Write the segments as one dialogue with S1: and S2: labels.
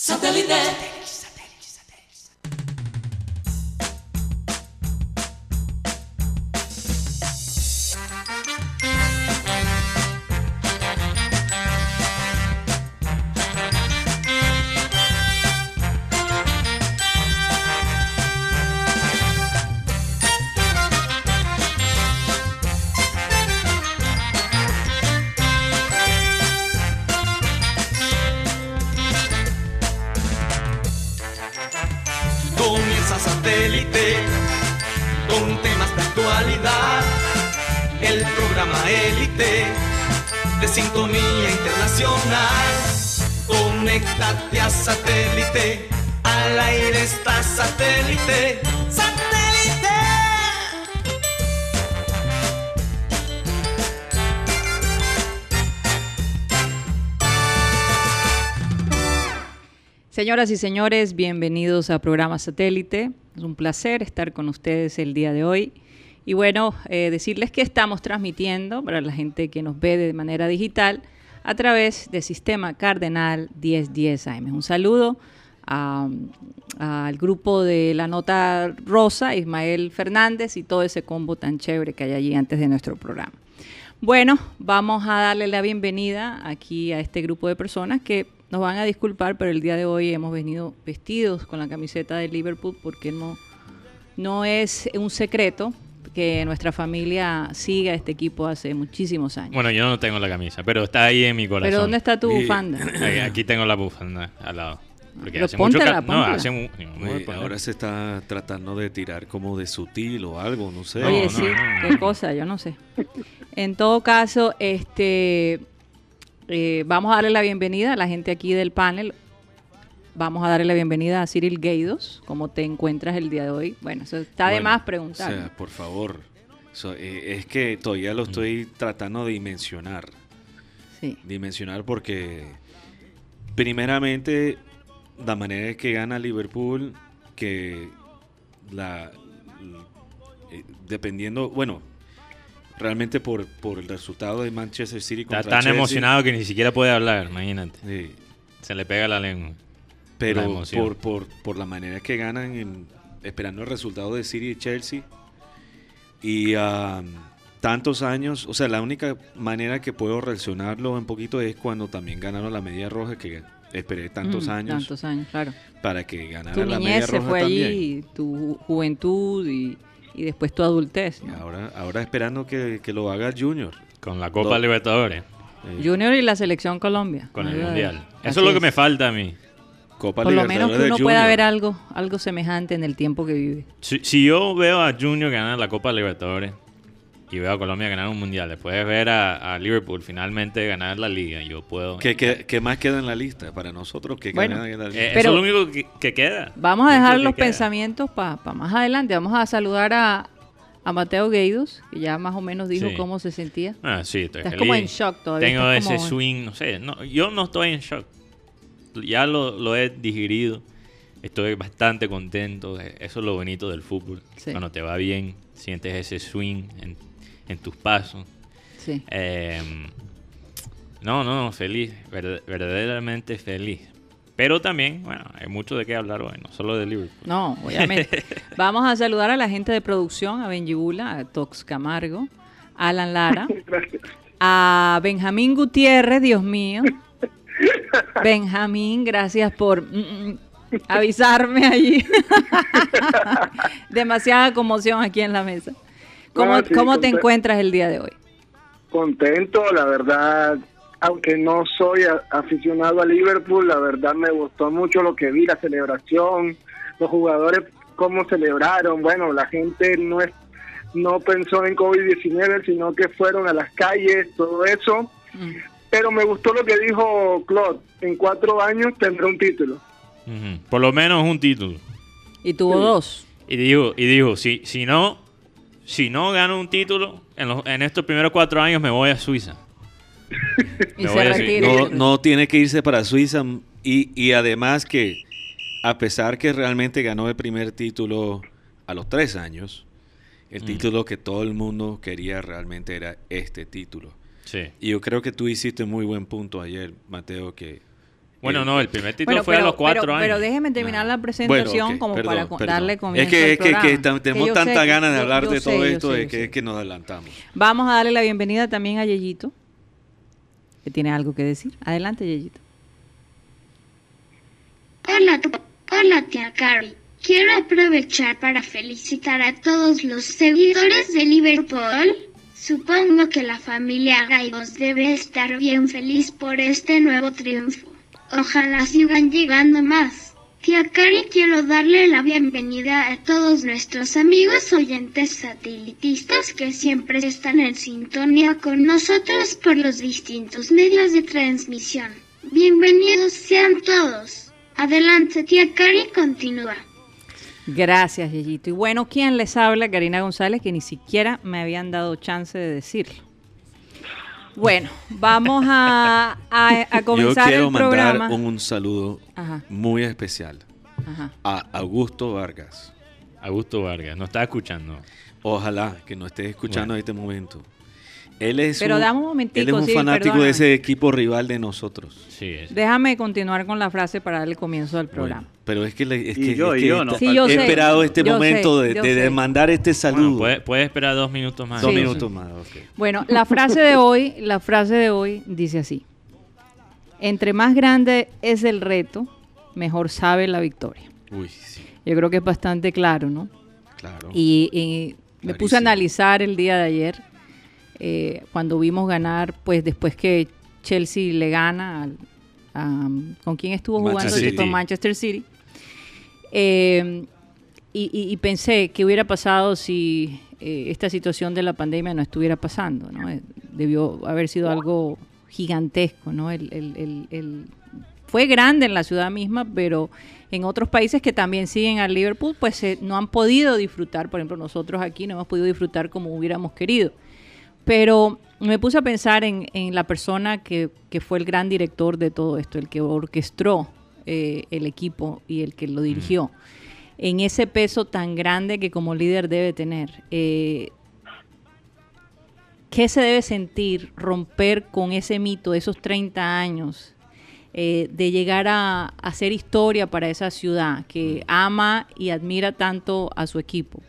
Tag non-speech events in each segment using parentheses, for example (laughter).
S1: Satellite.
S2: Señoras y señores, bienvenidos a Programa Satélite. Es un placer estar con ustedes el día de hoy. Y bueno, eh, decirles que estamos transmitiendo para la gente que nos ve de manera digital a través del sistema Cardenal 1010 AM. Un saludo al grupo de la nota rosa, Ismael Fernández y todo ese combo tan chévere que hay allí antes de nuestro programa. Bueno, vamos a darle la bienvenida aquí a este grupo de personas que nos van a disculpar, pero el día de hoy hemos venido vestidos con la camiseta de Liverpool porque no, no es un secreto que nuestra familia siga este equipo hace muchísimos años.
S3: Bueno, yo no tengo la camisa, pero está ahí en mi corazón.
S2: pero ¿dónde está tu
S4: Y-
S2: bufanda? (clears throat)
S3: Aquí- Aquí tengo la bufanda al lado. Porque
S2: Pero
S3: hace mucho ca- No, hace mu-
S4: Oye, ahora se está tratando de tirar como de sutil o algo, no sé.
S2: Oye,
S3: no,
S2: sí,
S3: no.
S2: qué cosa, yo no sé. En todo caso, este, eh, vamos a darle la bienvenida a la gente aquí del panel. Vamos a darle la bienvenida a Cyril Gaidos. ¿Cómo te encuentras el día de hoy? Bueno, eso está de más preguntar.
S4: O sea, por favor. So, eh, es que todavía lo estoy tratando de dimensionar.
S2: sí.
S4: Dimensionar porque, primeramente, la manera que gana Liverpool, que la. eh, dependiendo, bueno, realmente por, por el resultado de Manchester City
S3: Está
S4: contra
S3: tan
S4: Chelsea,
S3: emocionado que ni siquiera puede hablar, imagínate.
S4: sí,
S3: Se le pega la lengua.
S4: Pero por, por, por la manera que ganan, en- esperando el resultado de City y Chelsea, y um, tantos años, o sea, la única manera que puedo relacionarlo un poquito es cuando también ganaron la media roja, que esperé tantos
S2: Mm,
S4: años
S2: Tantos años, claro.
S4: para que ganara
S2: Tu
S4: la media
S2: niñez se
S4: roja
S2: fue
S4: también.
S2: allí, tu ju- juventud y, y después tu adultez.
S4: Ahora, ahora esperando que, que lo haga Junior.
S3: Con la Copa
S4: Do-
S3: Libertadores,
S4: Eh,
S2: Junior y la selección Colombia.
S3: con el. Mundial.
S2: Así
S3: Eso es lo que me falta a mí.
S4: Copa
S2: Por lo menos que uno pueda
S4: Junior.
S2: ver algo, algo semejante en el tiempo que vive.
S3: Si, si yo veo a Junior ganar la Copa Libertadores y veo a Colombia ganar un Mundial, después de ver a, a Liverpool finalmente ganar la Liga, yo puedo...
S4: ¿Qué, qué, qué más queda en la lista para nosotros? que
S2: Bueno,
S4: ganan en la
S3: Eh,
S4: lista?
S2: Pero-
S3: eso es lo único que, que queda.
S2: Vamos a dejar
S3: lo
S2: los
S3: que queda.
S2: pensamientos para más adelante. Vamos a saludar a, a Mateo Gueidos, que ya más o menos dijo
S3: Sí.
S2: cómo se sentía.
S3: Ah, sí, estoy
S2: Estás
S3: feliz.
S2: como en shock todavía,
S3: Tengo
S2: estás
S3: ese
S2: como-
S3: swing, no sé. No, yo no estoy en shock. Ya lo, lo he digerido. Estoy bastante contento. Eso es lo bonito del fútbol.
S2: Sí.
S3: Cuando te va bien, sientes ese swing en, en tus pasos.
S2: Sí.
S3: Eh, no, no, feliz. verd- verdaderamente feliz. Pero también, bueno, hay mucho de qué hablar hoy, no solo de Liverpool.
S2: No, obviamente. (laughs) Vamos a saludar a la gente de producción, a Benjibula, a Tox Camargo, a Alan Lara, (laughs) a Benjamín Gutiérrez, Dios mío. (laughs) Benjamín, gracias por mm, mm, avisarme allí. Demasiada conmoción aquí en la mesa. ¿Cómo,
S5: No, sí,
S2: cómo te encuentras el día de hoy?
S5: contento, la verdad, aunque no soy aficionado a Liverpool, la verdad me gustó mucho lo que vi, la celebración, los jugadores cómo celebraron, bueno, la gente no es no pensó en COVID-19, sino que fueron a las calles, todo eso,
S2: Mm.
S5: pero me gustó lo que dijo Claude, en cuatro años tendrá un título.
S3: Por lo menos un título.
S2: Y tuvo dos.
S3: Y dijo, y dijo, si, si no, si no gano un título, en, los- en estos primeros cuatro años me voy a Suiza. (laughs)
S2: Y se retira.
S4: no, no tiene que irse para Suiza y, y además que a pesar que realmente ganó el primer título a los tres años, el
S3: Mm.
S4: título que todo el mundo quería realmente era este título.
S3: Sí.
S4: Y yo creo que tú hiciste muy buen punto ayer, Mateo, que
S3: Bueno, no, el primer título
S2: Bueno,
S3: fue a los cuatro
S2: pero,
S3: años.
S2: pero déjeme terminar la presentación
S4: Bueno,
S2: como
S4: perdón,
S2: para
S4: perdón.
S2: darle comienzo
S4: Es que,
S2: al
S4: es que, tenemos tanta
S2: sé,
S4: ganas de hablar de
S2: sé,
S4: todo esto
S2: sé,
S4: de
S2: yo
S4: que, nos adelantamos.
S2: Vamos a darle la bienvenida también a Yeyito, que tiene algo que decir. Adelante, Yeyito.
S1: Hola, hola tía Carrie. Quiero aprovechar para felicitar a todos los seguidores de Liverpool. Supongo que la familia Gaibos debe estar bien feliz por este nuevo triunfo. Ojalá sigan llegando más. Tía Carrie, quiero darle la bienvenida a todos nuestros amigos oyentes satelitistas que siempre están en sintonía con nosotros por los distintos medios de transmisión. Bienvenidos sean todos. Adelante, tía Carrie, continúa.
S2: Gracias, Yeyito. Y bueno, ¿quién les habla? Karina González, que ni siquiera me habían dado chance de decirlo. Bueno, vamos a, a- a
S4: Yo
S2: comenzar
S4: quiero
S2: el
S4: mandar
S2: programa.
S4: un saludo
S2: Ajá,
S4: muy especial
S2: ajá.
S4: a Augusto Vargas.
S3: Augusto Vargas, no estaba escuchando.
S4: Ojalá que no estés escuchando
S3: Bueno.
S4: en este momento. Él es
S2: Pero
S4: un,
S2: dame un momentico,
S4: él es un
S2: sí,
S4: fanático
S2: perdóname.
S4: de ese equipo rival de nosotros.
S3: Sí, es.
S2: Déjame continuar con la frase para darle comienzo al programa.
S4: Bueno, pero es que, le- es
S6: Y
S4: que,
S6: yo,
S4: es que
S6: yo, no
S2: Sí, yo
S4: he
S2: sé,
S4: esperado este momento
S2: sé,
S4: de, de- de
S2: sé.
S4: mandar este saludo.
S3: Bueno, puede, puede esperar dos minutos más.
S4: Dos minutos
S2: sí.
S4: más. ok.
S2: Bueno, la frase de hoy, la frase de hoy dice así: Entre más grande es el reto, mejor sabe la victoria.
S4: Uy, sí,
S2: Yo creo que es bastante claro, ¿no?
S4: claro.
S2: Y, y me puse a analizar el día de ayer, eh, cuando vimos ganar, pues después que Chelsea le gana al- a- ¿Con quién estuvo jugando?
S4: Manchester
S2: Con
S3: City.
S2: Manchester City. Eh, y, y- y pensé qué hubiera pasado si eh, esta situación de la pandemia no estuviera pasando, ¿no? Eh, Debió haber sido algo gigantesco, ¿no? El, el- el- el- fue grande en la ciudad misma, pero en otros países que también siguen al Liverpool, pues eh, no han podido disfrutar, por ejemplo, nosotros aquí no hemos podido disfrutar como hubiéramos querido. Pero me puse a pensar en, en la persona que, que fue el gran director de todo esto, el que orquestó eh, el equipo y el que lo dirigió, en ese peso tan grande que como líder debe tener. Eh, ¿Qué se debe sentir romper con ese mito de esos 30 años? eh, de llegar a, a hacer historia para esa ciudad que ama y admira tanto a su equipo.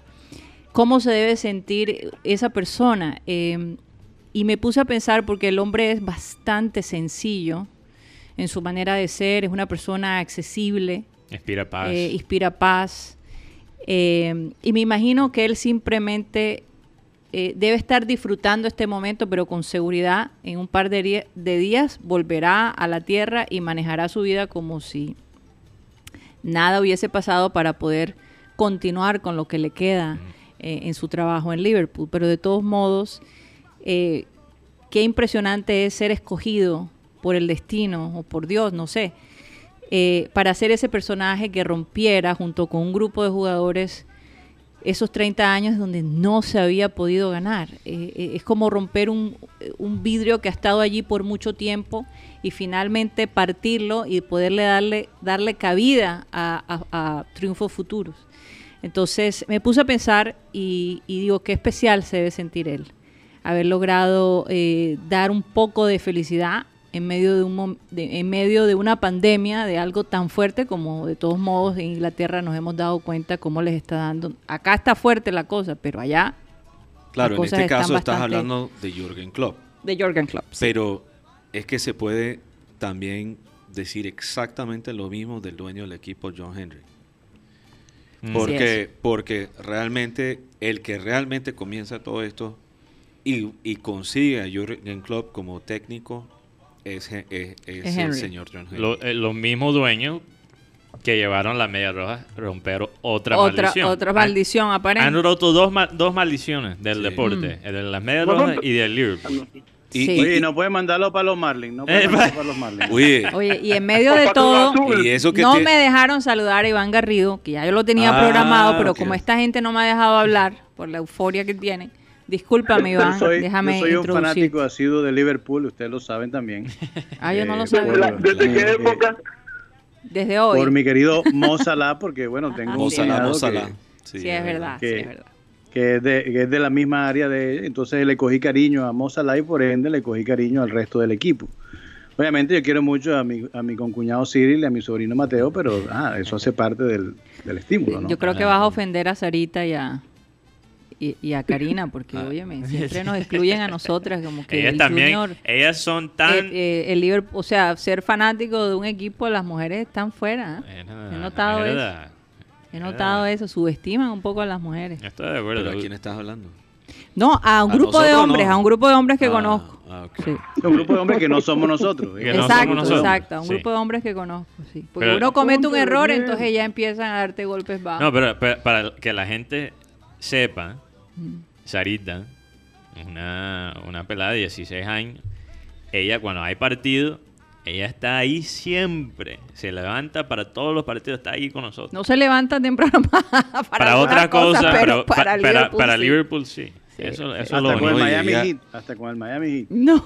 S2: ¿Cómo se debe sentir esa persona? Eh, y me puse a pensar porque el hombre es bastante sencillo en su manera de ser, es una persona accesible,
S3: Inspira paz.
S2: eh, inspira paz. eh, y me imagino que él simplemente eh, debe estar disfrutando este momento, pero con seguridad, en un par de días volverá a la tierra y manejará su vida como si nada hubiese pasado para poder continuar con lo que le queda eh, en su trabajo en Liverpool. Pero de todos modos, eh, qué impresionante es ser escogido por el destino o por Dios, no sé, eh, para ser ese personaje que rompiera junto con un grupo de jugadores esos 30 años donde no se había podido ganar. Es como romper un, un vidrio que ha estado allí por mucho tiempo y finalmente partirlo y poderle darle, darle cabida a triunfos futuros. Entonces me puse a pensar y, y digo, qué especial se debe sentir él. Haber logrado eh, dar un poco de felicidad en medio de, un, de- en medio de una pandemia, de algo tan fuerte como de todos modos en Inglaterra nos hemos dado cuenta cómo les está dando. Acá está fuerte la cosa, pero allá
S4: Claro, en este caso estás
S2: bastante-
S4: hablando de Jürgen Klopp.
S2: de Jorgen Klopp. sí.
S4: Pero es que se puede también decir exactamente lo mismo del dueño del equipo, John Henry.
S3: Mm.
S4: Porque, porque realmente el que realmente comienza todo esto y, y consigue a Jürgen Klopp como técnico es, es- es
S2: Es
S4: el señor John Henry.
S3: Lo- eh, los mismos dueños que llevaron la media roja romper otra,
S2: otra,
S3: maldición.
S2: otra
S3: Han-
S2: maldición
S3: Han,
S2: aparente.
S3: roto dos, ma- dos maldiciones del
S4: Sí.
S3: deporte, el de las medias rojas y del Liverpool.
S4: Y-
S2: Sí.
S4: y-
S6: Oye, no puede mandarlo para los Marlins. No puede
S3: Eh,
S6: mandarlo (laughs) para los Marlins.
S4: Oye,
S2: Oye, y en medio de todo,
S5: Cruz Azul.
S4: y eso que
S2: no
S4: te-
S2: me dejaron saludar a Iván Garrido, que ya yo lo tenía
S4: Ah,
S2: programado, pero como esta gente no me ha dejado hablar por la euforia que tiene, discúlpame Iván,
S6: Yo soy,
S2: déjame
S6: yo soy un fanático asiduo de Liverpool, ustedes lo saben también. (laughs)
S2: Ah, yo no lo
S6: Eh,
S2: sabía.
S5: ¿Desde, qué
S6: eh,
S5: época?
S2: Desde hoy.
S6: Por mi querido Mo Salah, porque bueno, tengo
S2: Ajá,
S6: un
S2: sí.
S4: Mozala.
S6: que,
S4: Sí,
S2: sí, es verdad, sí,
S6: que-
S2: es verdad.
S6: Que es de, que es de la misma área de entonces le cogí cariño a Mo Salah y por ende le cogí cariño al resto del equipo. Obviamente yo quiero mucho a mi, a mi concuñado Cyril y a mi sobrino Mateo, pero ah, eso hace parte del, del estímulo, ¿no?
S2: Yo creo que vas a ofender a Sarita y a, y, y a Karina, porque,
S3: Ah.
S2: óyeme, (laughs) siempre nos excluyen a nosotras, como que
S3: Ellas
S2: el
S3: también,
S2: Junior,
S3: ellas son tan...
S2: eh, eh, el Liverpool, o sea, ser fanático de un equipo, las mujeres están fuera. ¿eh?
S3: Era-
S2: He notado eso. He notado eso, subestiman un poco a las mujeres.
S3: Estoy de acuerdo.
S4: ¿Pero a quién estás hablando?
S2: No, a un
S4: A
S2: grupo de hombres,
S4: no.
S2: a un grupo de hombres que
S4: Ah,
S2: conozco.
S4: ah, ok.
S2: Sí.
S6: Un grupo de hombres que no somos nosotros.
S3: Que no
S2: exacto,
S3: somos nosotros.
S2: exacto, a un
S3: Sí.
S2: grupo de hombres que conozco, sí. Porque
S3: Pero-
S2: uno comete un error,
S5: bien.
S2: entonces ya empiezan a darte golpes bajos.
S3: No, pero, pero para que la gente sepa,
S2: Mm.
S3: Sarita, una, una pelada de 16 años, ella cuando hay partido, ella está ahí siempre. Se levanta para todos los partidos, está ahí con nosotros.
S2: No se levanta temprano (laughs) para,
S3: para otra cosa, pero, pa- para,
S2: Liverpool,
S3: para
S2: sí.
S3: Liverpool sí.
S2: Sí.
S3: Eso, eso es
S6: Hasta
S3: lo
S6: con el Miami
S4: ella-
S6: Heat. Hasta con el Miami Heat.
S2: No.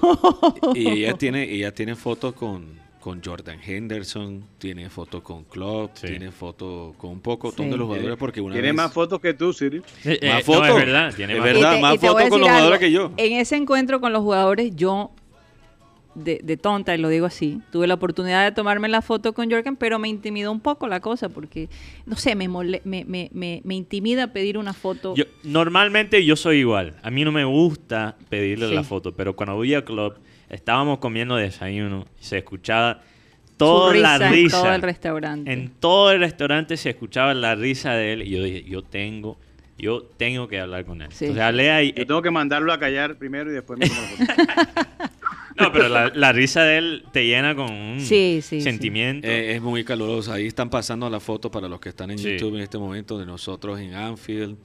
S4: Y ella tiene, ella tiene fotos con, con Jordan Henderson, tiene fotos con Klopp,
S3: Sí.
S4: tiene fotos con un poco
S2: Sí.
S4: de los jugadores porque una
S6: Tiene
S4: vez-
S6: más fotos que tú, Cyril.
S3: Eh, eh,
S4: Más
S3: no,
S4: fotos.
S3: es verdad, tiene
S4: Es
S3: más
S4: verdad.
S3: fotos.
S2: Te-
S4: más fotos con los jugadores que yo.
S2: En ese encuentro con los jugadores, yo, de, de tonta, y lo digo así, tuve la oportunidad de tomarme la foto con Jorgen, pero me intimidó un poco la cosa, porque, no sé, me, mole- me, me, me, me intimida pedir una foto.
S3: Yo- normalmente yo soy igual. A mí no me gusta pedirle
S2: Sí.
S3: la foto, pero cuando voy al club, estábamos comiendo desayuno y se escuchaba toda la
S2: risa
S3: risa.
S2: en todo el restaurante.
S3: En todo el restaurante se escuchaba la risa de él y yo dije, yo tengo, yo tengo que hablar con él.
S2: Sí.
S3: Entonces hablé ahí.
S6: Yo tengo que mandarlo a callar primero y después me tomo la foto. (laughs)
S3: No, pero la, la risa de él te llena con un
S2: Sí, sí, sí.
S3: sentimiento.
S4: Eh, es muy calurosa. Ahí están pasando la foto para los que están en
S3: Sí.
S4: YouTube en este momento de nosotros en Anfield.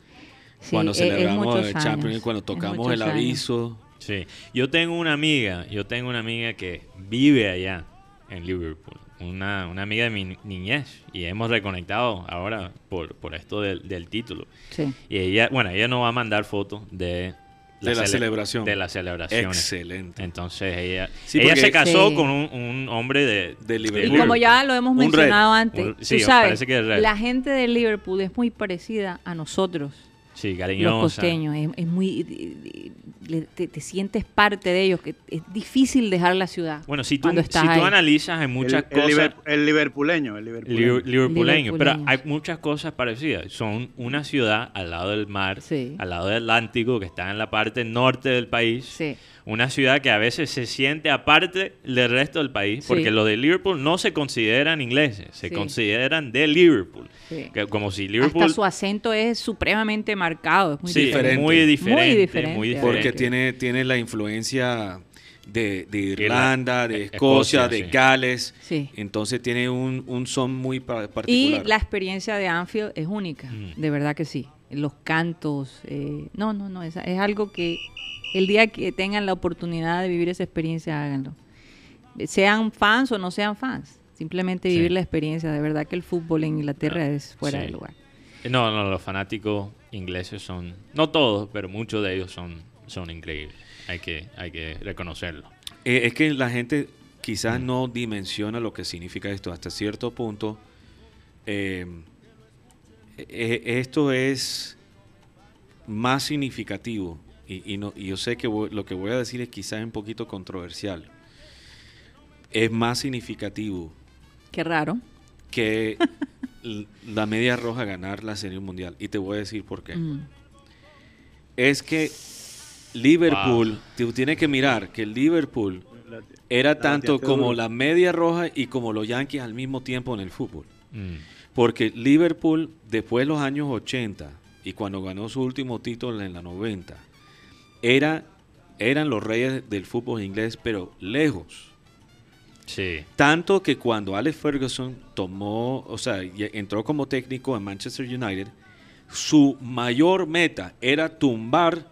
S2: Sí,
S4: cuando
S2: es
S4: celebramos el Champions League, cuando tocamos el
S2: años.
S4: aviso.
S3: Sí, yo tengo una amiga, yo tengo una amiga que vive allá en Liverpool, una, una amiga de mi ni- niñez y hemos reconectado ahora por, por esto del, del título.
S2: Sí.
S3: Y ella, bueno, ella nos va a mandar fotos de
S4: De la
S3: cele-
S4: celebración.
S3: De las celebraciones.
S4: Excelente.
S3: Entonces ella,
S4: Sí,
S3: ella se casó
S2: Sí.
S3: con un, un hombre de,
S4: De Liverpool.
S2: Y como ya lo hemos
S4: Un
S2: mencionado
S4: red.
S2: antes,
S3: Un-
S2: tú
S3: sí,
S2: sabes,
S3: parece que es red.
S2: la gente de Liverpool es muy parecida a nosotros,
S3: Sí,
S2: los
S3: cariñosa.
S2: costeños. Es, es muy, le- te, te sientes parte de ellos, que es difícil dejar la ciudad.
S3: Bueno, si tú, si tú
S2: ahí.
S3: analizas, hay muchas
S6: el, el
S3: cosas...
S6: liber- el liverpuleño, el liverpuleño.
S3: Liver- Liverpuleño, pero hay muchas cosas parecidas. Son una ciudad al lado del mar,
S2: Sí.
S3: al lado del Atlántico, que está en la parte norte del país.
S2: Sí.
S3: Una ciudad que a veces se siente aparte del resto del país,
S2: Sí.
S3: porque los de Liverpool no se consideran ingleses, se
S2: Sí.
S3: consideran de Liverpool.
S2: Sí.
S3: Que- como si Liverpool...
S2: Hasta su acento es supremamente marcado, es muy
S3: sí,
S2: diferente.
S3: muy diferente.
S2: Muy
S3: Muy
S2: diferente,
S3: diferente.
S4: Porque tiene, tiene la influencia de, de
S3: Irla-
S4: Irlanda, de
S3: eh,
S4: Escocia,
S3: Escocia,
S4: de
S3: sí.
S4: Gales.
S2: Sí.
S4: Entonces tiene un, un son muy pa-
S2: Y
S4: particular.
S2: la experiencia de Anfield es única,
S3: Mm.
S2: de verdad que sí. Los cantos, eh, no, no, no, es, es algo que el día que tengan la oportunidad de vivir esa experiencia, háganlo. Sean fans o no sean fans, simplemente
S3: Sí.
S2: vivir la experiencia. De verdad que el fútbol en Inglaterra es fuera
S3: Sí.
S2: de lugar.
S3: No, no, los fanáticos ingleses son, no todos, pero muchos de ellos son, son increíbles. Hay que, hay que reconocerlo.
S4: Eh, es que la gente quizás no dimensiona lo que significa esto. Hasta cierto punto, eh, eh, esto es más significativo. Y, y no, y yo sé que voy- lo que voy a decir es quizás un poquito controversial. Es más significativo
S2: Qué raro.
S4: que (laughs) la media roja ganar la serie mundial. Y te voy a decir por qué.
S2: Mm.
S4: Es que Liverpool, tú tienes que mirar que el Liverpool era tanto como la media roja y como los Yankees al mismo tiempo en el fútbol.
S3: Mm.
S4: Porque Liverpool, después de los años 80 y cuando ganó su último título en la 90, era, eran los reyes del fútbol inglés, pero lejos.
S3: Sí.
S4: Tanto que cuando Alex Ferguson tomó, o sea, entró como técnico en Manchester United, su mayor meta era tumbar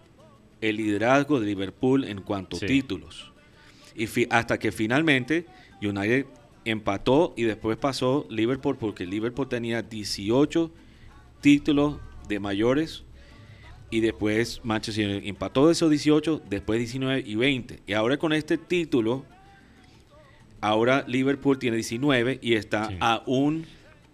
S4: el liderazgo de Liverpool en cuanto a
S3: Sí.
S4: títulos. Y fi- hasta que finalmente United empató y después pasó Liverpool porque Liverpool tenía 18 títulos de mayores y después Manchester empató esos 18, después 19 y 20. Y ahora con este título, ahora Liverpool tiene 19 y está
S3: Sí.
S4: a un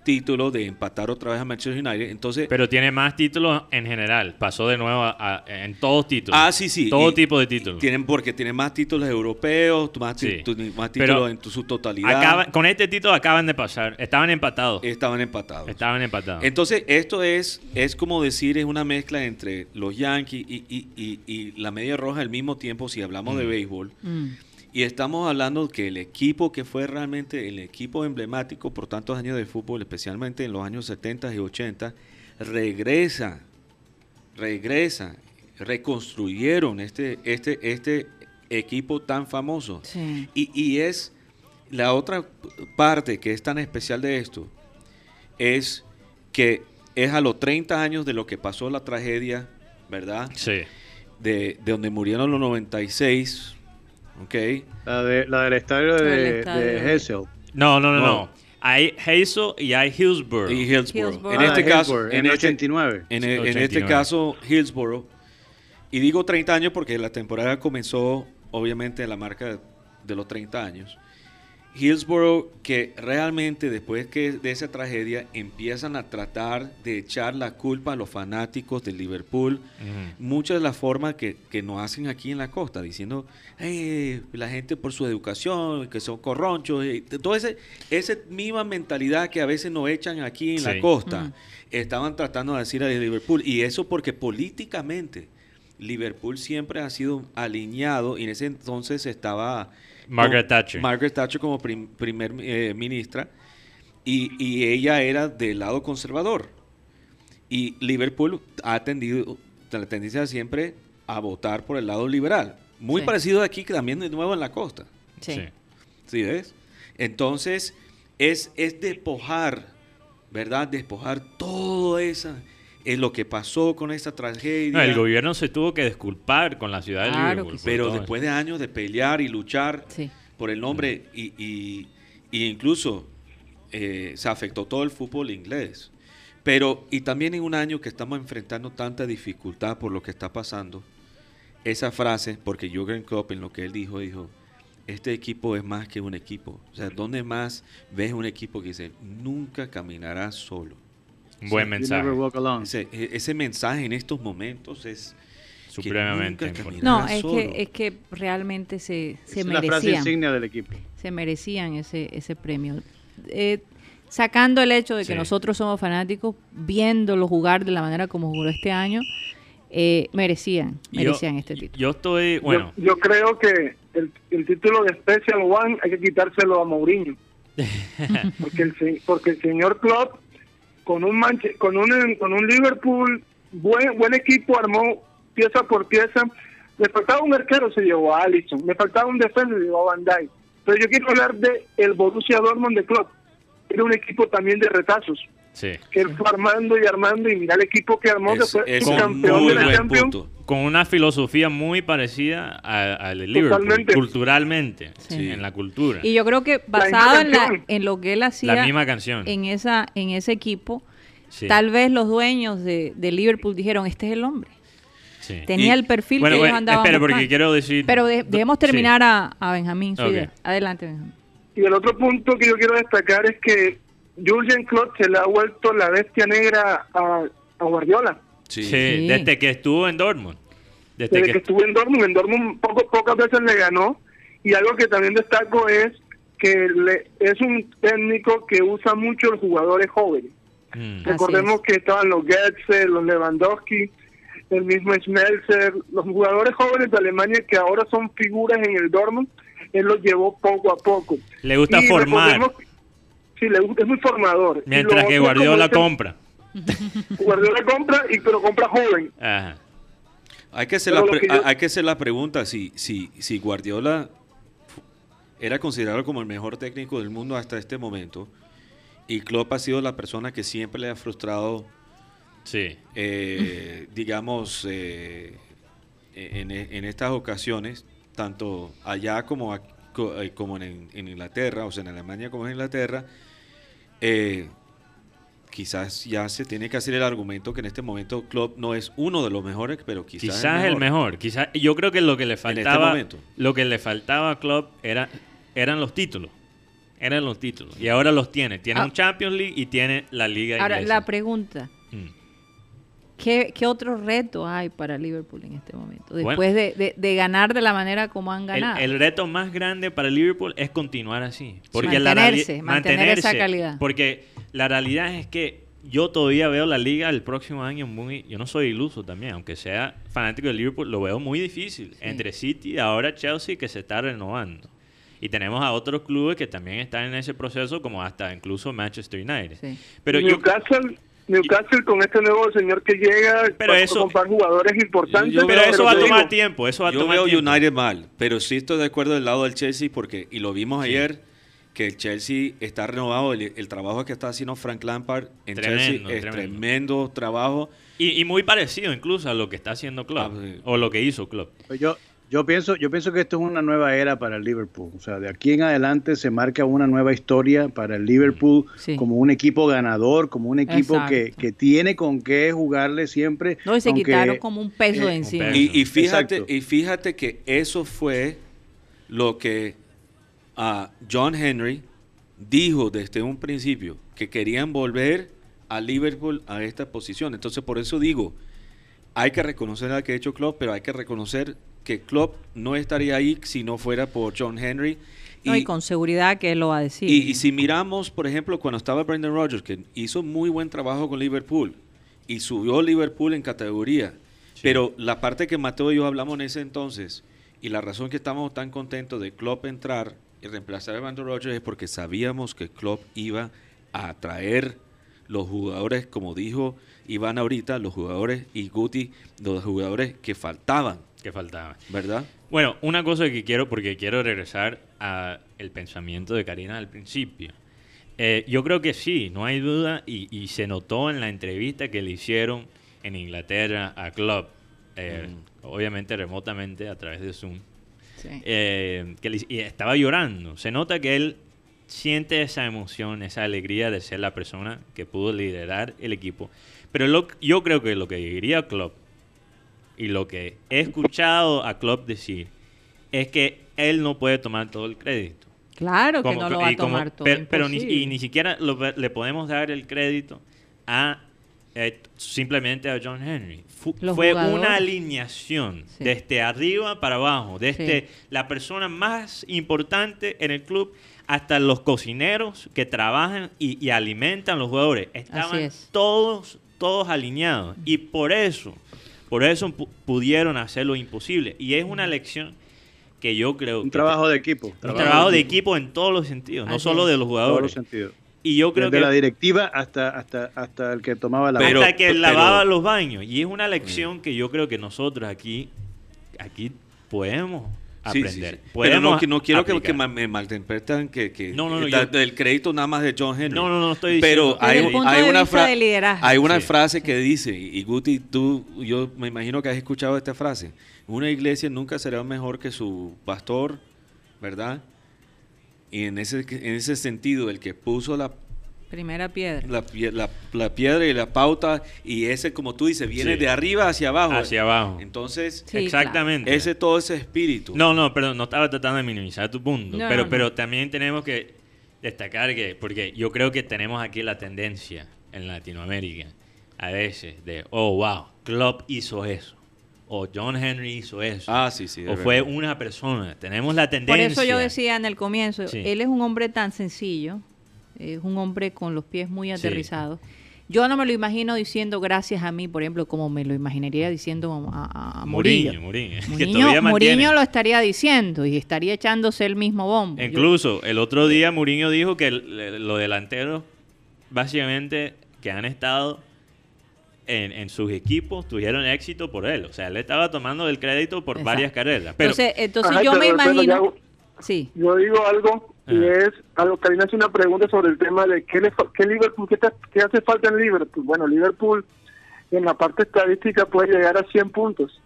S4: título de empatar otra vez a Manchester United. Entonces,
S3: Pero tiene más títulos en general. Pasó de nuevo a- a- en todos títulos.
S4: ah, sí, sí.
S3: Todo
S4: y-
S3: tipo de títulos.
S4: Tienen porque tienen más títulos europeos, más, ti-
S3: Sí.
S4: tu- más
S3: Pero
S4: títulos en tu- su totalidad.
S3: Acaba- con este título acaban de pasar. Estaban empatados.
S4: Estaban empatados.
S3: Estaban empatados.
S4: Entonces, esto es, es como decir, es una mezcla entre los Yankees y, y- y- y la media roja al mismo tiempo, si hablamos de
S3: Mm.
S4: béisbol.
S2: Mm.
S4: Y estamos hablando que el equipo que fue realmente el equipo emblemático por tantos años de fútbol, especialmente en los años 70 y 80, regresa, regresa, reconstruyeron este, este, este equipo tan famoso.
S2: Sí.
S4: Y, y es la otra parte que es tan especial de esto, es que es a los 30 años de lo que pasó la tragedia, ¿verdad?
S3: Sí.
S4: De, de donde murieron los 96, ¿ok?
S6: La, de, la del estadio de,
S2: estadio.
S6: de Hessel.
S3: No, no, no,
S4: No.
S3: no. Hay Hazel y hay Hillsborough.
S4: Y Hillsborough.
S2: Hillsborough.
S4: En
S6: Ah,
S4: este caso,
S6: Hillsborough,
S4: en,
S6: en el
S4: este,
S6: 89.
S4: en, e- en
S3: 89.
S4: este caso, Hillsborough. Y digo 30 años porque la temporada comenzó, obviamente, a la marca de los 30 años. Hillsborough, que realmente después que de esa tragedia empiezan a tratar de echar la culpa a los fanáticos del Liverpool, muchas de las formas que, que nos hacen aquí en la costa, diciendo, "Eh, la gente por su educación, que son corronchos, y toda ese, esa misma mentalidad que a veces nos echan aquí en la costa, estaban tratando de decir a Liverpool, y eso porque políticamente Liverpool siempre ha sido alineado, y en ese entonces estaba
S3: Margaret Thatcher.
S4: Margaret Thatcher como prim- primer eh, ministra, y, y ella era del lado conservador. Y Liverpool ha tendido, la tendencia siempre a votar por el lado liberal. Muy
S2: Sí.
S4: parecido aquí que también de nuevo en la costa.
S2: Sí.
S3: Sí.
S4: ¿Sí ves? Entonces, es, es despojar, ¿verdad? Despojar todo eso, es lo que pasó con esta tragedia.
S3: No, el gobierno se tuvo que disculpar con la ciudad de Liverpool.
S2: sí.
S4: Pero después de años de pelear y luchar
S2: Sí.
S4: por el nombre y, y- y incluso eh, se afectó todo el fútbol inglés. Pero, y también en un año que estamos enfrentando tanta dificultad por lo que está pasando, esa frase, porque Jürgen Klopp en lo que él dijo, dijo, este equipo es más que un equipo. O sea, ¿dónde más ves un equipo que dice, nunca caminarás solo?
S3: Buen mensaje.
S6: never walk alone.
S4: Ese, e- ese mensaje en estos momentos es...
S3: Supremamente importante.
S2: No, es
S4: solo.
S2: que, es que realmente se, se
S6: es la frase
S2: merecían.
S6: insignia del equipo.
S2: se merecían ese, ese premio. Eh, sacando el hecho de que
S3: Sí.
S2: nosotros somos fanáticos, viéndolo jugar de la manera como jugó este año, eh, merecían,
S3: Yo-
S2: merecían este título.
S3: Yo estoy, bueno,
S5: yo, creo que el, el título de Special One hay que quitárselo a Mourinho. (laughs) porque, el, porque el señor Klopp, con un, Manche- con un, con un Liverpool, buen, buen equipo, armó pieza por pieza. Le faltaba un arquero, se llevó a Alisson. Le faltaba un defensa, se llevó a Van Dijk. Pero yo quiero hablar de el Borussia Dortmund de Klopp. Era un equipo también de retazos.
S3: sí.
S5: Que él fue armando y armando. Y mira el equipo que armó, que
S4: Es,
S5: fue
S4: es un
S5: campeón
S4: muy
S5: de la
S4: buen
S5: Champions.
S4: punto.
S3: Con una filosofía muy parecida a- al de Liverpool,
S5: Totalmente.
S3: culturalmente,
S2: Sí.
S3: en la cultura.
S2: Y yo creo que basado en, la- en lo que él hacía
S3: la misma canción.
S2: en, esa, en ese equipo,
S3: Sí,
S2: tal vez los dueños de, de Liverpool dijeron, este es el hombre.
S3: sí.
S2: Tenía
S4: Y-
S2: el perfil
S3: Bueno,
S2: que ellos andaban
S3: espera, porque quiero decir...
S2: Pero de- debemos
S3: Sí.
S2: terminar a, a Benjamín su
S3: Ok.
S2: idea. Adelante, Benjamín.
S5: Y el otro punto que yo quiero destacar es que Jurgen Klopp se le ha vuelto la bestia negra a, a Guardiola.
S4: Sí.
S3: Desde que estuvo en Dortmund. Desde,
S5: Desde
S3: que,
S5: que estuvo en Dortmund, en Dortmund poco, pocas veces le ganó. Y algo que también destaco es que le- es un técnico que usa mucho los jugadores jóvenes.
S3: Mm.
S5: Recordemos
S2: es.
S5: que estaban los Goetze, los Lewandowski, el mismo Schmelzer, los jugadores jóvenes de Alemania que ahora son figuras en el Dortmund, él los llevó poco a poco.
S3: Le gusta
S5: Y
S3: formar.
S5: Sí, le gusta, es muy formador.
S3: Mientras que Guardiola compra. (laughs)
S5: Guardiola compra, y pero compra joven.
S3: Ajá.
S4: Hay que hacer, la,
S5: lo
S4: pre-
S5: que yo-
S4: hay que hacer la pregunta si, si, si Guardiola era considerado como el mejor técnico del mundo hasta este momento y Klopp ha sido la persona que siempre le ha frustrado,
S3: Sí.
S4: eh, (laughs) digamos, eh, en, en estas ocasiones, tanto allá como, eh, como en, en Inglaterra, o sea, en Alemania como en Inglaterra, eh, quizás ya se tiene que hacer el argumento que en este momento Klopp no es uno de los mejores, pero quizás,
S3: Quizás el mejor. Quizás, yo creo que lo que le
S4: este
S3: faltaba,
S4: momento.
S3: lo que le faltaba a Klopp era, eran los títulos Eran los títulos. Y ahora los tiene. Tiene
S2: Ah.
S3: un Champions League y tiene la liga
S2: Ahora,
S3: inglesa.
S2: la pregunta,
S3: Mm.
S2: ¿qué, qué otro reto hay para Liverpool en este momento?
S3: Bueno.
S2: Después de, de- de ganar de la manera como han
S3: El,
S2: ganado.
S3: el reto más grande para Liverpool es continuar así. Porque la
S2: Mantenerse, mantener esa calidad.
S3: Porque la realidad es que yo todavía veo la liga el próximo año muy... Yo no soy iluso también, aunque sea fanático de Liverpool, lo veo muy difícil. Entre City y ahora Chelsea que se está renovando. Y tenemos a otros clubes que también están en ese proceso, como hasta incluso Manchester United.
S2: Sí.
S3: Pero yo,
S5: Newcastle, Newcastle con este nuevo señor que llega,
S3: Pero
S5: va a
S3: eso-
S5: comprar jugadores importantes.
S4: Yo-
S3: pero eso va a tomar
S5: digo,
S3: tiempo, eso va a
S4: Yo
S3: tomar
S4: veo
S3: tiempo.
S4: United mal, pero sí estoy de acuerdo del lado del Chelsea porque, y lo vimos
S3: Sí.
S4: ayer, que el Chelsea está renovado, el, el trabajo que está haciendo Frank Lampard en
S3: Tremendo,
S4: Chelsea es
S3: tremendo.
S4: tremendo trabajo.
S3: Y, y muy parecido incluso a lo que está haciendo Klopp,
S4: Ah, sí.
S3: o lo que hizo Klopp.
S6: Pues Yo, yo, pienso, yo pienso que esto es una nueva era para el Liverpool. O sea, de aquí en adelante se marca una nueva historia para el Liverpool
S2: Sí.
S6: como un equipo ganador, como un equipo que, que tiene con qué jugarle siempre.
S2: No, y se
S6: aunque-
S2: quitaron como un peso de
S6: eh,
S2: encima.
S3: peso.
S4: Y, y fíjate,
S6: Exacto.
S4: y fíjate que eso fue lo que ah, John Henry dijo desde un principio, que querían volver a Liverpool a esta posición. Entonces, por eso digo, hay que reconocer al que ha hecho Klopp, pero hay que reconocer que Klopp no estaría ahí si no fuera por John Henry.
S2: No, y con seguridad que él lo va a decir.
S4: Y, y si miramos, por ejemplo, cuando estaba Brendan Rodgers, que hizo muy buen trabajo con Liverpool y subió Liverpool en categoría, pero la parte que Mateo y yo hablamos en ese entonces y la razón que estamos tan contentos de Klopp entrar y reemplazar a Brendan Rodgers es porque sabíamos que Klopp iba a atraer los jugadores, como dijo Iván ahorita, los jugadores y Guti, los jugadores que faltaban,
S3: que faltaba.
S4: ¿verdad?
S3: Bueno, una cosa que quiero, porque quiero regresar a el pensamiento de Karina al principio. Eh, yo creo que sí, no hay duda, y, y se notó en la entrevista que le hicieron en Inglaterra a Klopp, eh, obviamente remotamente a través de Zoom,
S2: Sí.
S3: eh, que le- y estaba llorando. Se nota que él siente esa emoción, esa alegría de ser la persona que pudo liderar el equipo. Pero lo- yo creo que lo que diría Klopp y lo que he escuchado a Klopp decir es que él no puede tomar todo el crédito.
S2: Claro que no lo va a
S3: como-
S2: tomar todo.
S3: Pero, pero ni, y ni siquiera lo- le podemos dar el crédito a eh, simplemente a John Henry. Fu-
S2: Los
S3: fue
S2: jugadores.
S3: una alineación
S2: Sí.
S3: desde arriba para abajo, desde
S2: Sí.
S3: la persona más importante en el club hasta los cocineros que trabajan y, y alimentan los jugadores. Estaban
S2: es.
S3: todos, todos alineados. Y por eso, por eso pu- pudieron hacer lo imposible. Y es una lección que yo creo
S6: Un
S3: que
S6: trabajo de equipo.
S3: un trabajo de equipo en todos los sentidos, no solo
S2: es.
S3: de los
S6: En todos los
S3: jugadores.
S6: sentidos.
S3: Y yo creo
S6: Desde
S3: que
S6: la directiva hasta, hasta, hasta el que tomaba la
S4: Pero-
S3: hasta que
S4: pero-
S3: lavaba los baños. Y es una lección que yo creo que nosotros aquí, aquí podemos
S4: Sí, sí,
S3: aprender.
S4: sí. Pero no, quiero que,
S3: aplicar.
S4: que ma- me malinterpretan que, que
S3: No, no, no,
S4: da-
S3: yo-
S4: del crédito nada más de John Henry.
S3: No, no, no estoy
S4: Pero
S3: diciendo-
S4: hay,
S2: el punto
S4: hay
S2: de
S4: una,
S2: vista
S4: fra-
S2: de liderazgo.
S4: hay una
S3: Sí.
S4: frase que dice, y Guti, tú, yo me imagino que has escuchado esta frase, una iglesia nunca será mejor que su pastor, ¿verdad? Y en ese, en ese sentido, el que puso la
S2: Primera piedra.
S4: la, la- la piedra y la pauta, y ese, como tú dices, viene
S3: Sí.
S4: de arriba hacia abajo.
S3: Hacia abajo.
S4: Entonces,
S2: Sí,
S3: Exactamente.
S4: ese todo ese espíritu.
S3: No, no, perdón, no estaba tratando de minimizar tu punto.
S2: No,
S3: pero,
S2: no.
S3: pero también tenemos que destacar que, porque yo creo que tenemos aquí la tendencia en Latinoamérica, a veces, de, oh, wow, Klopp hizo eso. O John Henry hizo eso.
S4: Ah, sí, sí.
S3: o fue
S4: verdad.
S3: una persona. Tenemos la
S2: Por
S3: tendencia.
S2: eso yo decía en el comienzo,
S3: Sí.
S2: él es un hombre tan sencillo, es un hombre con los pies muy
S3: Sí.
S2: aterrizados. Yo no me lo imagino diciendo gracias a mí, por ejemplo, como me lo imaginaría diciendo a, a-.
S3: Mourinho, Mourinho. que
S2: Mourinho,
S3: todavía mantiene.
S2: Mourinho lo estaría diciendo y estaría echándose el mismo bombo. Yo-
S3: Incluso el otro día Mourinho dijo que los delanteros, básicamente, que han estado en, en sus equipos, tuvieron éxito por él. O sea, él estaba tomando el crédito por
S2: Exacto.
S3: varias carreras. Pero,
S2: entonces, entonces
S5: Ajá,
S2: yo me
S5: pero- pero
S2: imagino...
S5: yo-
S2: Sí,
S5: Yo digo algo y
S3: Ajá.
S5: es, algo, Karina hace una pregunta sobre el tema de qué, le, fa- qué Liverpool, qué, te- qué hace falta en Liverpool. Bueno, Liverpool en la parte estadística puede llegar a 100 puntos,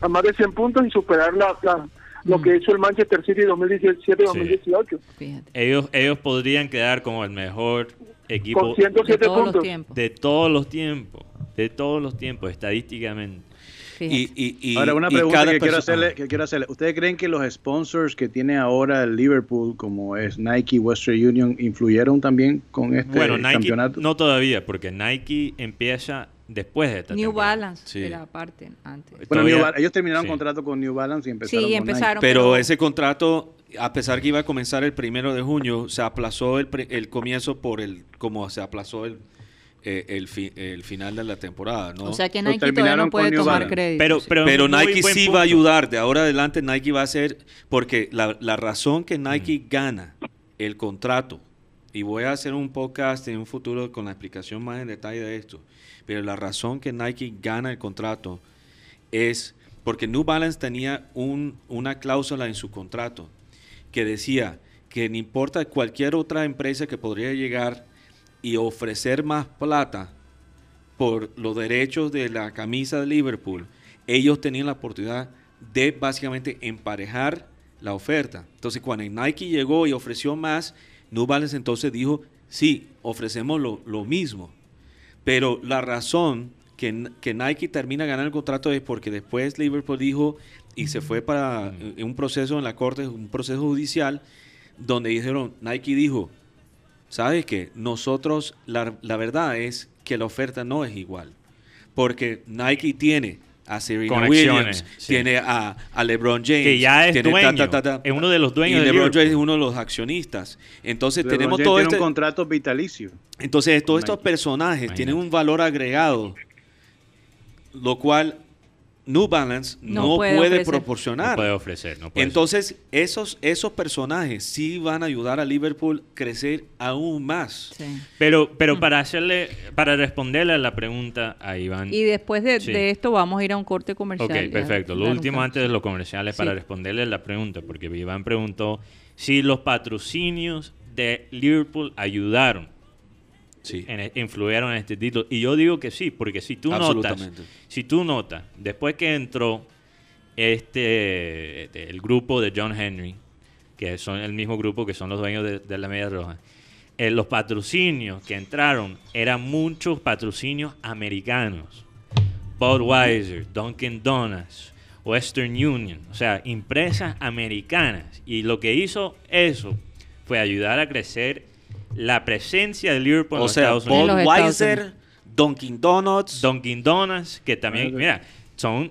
S5: a más de 100 puntos y superar la, la- lo
S2: Mm.
S5: que hizo el Manchester City 2017-2018.
S2: fíjate.
S3: ellos, ellos podrían quedar como el mejor equipo
S5: Con 107
S2: De todos los
S5: puntos.
S2: tiempos.
S3: de todos los tiempos. De todos los tiempos, estadísticamente.
S4: Y, y- y-
S6: Ahora, una
S4: y
S6: pregunta
S4: cada
S6: que quiero, hacerle, que quiero hacerle. ¿Ustedes creen que los sponsors que tiene ahora el Liverpool, como es Nike, Western Union, influyeron también con este
S3: bueno, Nike
S6: campeonato?
S3: no todavía, porque Nike empieza después de esta
S2: New
S3: temporada.
S2: Balance
S4: Sí.
S2: era aparte antes.
S6: Bueno,
S3: todavía-
S6: New ellos terminaron
S3: sí.
S6: contrato con New Balance y empezaron
S2: Sí,
S6: con Nike.
S2: empezaron.
S4: Pero ese contrato, a pesar que iba a comenzar el primero de junio, se aplazó el, pri- el comienzo por el, como se aplazó el, eh, el, fi- el final de la temporada, ¿no?
S2: O sea que Nike todavía no puede tomar
S6: Balance.
S2: crédito.
S3: Pero,
S2: sí.
S3: pero,
S4: Nike sí
S3: punto.
S4: va a ayudar. De ahora adelante Nike va a hacer, porque la, la razón que Nike
S3: Mm.
S4: gana el contrato, y voy a hacer un podcast en un futuro con la explicación más en detalle de esto, pero la razón que Nike gana el contrato es porque New Balance tenía un- una cláusula en su contrato que decía que no importa cualquier otra empresa que podría llegar y ofrecer más plata por los derechos de la camisa de Liverpool, ellos tenían la oportunidad de básicamente emparejar la oferta. Entonces, cuando Nike llegó y ofreció más, New Balance entonces dijo, sí, ofrecemos lo mismo. Pero la razón que, Nike termina ganando el contrato es porque después Liverpool dijo y se fue para un proceso en la corte, un proceso judicial, donde dijeron, Nike dijo, ¿sabes qué? Nosotros, la, la verdad es que la oferta no es igual. Porque Nike tiene a Serena
S3: Conexiones,
S4: Williams,
S3: sí.
S4: tiene a, a LeBron James.
S3: Que ya es
S4: tiene
S3: dueño, es uno de los dueños
S4: Y
S3: de
S4: LeBron. James es uno de los accionistas. Entonces
S6: LeBron
S4: tenemos
S6: James
S4: todo
S6: tiene
S4: este...
S6: un contrato vitalicio.
S4: Entonces, todos estos personajes
S3: Imagínate.
S4: tienen un valor agregado, lo cual New Balance
S2: No
S4: no,
S2: puede
S4: proporcionar.
S3: No puede ofrecer. No puede
S4: Entonces, esos, esos personajes sí van a ayudar a Liverpool a crecer aún más.
S2: Sí.
S3: Pero, pero para hacerle, para responderle a la pregunta a Iván.
S2: Y después de,
S3: Sí.
S2: de esto vamos a ir a un corte comercial.
S3: Ok, perfecto. Lo último antes de los comerciales para responderle la pregunta, porque Iván preguntó si los patrocinios de Liverpool ayudaron,
S4: Sí.
S3: en, influyeron en este título. Y yo digo que sí, porque si tú notas, si tú notas, después que entró este, este, el grupo de John Henry, que son el mismo grupo que son los dueños de, de la Media Roja, eh, los patrocinios que entraron eran muchos patrocinios americanos. Budweiser, Dunkin' Donuts, Western Union, o sea, empresas americanas. Y lo que hizo eso fue ayudar a crecer la presencia de Liverpool en
S4: O
S3: los
S4: sea,
S3: Estados Unidos.
S2: Estados
S4: Budweiser, Dunkin' Donuts,
S3: Dunkin' Donuts, que también, mira, son,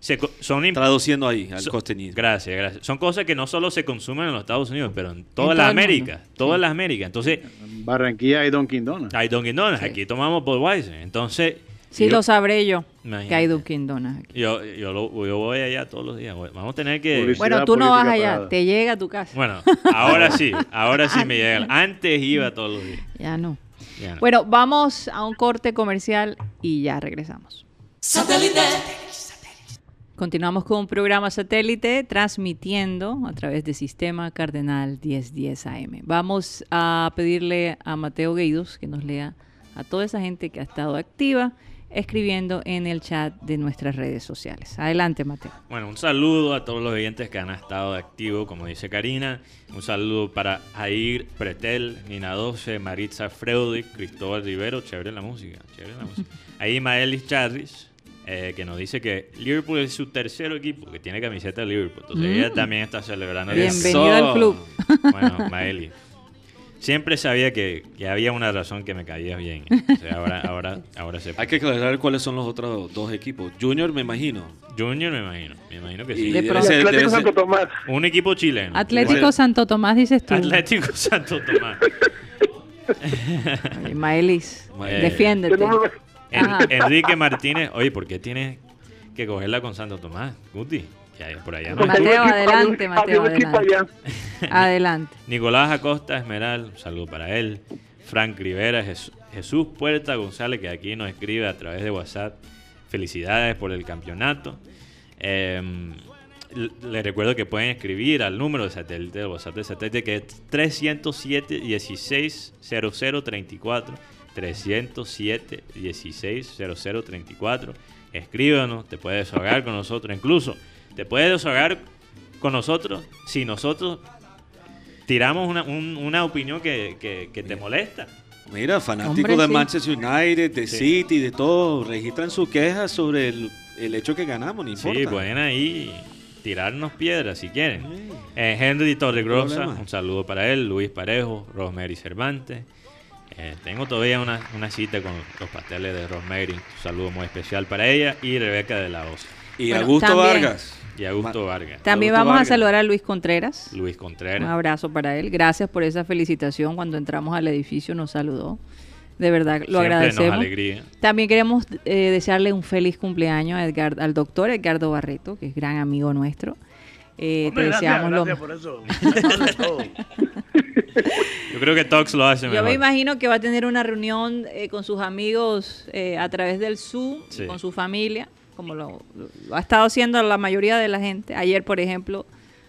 S3: se son
S4: traduciendo ahí al
S3: so-
S4: contenido.
S3: Gracias, gracias. Son cosas que no solo se consumen en los Estados Unidos, pero en
S2: el mundo.
S3: Américas, todas las Américas. Entonces,
S6: En Barranquilla hay Dunkin' Donuts.
S3: hay Dunkin' Donuts,
S2: Sí.
S3: aquí tomamos Budweiser. Entonces,
S2: Sí,
S3: yo,
S2: lo sabré yo.
S3: Imagínate.
S2: Que hay Dunkin' Donuts aquí.
S3: yo, yo, lo- yo voy allá todos los días. Vamos a tener que...
S6: Publicidad.
S2: Bueno, tú no vas allá, te llega a tu casa.
S3: Bueno, ahora sí, (laughs) ahora sí me llega. Antes iba todos los días.
S2: Ya no.
S3: Ya no.
S2: Bueno, vamos a un corte comercial y ya regresamos. Continuamos con un programa satélite transmitiendo a través de Sistema Cardenal 1010 AM. Vamos a pedirle a Mateo Gueidos que nos lea a toda esa gente que ha estado activa escribiendo en el chat de nuestras redes sociales. Adelante, Mateo.
S3: Bueno, un saludo a todos los oyentes que han estado activos, como dice Karina. Un saludo para Air Pretel, Nina 12, Maritza Freudic, Cristóbal Rivero. Chévere la música, chévere la música. (laughs) Ahí Maelis Charris, eh, que nos dice que Liverpool es su tercer equipo, que tiene camiseta de Liverpool. Entonces ella también está celebrando. el
S2: Bienvenido al club.
S3: Bueno, Maeli. Siempre sabía que, que había una razón que me caía bien. O sea, ahora, ahora, ahora se (laughs)
S4: Hay que aclarar cuáles son los otros dos equipos. Junior, me imagino.
S3: Junior me imagino, me imagino que
S4: Y
S3: sí.
S2: De
S4: debe
S2: pronto.
S4: ser-
S5: Atlético
S4: debe ser-
S5: Santo Tomás.
S3: Un equipo chileno.
S2: Atlético Santo Tomás, dices tú.
S3: Atlético (laughs) Santo Tomás.
S2: Oye, Maelis,
S3: Eh,
S2: defiéndete.
S3: En-. Enrique Martínez, oye, ¿por qué tienes que cogerla con Santo Tomás? Guti, que hay por allá no.
S2: Mateo, adelante, Mateo, adelante. Adelante.
S3: Nicolás Acosta Esmeral, un saludo para él. Frank Rivera, Jes- Jesús Puerta González, que aquí nos escribe a través de WhatsApp. Felicidades por el campeonato. Eh, l- les recuerdo que pueden escribir al número de satélite, de WhatsApp de satélite, que es 307 16 0034. 307 16 0034. Escríbanos, te puedes desahogar con nosotros. Incluso te puedes desahogar con nosotros si nosotros tiramos una, un- una opinión que, que- que te molesta.
S4: Mira, fanáticos
S2: Hombre,
S4: de
S2: sí.
S4: Manchester United, de
S3: Sí.
S4: City, de todo, registran sus quejas sobre el el hecho que ganamos, no importa.
S3: Sí, pueden ahí tirarnos piedras si quieren. Eh, Henry Torregrosa, un saludo para él. Luis Parejo, Rosemary Cervantes. Eh, tengo todavía una, una cita con los pasteles de Rosemary. Un saludo muy especial para ella y Rebeca de la Osa.
S4: Y
S2: Bueno,
S4: Augusto
S2: también-
S4: Vargas.
S3: Y Augusto Vargas.
S2: También
S4: Augusto
S2: vamos a saludar a Luis Contreras.
S3: Luis
S2: Un
S3: Contreras.
S2: abrazo para él. Gracias por esa felicitación. Cuando entramos al edificio nos saludó. De verdad, lo
S3: Siempre nos
S2: agradecemos.
S3: alegría.
S2: También queremos eh, desearle un feliz cumpleaños a Edgar- al doctor Edgardo Barreto, que es gran amigo nuestro. Eh,
S6: Hombre,
S2: te
S6: gracias,
S2: deseamos lo
S6: gracias por eso. (laughs)
S3: Yo creo que Tox lo hace
S2: Yo
S3: mejor.
S2: me imagino que va a tener una reunión eh, con sus amigos eh, a través del Zoom,
S3: Sí.
S2: con su familia, como lo, lo ha estado haciendo la mayoría de la gente. Ayer, por ejemplo,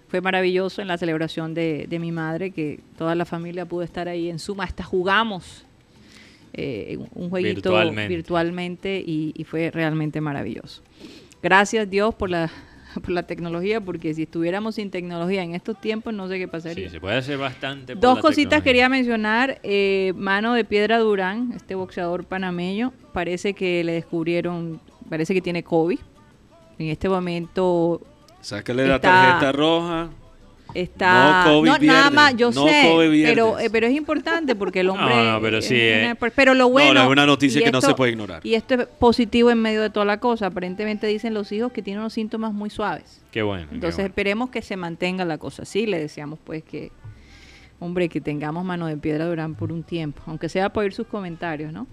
S2: fue maravilloso en la celebración de, de mi madre, que toda la familia pudo estar ahí en Zoom, hasta jugamos eh, un jueguito
S3: Virtualmente.
S2: virtualmente, y, y fue realmente maravilloso. Gracias Dios por la, por la tecnología, porque si estuviéramos sin tecnología en estos tiempos, no sé qué pasaría.
S3: Sí, se puede hacer bastante. por
S2: Dos
S3: la
S2: cositas
S3: tecnología.
S2: quería mencionar. Eh, Mano de Piedra Durán, este boxeador panameño, parece que le descubrieron, parece que tiene COVID. En este momento
S4: Sácale la
S2: Está-
S4: tarjeta roja.
S2: está...
S4: No COVID
S2: nada
S4: viernes,
S2: más, yo
S4: no
S2: sé,
S4: COVID
S2: pero, eh, pero es importante porque el (laughs) hombre...
S3: No, no, pero sí,
S2: una-
S3: eh.
S2: pero lo bueno...
S4: no, es una noticia que no se puede ignorar.
S2: Y esto es positivo en medio de toda la cosa. Aparentemente dicen los hijos que tienen unos síntomas muy suaves.
S3: Qué bueno. qué
S2: Entonces
S3: bueno.
S2: esperemos que se mantenga la cosa así. Le deseamos pues que, hombre, que tengamos mano de piedra Durán por un tiempo, aunque sea por oír sus comentarios, ¿no?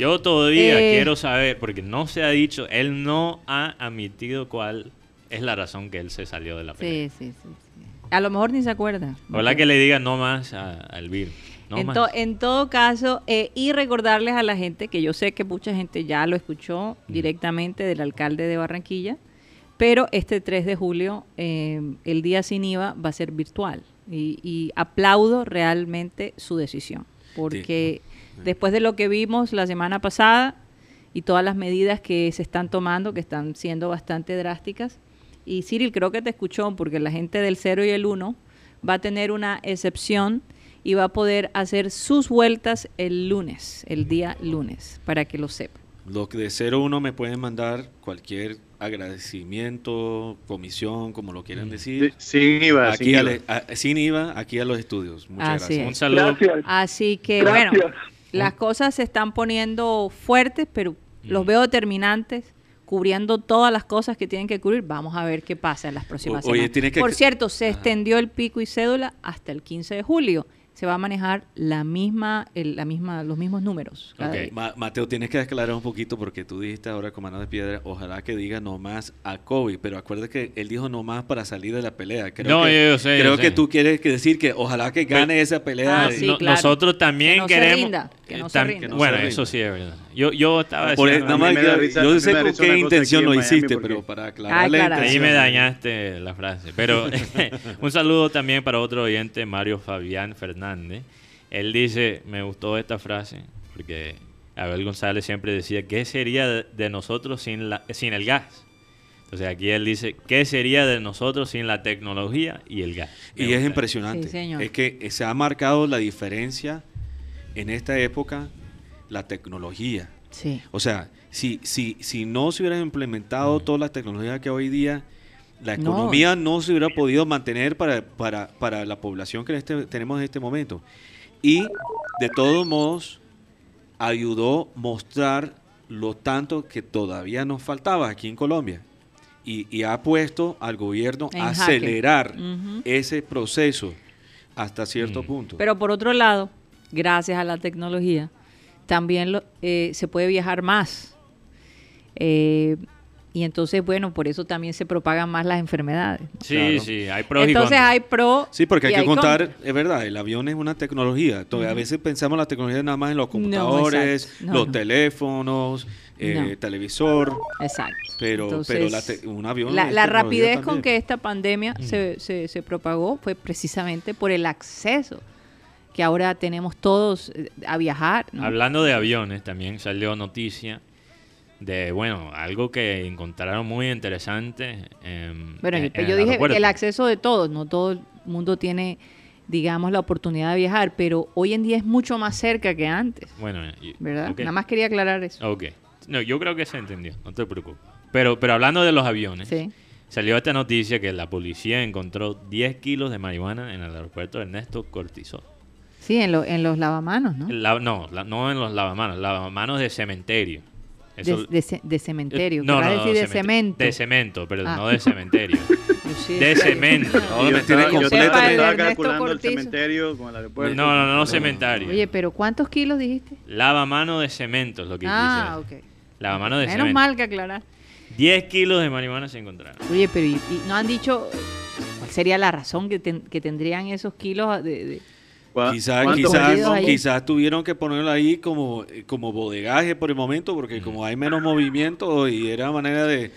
S3: Yo todavía
S2: Eh,
S3: quiero saber, porque no se ha dicho, él no ha admitido cuál es la razón que él se salió de la pelea.
S2: Sí, sí, sí, sí. A lo mejor ni se acuerda.
S3: Ojalá que le diga no más a- al virus. No
S2: en, to- en todo caso, eh, y recordarles a la gente que yo sé que mucha gente ya lo escuchó directamente del alcalde de Barranquilla, pero este 3 de julio, eh, el día sin IVA va a ser virtual. Y, y aplaudo realmente su decisión, porque después de lo que vimos la semana pasada y todas las medidas que se están tomando, que están siendo bastante drásticas, y Cyril creo que te escuchó, porque la gente del 0 y el 1 va a tener una excepción y va a poder hacer sus vueltas el lunes, el día lunes, para que lo sepan.
S4: Los de 01 me pueden mandar cualquier agradecimiento, comisión, como lo quieran decir.
S6: Sin IVA, sin
S4: Aquí a
S6: IVA.
S4: a- sin IVA, aquí a los estudios. Muchas
S2: Así
S4: gracias.
S3: Un saludo.
S5: Gracias.
S2: Así que
S5: Gracias.
S2: bueno, las cosas se están poniendo fuertes, pero los veo determinantes, cubriendo todas las cosas que tienen que cubrir. Vamos a ver qué pasa en las próximas
S4: O-
S2: semanas.
S4: que-
S2: Por cierto, se
S4: Ajá.
S2: extendió el pico y cédula hasta el 15 de julio. Se va a manejar la misma, el- la misma, los mismos números.
S4: Ma- Mateo, tienes que aclarar un poquito porque tú dijiste ahora con mano de piedra, ojalá que diga no más a COVID, pero acuérdate que él dijo no más para salir de la pelea. Creo
S3: No,
S4: que,
S3: yo sé, yo
S4: Creo
S3: sé.
S4: que tú quieres que decir que ojalá que gane
S3: Pero-
S4: esa pelea.
S2: Ah,
S4: de-
S2: sí,
S3: No-
S2: claro.
S3: Nosotros también
S2: Que no se
S3: queremos.
S2: rinda, que no
S3: eh,
S2: se rinda.
S4: Que no
S3: bueno,
S4: se
S3: eso sí es verdad. Yo, yo estaba
S4: Por
S3: diciendo-
S4: nada más, yo,
S6: risa-
S4: yo sé con qué intención lo hiciste,
S6: porque-
S4: pero para aclarar
S2: Ah.
S3: Ahí me dañaste la frase. Pero (laughs) (laughs) un saludo también para otro oyente, Mario Fabián Fernández. Él dice, me gustó esta frase, porque Abel González siempre decía, ¿qué sería de, nosotros sin, la, sin el gas? Entonces aquí él dice, ¿qué sería de nosotros sin la tecnología y el gas? Me
S4: Y es impresionante.
S2: Sí, señor.
S4: Es que se ha marcado la diferencia en esta época, la tecnología.
S2: Sí.
S4: O sea, si, si, si no se hubiera implementado toda la tecnología que hoy día, la
S2: No.
S4: economía no, se hubiera podido mantener para, para, para la población que en este- tenemos en este momento. Y de todos modos, ayudó a mostrar lo tanto que todavía nos faltaba aquí en Colombia. Y, y ha puesto al gobierno
S2: En
S4: a
S2: jaque.
S4: acelerar ese proceso hasta cierto
S3: Mm.
S4: punto.
S2: Pero por otro lado, gracias a la tecnología, también lo- eh, se puede viajar más. Eh, y entonces, bueno, por eso también se propagan más las enfermedades.
S3: Sí,
S4: Claro.
S3: sí, hay pros y
S2: Entonces
S3: contras.
S2: hay pro.
S4: Sí, porque hay
S2: y
S4: que contar,
S2: contra.
S4: es verdad, el avión es una tecnología. Entonces, A veces pensamos la tecnología nada más en los
S2: No,
S4: computadores,
S2: exacto. No,
S4: los
S2: no.
S4: teléfonos, eh,
S2: No.
S4: televisor,
S2: Exacto.
S4: pero,
S2: Entonces,
S4: pero la te- un avión
S2: la,
S4: es
S2: la rapidez con
S4: también.
S2: que esta pandemia se, se- se propagó fue precisamente por el acceso que ahora tenemos todos eh, a viajar. ¿no?
S3: Hablando de aviones, también salió noticia de, bueno, algo que encontraron muy interesante. en-
S2: Bueno,
S3: en-
S2: yo-
S3: en
S2: yo
S3: el
S2: dije
S3: aeropuerto.
S2: el acceso de todos, no todo el mundo tiene, digamos, la oportunidad de viajar, pero hoy en día es mucho más cerca que antes,
S3: Bueno,
S2: ¿verdad? Nada más quería aclarar eso.
S3: Ok. No, yo creo que se entendió, no te preocupes. Pero, pero hablando de los aviones,
S2: Sí.
S3: salió esta noticia que la policía encontró 10 kilos de marihuana en el aeropuerto Ernesto Cortizó.
S2: Sí, en, lo- en los lavamanos, ¿no?
S3: La- no, la- no en los lavamanos, lavamanos de cementerio. Eso-
S2: de, de ce- de cementerio.
S3: Eh, no, no, no,
S2: decir de
S3: cemento. De cemento, pero
S2: Ah.
S3: no de cementerio. (laughs) De cemento. (laughs)
S4: No,
S6: yo
S4: me
S6: estaba, yo calculando el cementerio con el aeropuerto.
S3: No, no, no, no cementario.
S2: Oye, pero ¿cuántos kilos dijiste?
S3: Lavamano de cemento es lo que
S2: Ah,
S3: quise
S2: ok.
S3: decir. Lavamano de
S2: Menos
S3: cemento.
S2: mal que aclarar.
S3: 10 kilos de marihuana se encontraron.
S2: Oye, pero y, y no han dicho cuál sería la razón que, ten- que tendrían esos kilos de... de-
S6: ¿Cuá-
S4: Quizás quizás quizás tuvieron que ponerlo ahí como, como bodegaje por el momento, porque como hay menos movimiento y era manera de,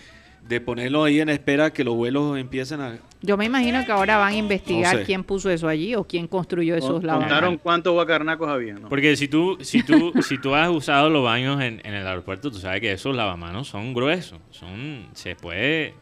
S4: de ponerlo ahí en espera que los vuelos empiecen a...
S2: Yo me imagino que ahora van a investigar
S4: No sé.
S2: quién puso eso allí o quién construyó esos
S6: Con-
S2: lavamanos.
S6: ¿Contaron cuántos guacarnacos había? ¿no?
S3: Porque si tú, si tú, (laughs) si tú has usado los baños en, en el aeropuerto, tú sabes que esos lavamanos son gruesos. Son, se puede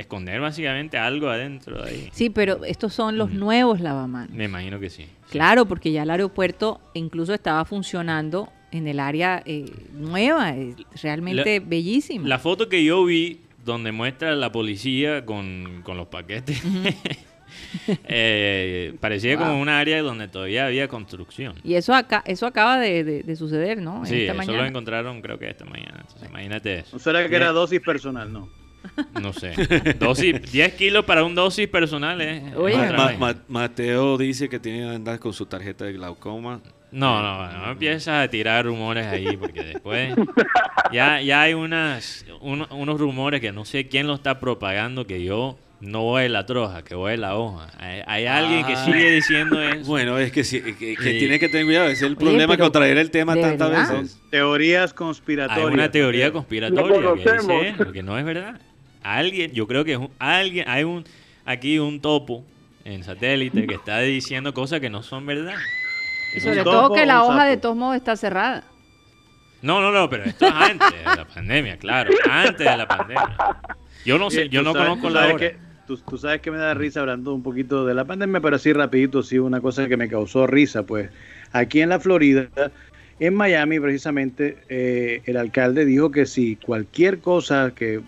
S3: esconder básicamente algo adentro de ahí.
S2: Sí, pero estos son los nuevos lavamanos.
S3: Me imagino que sí. sí.
S2: Claro, porque ya el aeropuerto incluso estaba funcionando en el área eh, nueva, eh, realmente bellísima.
S3: La foto que yo vi donde muestra la policía con, con los paquetes, (laughs) eh, parecía
S2: Wow.
S3: como un área donde todavía había construcción.
S2: Y eso acá, eso acaba de, de- de suceder, ¿no?
S3: Sí,
S2: esta
S3: eso
S2: mañana.
S3: lo encontraron creo que esta mañana. Entonces, imagínate eso.
S6: ¿No será que era dosis personal? No.
S3: No sé. Dosis, 10 kilos para un dosis personal
S2: Oye.
S4: Ma- Ma-. Ma- Mateo dice que tiene que andar con su tarjeta de glaucoma.
S3: No, no, no empiezas a tirar rumores ahí porque después ya, ya hay unas, uno- unos rumores que no sé quién lo está propagando que yo no voy en la troja, que voy en la hoja. Hay, hay alguien que
S4: Ah.
S3: sigue diciendo eso.
S4: Bueno, es que, sí, que, que
S3: Sí.
S4: tiene que tener cuidado. Ese es el problema
S2: pero
S4: con traer el tema
S2: ¿de
S4: tantas
S2: verdad?
S4: veces.
S6: Teorías
S3: hay
S6: conspiratorias.
S3: una teoría conspiratoria que dice que no es verdad. Alguien, yo creo que es un- alguien, hay un aquí un topo en satélite que está diciendo cosas que no son verdad.
S2: Y sobre
S6: ¿Un
S2: todo que la hoja de todos modos está cerrada.
S3: No, no, no, pero esto es antes de la pandemia, claro, antes de la pandemia. Yo no sé, yo no
S6: sabes-
S3: conozco la hora.
S6: que- tú, tú sabes que me da risa hablando un poquito de la pandemia, pero así rapidito, sí, una cosa que me causó risa, pues aquí en la Florida, en Miami precisamente, eh, el alcalde dijo que si cualquier cosa, que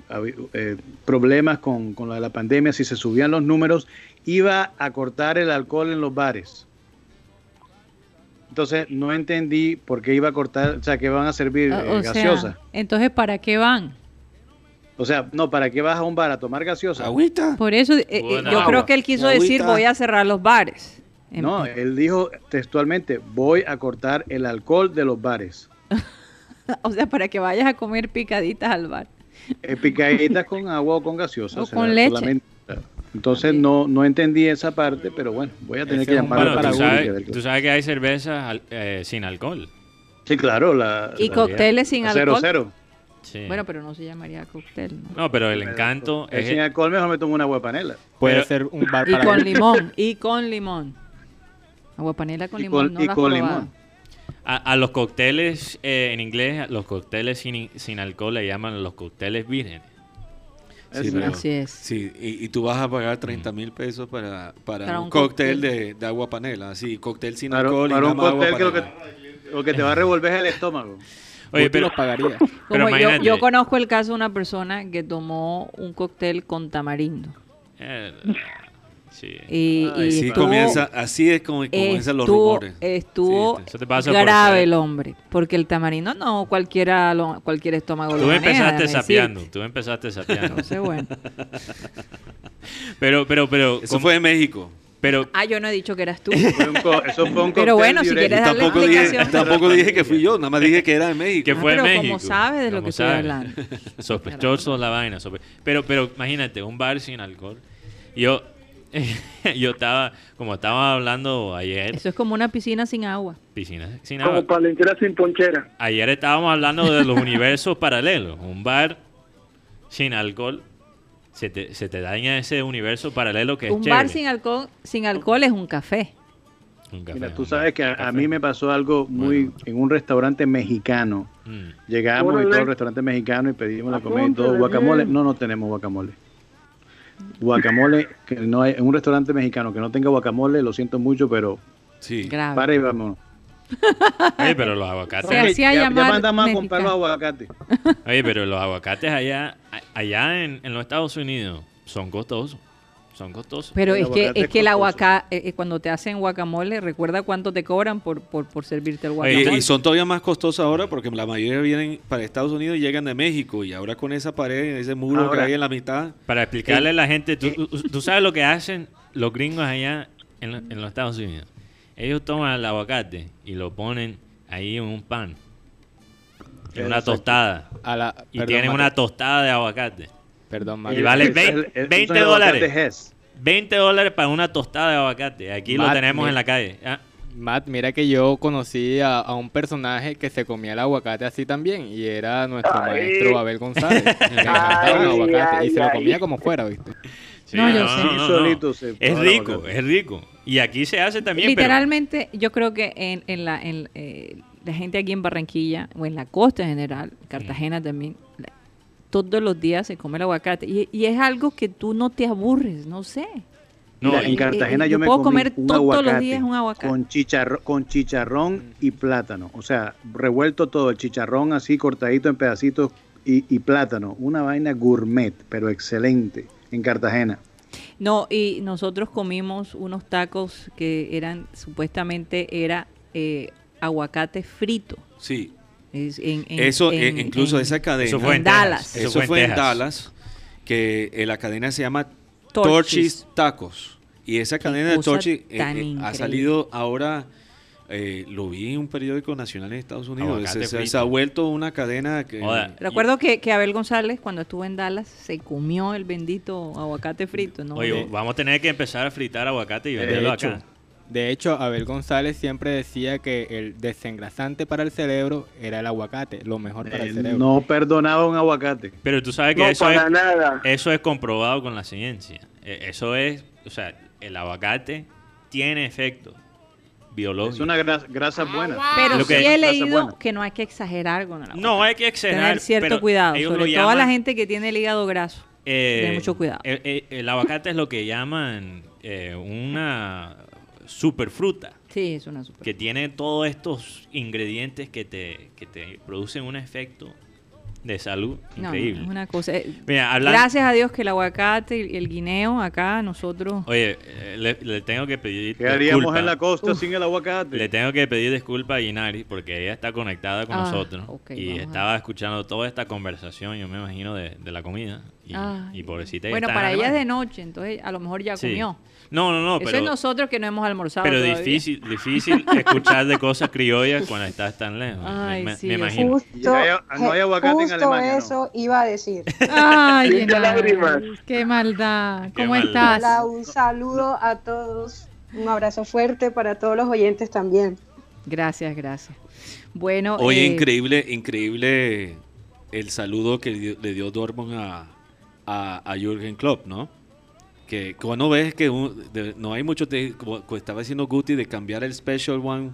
S6: eh, problemas con, con la, la pandemia, si se subían los números, iba a cortar el alcohol en los bares. Entonces no entendí por qué iba a cortar, o sea, que van a servir
S2: O-
S6: eh,
S2: sea,
S6: gaseosa.
S2: entonces, ¿para qué van?
S6: O sea, no, ¿para qué vas a un bar a tomar gaseosa?
S4: Agüita.
S2: Por eso, eh, eh, yo
S3: agua.
S2: creo que él quiso
S4: Agüita.
S2: decir, voy a cerrar los bares. Em,
S6: No, él dijo textualmente, voy a cortar el alcohol de los bares. (laughs)
S2: O sea, para que vayas a comer picaditas al bar.
S6: Eh, picaditas con agua o con gaseosa.
S2: O
S6: o sea,
S2: con leche.
S6: solamente- Entonces no, no entendí esa parte, pero bueno, voy a tener
S4: Ese
S6: que llamarlo
S3: Bueno,
S6: para
S3: tú
S6: y
S3: sabes, tú sabes que hay cervezas al- eh, sin alcohol.
S6: Sí, claro, la,
S2: Y
S6: la-
S2: cócteles sin
S6: cero
S2: alcohol.
S6: cero.
S3: Sí.
S2: Bueno, pero no se llamaría cóctel. ¿no?
S3: no, pero el encanto es
S6: sin alcohol mejor me tomo una agua de panela.
S7: Puede
S3: Pero-
S7: ser un bar
S2: Y
S7: para
S2: con
S7: él.
S2: limón, y con limón. Aguapanela con
S6: Y
S2: limón,
S6: con-
S2: no
S6: y
S2: lo has
S6: con limón.
S3: a, a los cócteles eh, en inglés, los cócteles sin, sin alcohol le llaman los cócteles vírgenes.
S4: Sí, pero-
S2: Así es.
S4: Sí, y, y tú vas a pagar 30 mil pesos para, para,
S2: Para
S4: un,
S2: un
S4: cóctel,
S2: cóctel.
S4: de, de agua panela. Así, cóctel sin
S6: Para,
S4: alcohol y
S6: para
S4: nada
S6: un cóctel que lo que, lo que te va a revolver es el estómago.
S3: Oye, pero,
S7: los pagaría. (laughs)
S3: pero
S2: Como yo,
S3: imagínate.
S2: yo conozco el caso de una persona que tomó un cóctel con tamarindo.
S3: eh, sí.
S2: Y,
S6: Ay,
S2: y
S4: Así,
S2: estuvo-
S4: comienza, así es como comienzan los rumores.
S2: Estuvo
S3: Sí,
S2: grave el hombre, porque el tamarindo no cualquiera lo- cualquier estómago lo
S3: Tú
S2: maneja,
S3: empezaste sapeando, tú empezaste sapeando.
S2: Entonces, bueno. (laughs)
S3: Pero, pero, pero,
S4: Eso
S3: ¿cómo-
S4: fue en México.
S3: pero,
S2: Ah, yo no he dicho que eras tú. (laughs)
S6: Eso fue un
S2: Pero bueno, si quieres darle
S4: Tampoco dije,
S2: explicación.
S4: tampoco dije que fui yo, nada más dije que era en México.
S3: que
S2: Ah,
S3: fue en
S2: pero
S3: México.
S2: como sabe de lo que estoy hablando. (laughs)
S3: Sospechoso la vaina. sospe- Pero, pero imagínate, un bar sin alcohol. Yo, (laughs) yo estaba, como estaba hablando ayer,
S2: Eso es como una piscina sin agua.
S3: piscina sin
S5: Como
S3: agua.
S5: palentera sin ponchera.
S3: Ayer estábamos hablando de los universos paralelos. Un bar sin alcohol. Se te, se te daña ese universo paralelo que es
S2: Un bar
S3: chévere.
S2: sin alcohol, sin alcohol es un café.
S3: Un café,
S6: Mira, tú
S3: un
S6: sabes que a, mí me pasó algo muy en un restaurante mexicano.
S3: Mm.
S6: Llegamos y todo el restaurante mexicano y pedimos la comida y todo. Guacamole,
S5: bien.
S6: no, no tenemos guacamole. Guacamole, que no hay, en un restaurante mexicano que no tenga guacamole, lo siento mucho, pero
S4: Sí.
S2: Grave.
S6: para y vámonos.
S3: Oye, pero los aguacates.
S2: Se hacía
S6: ya, a comprar los aguacates.
S3: Oye, pero los aguacates allá, allá en, en los Estados Unidos son costosos. Son costosos.
S2: Pero
S6: El
S2: es que, es
S6: es
S2: que el aguacate, cuando te hacen guacamole, recuerda cuánto te cobran por, por, por servirte el
S4: Y,
S2: guacamole.
S4: y son todavía más costosos ahora porque la mayoría vienen para Estados Unidos y llegan de México. Y ahora con esa pared, ese muro
S6: Ahora-
S4: que hay en la mitad.
S3: Para explicarle a la gente, ¿tú, tú- tú sabes lo que hacen los gringos allá en, en los Estados Unidos. Ellos toman el aguacate y lo ponen ahí en un pan, en una tostada.
S7: A la,
S3: Y
S7: perdón,
S3: tienen una tostada de aguacate.
S7: Perdón,
S3: Y vale
S6: El-
S3: 20
S6: el- el-
S3: 20
S6: son el aguacate
S3: dólares.
S6: Hess.
S3: 20 dólares para una tostada de aguacate. Aquí lo tenemos en la calle. Ah,
S7: Matt, mira que yo conocí a, a un personaje que se comía el aguacate así también y era nuestro
S5: Ay.
S7: maestro AbelGonzález. (laughs) Le encantaba el
S5: Ay,
S7: aguacate y se lo comía como fuera, ¿viste?
S3: sí,
S2: No, yo sé.
S6: Sí, solito se
S3: Es rico, es rico. Y aquí se hace también. pero-
S2: Literalmente, yo creo que en, en la, en, eh, la gente aquí en Barranquilla, o en la costa en general, Cartagena también, todos los días se come el aguacate. Y, y es algo que tú no te aburres, no sé.
S3: No,
S6: en Cartagena
S2: eh,
S6: yo me
S2: puedo
S6: comí
S2: comer
S6: un
S2: todos los
S6: aguacate
S2: días un aguacate.
S6: con chicharrón, con chicharrón y plátano, o sea, revuelto todo, el chicharrón así cortadito en pedacitos y, y plátano, una vaina gourmet, pero excelente en Cartagena.
S2: No, y nosotros comimos unos tacos que eran, supuestamente era eh, aguacate frito.
S4: Sí.
S2: Es en- en-
S4: Eso,
S2: en-
S4: eh, incluso
S2: en-
S4: esa cadena.
S3: Eso fue en
S2: en. Dallas.
S4: Eso,
S3: fue en
S4: en. Dallas, que eh, la cadena se llama
S2: Torchy's.
S4: Torchy's Tacos. Y esa cadena de
S2: cosa
S4: Torchy's eh, eh, ha salido ahora, eh, lo vi en un periódico nacional en Estados Unidos. Se, se-
S3: frito.
S4: se ha vuelto una cadena que...
S2: Recuerdo que, que Abel González, cuando estuvo en Dallas, se comió el bendito aguacate frito. ¿no?
S3: Oye, vamos a tener que empezar a fritar aguacate y
S7: De
S3: venderlo
S7: hecho,
S3: acá.
S7: De hecho, Abel González siempre decía que el desengrasante para el cerebro era el aguacate, lo mejor para el
S6: Eh,
S7: cerebro.
S6: no perdonaba un aguacate.
S3: Pero tú sabes que
S5: No,
S3: eso, es,
S5: nada.
S3: eso es comprobado con la ciencia. Eh, Eso es, o sea, el aguacate tiene efecto biológico.
S6: Es una grasa, grasa buena.
S2: Pero
S3: Lo
S2: sí
S3: que-
S2: he leído
S6: buena.
S2: que no hay que exagerar con el aguacate.
S3: No hay que exagerar.
S2: Tener cierto
S3: pero
S2: cuidado, sobre todo a la gente que tiene el hígado graso.
S3: eh,
S2: Tener mucho cuidado.
S3: El, el- el aguacate es lo que llaman eh, una superfruta.
S2: Sí, es una super.
S3: que tiene todos estos ingredientes que te, que te producen un efecto de salud
S2: No,
S3: increíble.
S2: es una cosa. eh,
S3: Mira,
S2: Gracias a Dios que el aguacate y el guineo acá nosotros.
S3: Oye, eh, le, le tengo que pedir
S6: ¿Qué haríamos
S3: disculpa.
S6: en la costa sin el aguacate?
S3: Le tengo que pedir disculpas a Inari porque ella está conectada con
S2: Ah,
S3: nosotros y estaba escuchando toda esta conversación, yo me imagino, de, de la comida. Y,
S2: Ay.
S3: y pobrecita.
S2: bueno, para ella es de noche, entonces a lo mejor ya
S3: Sí.
S2: comió.
S3: No, no, no,
S2: Eso
S3: pero,
S2: es nosotros que no hemos almorzado.
S3: pero
S2: todavía.
S3: difícil, difícil (laughs) escuchar de cosas criollas cuando estás tan lejos.
S2: Ay,
S3: me,
S2: sí,
S3: me imagino.
S6: Y no hay- en
S8: justo eso iba a decir.
S2: Ay,
S5: lágrimas.
S2: Qué maldad.
S3: Qué
S2: ¿Cómo
S3: maldad.
S2: estás?
S8: Hola, un saludo a todos. Un abrazo fuerte para todos los oyentes también.
S2: Gracias, gracias. Bueno,
S4: Oye,
S2: eh,
S4: increíble, increíble el saludo que le dio Dortmund a, a, a Jürgen Klopp, ¿no? Que cuando ves que un- de- no hay mucho, de, como, como estaba diciendo Guti, de cambiar el Special One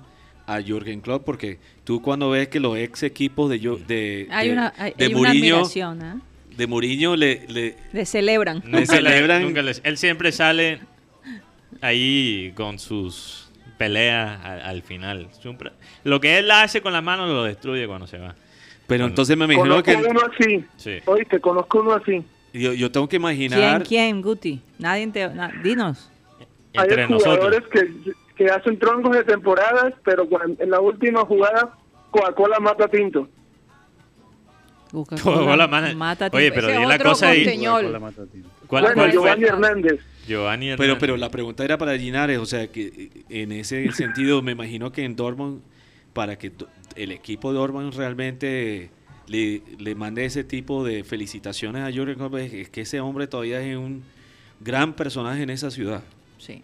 S4: a Jürgen Klopp, porque tú cuando ves que los ex equipos de, Yo- de,
S2: hay una, hay,
S4: de
S2: hay
S4: Mourinho,
S2: admiración, ¿ah?
S4: de Mourinho le, le,
S2: Le celebran.
S4: Le celebran.
S3: nunca les- él siempre sale ahí con sus peleas al, al final. Siempre- Lo que él hace con las manos lo destruye cuando se va.
S4: pero entonces me imagino
S5: Conozco
S4: que
S5: uno así.
S3: Sí.
S5: Oíste, conozco uno así.
S4: Yo, yo tengo que
S2: ¿Quién,
S4: imaginar
S2: quién, Guti? Nadie te... na- dinos.
S3: Entre
S5: Hay
S3: nosotros.
S5: jugadores que, que hacen troncos de temporadas, pero cuando- en la última jugada Coca-Cola mata a Tinto.
S3: Coca-Cola mata-
S2: mata
S3: Oye,
S2: tipo-
S3: pero di la cosa ahí. ¿Cuál,
S5: bueno,
S3: cuál
S5: Giovanni
S3: fue?
S5: Hernández.
S3: Giovanni
S4: Pero,
S3: Hernández.
S4: pero la pregunta era para Linares, o sea, que eh, en ese sentido me imagino que en Dortmund, para que el equipo de Dortmund realmente le, le mande ese tipo de felicitaciones a Jürgen Klopp, es es que ese hombre todavía es un gran personaje en esa ciudad.
S2: Sí.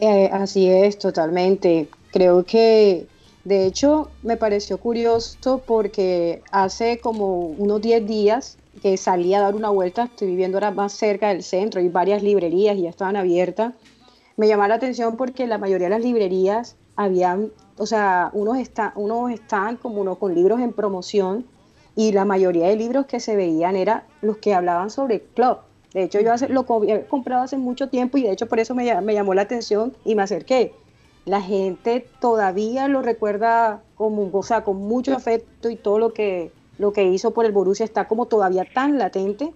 S8: Eh, así es, totalmente. Creo que, de hecho, me pareció curioso porque hace como unos 10 días que salí a dar una vuelta, estoy viviendo ahora más cerca del centro, hay varias librerías y ya estaban abiertas. Me llamó la atención porque la mayoría de las librerías habían, o sea, unos, está, unos están como uno con libros en promoción y la mayoría de libros que se veían eran los que hablaban sobre club. De hecho, yo hace- lo había comprado hace mucho tiempo y de hecho por eso me, me llamó la atención y me acerqué. la gente todavía lo recuerda como, o sea, con mucho afecto y todo lo que, lo que hizo por el Borussia está como todavía tan latente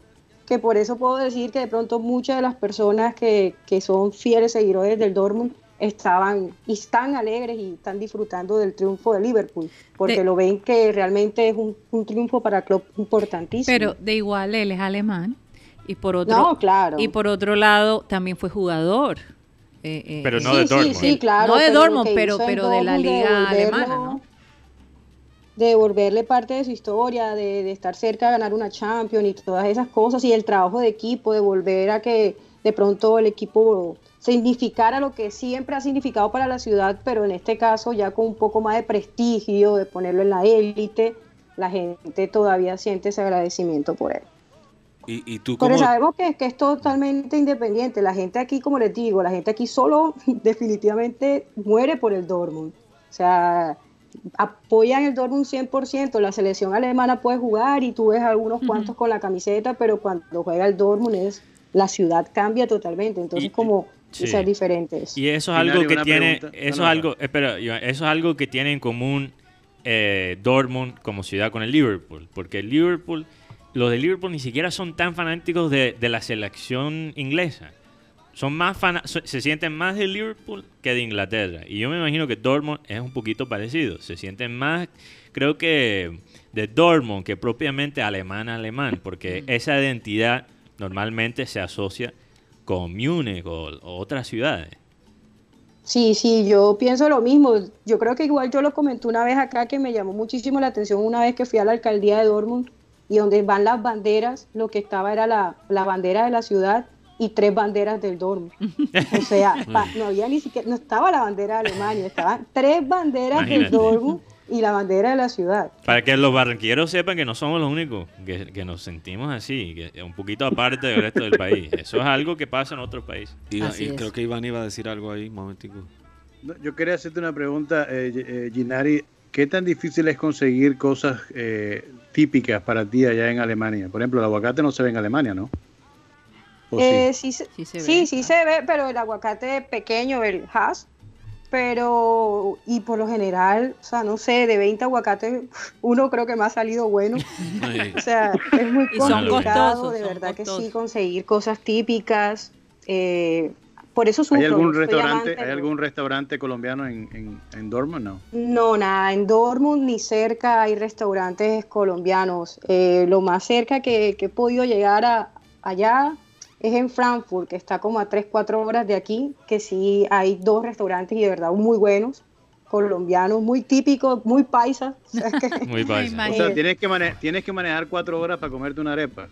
S8: que por eso puedo decir que de pronto muchas de las personas que, que son fieles seguidores del Dortmund estaban y están alegres y están disfrutando del triunfo de Liverpool, porque
S9: De-
S8: lo ven que realmente es un, un triunfo para el club importantísimo.
S9: Pero de igual él es alemán y por otro
S8: No, claro.
S9: y por otro lado también fue jugador. Eh, eh,
S3: Pero no de Dortmund.
S8: Sí, sí, claro.
S9: No de
S8: pero
S9: Dortmund, pero- pero de la liga alemana, ¿no?
S8: De devolverle parte de su historia, de, de estar cerca de ganar una Champions y todas esas cosas, y el trabajo de equipo, de volver a que de pronto el equipo significara lo que siempre ha significado para la ciudad, pero en este caso ya con un poco más de prestigio, de ponerlo en la élite, la gente todavía siente ese agradecimiento por él.
S4: Y, y tú
S8: Pero sabemos que, que es totalmente independiente. La gente aquí, como les digo, la gente aquí solo (laughs) definitivamente muere por el Dortmund. O sea, apoyan el Dortmund 100%. La selección alemana puede jugar y tú ves algunos cuantos con la camiseta, pero cuando juega el Dortmund es la ciudad cambia totalmente. Entonces,
S3: Y-
S8: como
S3: sí.
S8: ser diferentes.
S3: Y eso es algo que tiene,
S6: pregunta.
S3: eso es
S6: No,
S3: algo, espera, eso es algo que tiene en común eh, Dortmund como ciudad con el Liverpool, porque el Liverpool, los de Liverpool ni siquiera son tan fanáticos de, de la selección inglesa. Son más so- se sienten más de Liverpool que de Inglaterra. Y yo me imagino que Dortmund es un poquito parecido. Se sienten más, creo que de Dortmund que propiamente alemán alemán, porque esa identidad normalmente se asocia con Múnich o, o otras ciudades.
S8: Sí, sí, yo pienso lo mismo. Yo creo que igual yo lo comenté una vez acá que me llamó muchísimo la atención una vez que fui a la alcaldía de Dortmund y donde van las banderas, lo que estaba era la, la bandera de la ciudad y tres banderas del Dortmund. O sea, (laughs) pa- no había ni siquiera, no estaba la bandera de Alemania, estaban tres banderas del. Dortmund y la bandera de la ciudad.
S3: Para que los barranquilleros sepan que no somos los únicos que, que nos sentimos así, que es un poquito aparte del resto del país. Eso es algo que pasa en otros países.
S4: Y creo que Iván iba a decir algo ahí, un momentico.
S6: No, Yo quería hacerte una pregunta, eh, eh, Ginari. ¿Qué tan difícil es conseguir cosas eh, típicas para ti allá en Alemania? Por ejemplo, el aguacate no se ve en Alemania, ¿no? ¿O sí?
S8: Eh, sí, se-
S9: Sí se
S8: sí,
S9: ve,
S8: sí se ve, pero el aguacate pequeño, el Hass, pero, y por lo general, o sea, no sé, de 20 aguacates, (laughs) uno creo que me ha salido bueno. O sea, es muy (laughs) complicado, de verdad que sí, conseguir cosas típicas. eh, por eso sufro.
S6: ¿Hay algún restaurante,
S8: amante
S6: ¿hay algún restaurante colombiano en, en, en Dortmund? No.
S8: No, nada, en Dortmund ni cerca hay restaurantes colombianos. Eh, lo más cerca que, que he podido llegar a, allá es en Frankfurt, que está como a 3, 4 horas de aquí, que sí hay dos restaurantes y de verdad muy buenos, colombianos, muy típicos, muy paisas. (laughs) o sea que- (laughs)
S3: Muy paisa.
S9: Ay,
S6: O sea,
S8: Eh.
S6: tienes que, mane- tienes que manejar cuatro horas para comerte una arepa.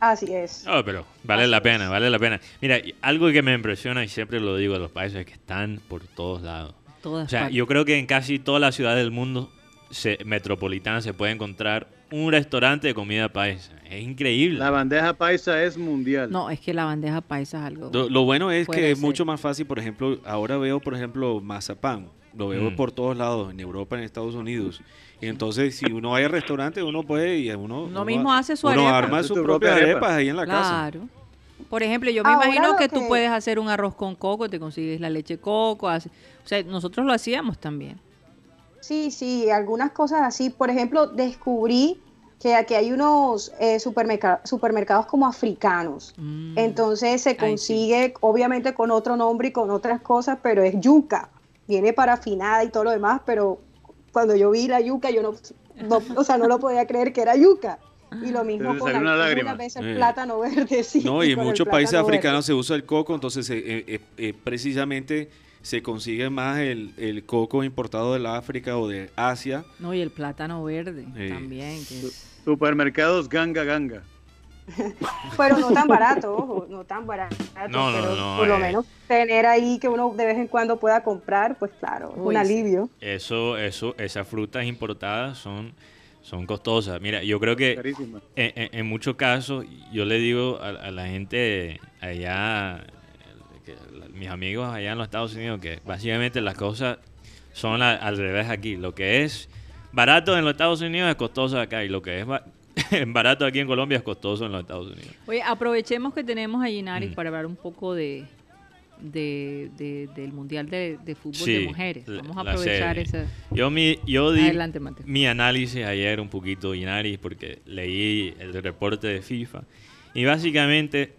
S8: así es.
S3: No, pero vale
S8: Así
S3: la
S8: es.
S3: pena, vale la pena. Mira, algo que me impresiona y siempre lo digo a los países es que están por todos lados.
S9: Todas
S3: O sea,
S9: partes.
S3: yo creo que en casi todas las ciudades del mundo se- metropolitanas se puede encontrar un restaurante de comida paisa. Es increíble.
S6: La bandeja paisa es mundial.
S9: No, es que la bandeja paisa es algo.
S4: Lo, lo bueno es que es
S9: ser.
S4: mucho más fácil, por ejemplo, ahora veo, por ejemplo, mazapán. Lo veo
S3: Mm.
S4: por todos lados, en Europa, en Estados Unidos. Y entonces, si uno va al restaurante, uno puede y uno...
S9: Uno mismo hace su
S4: uno
S9: arepa.
S4: arma
S6: Hace
S4: sus propias
S6: arepa.
S4: ahí en la casa.
S9: Claro. Por ejemplo, yo me
S8: Ahora
S9: imagino que, tú puedes hacer un arroz con coco, te consigues la leche coco. hace- O sea, nosotros lo hacíamos también.
S8: Sí, sí, algunas cosas así. Por ejemplo, descubrí que aquí hay unos eh, supermerca- supermercados como africanos.
S9: Mm.
S8: Entonces se
S9: Ay, sí.
S8: consigue, obviamente, con otro nombre y con otras cosas, pero es yuca. Viene parafinada y todo lo demás, pero cuando yo vi la yuca, yo no, no- o sea, no lo podía creer que era yuca. Y lo mismo con
S6: una
S8: algunas
S6: lágrima.
S8: veces
S4: Eh.
S8: plátano verde, sí.
S4: No, y en muchos países
S8: plátano verde.
S4: africanos se usa el coco, entonces eh, eh, eh, precisamente se consigue más el, el coco importado del África o de Asia.
S9: No, y el plátano verde
S4: Sí.
S9: también. que es-
S6: Supermercados ganga ganga. (laughs)
S8: Pero no tan barato, ojo, no tan barato.
S3: No, no,
S8: pero
S3: no,
S8: por lo
S3: eh.
S8: menos tener ahí que uno de vez en cuando pueda comprar, pues claro, es
S9: Uy,
S8: un alivio.
S3: Eso, eso, esas frutas importadas son, son costosas. Mira, yo creo que en, en- en muchos casos, yo le digo a, a la gente allá, que la- mis amigos allá en los Estados Unidos, que básicamente las cosas son a- al revés aquí. Lo que es barato en los Estados Unidos es costoso acá y lo que es ba- (laughs) barato aquí en Colombia es costoso en los Estados Unidos.
S9: Oye, aprovechemos que tenemos a Ginaris
S3: Mm.
S9: para hablar un poco de, de, de- del Mundial de, de Fútbol
S3: Sí,
S9: de Mujeres. Vamos a aprovechar esa...
S3: Yo, mi, yo di
S9: Adelante,
S3: mi análisis ayer un poquito, Inari, porque leí el reporte de FIFA. Y básicamente,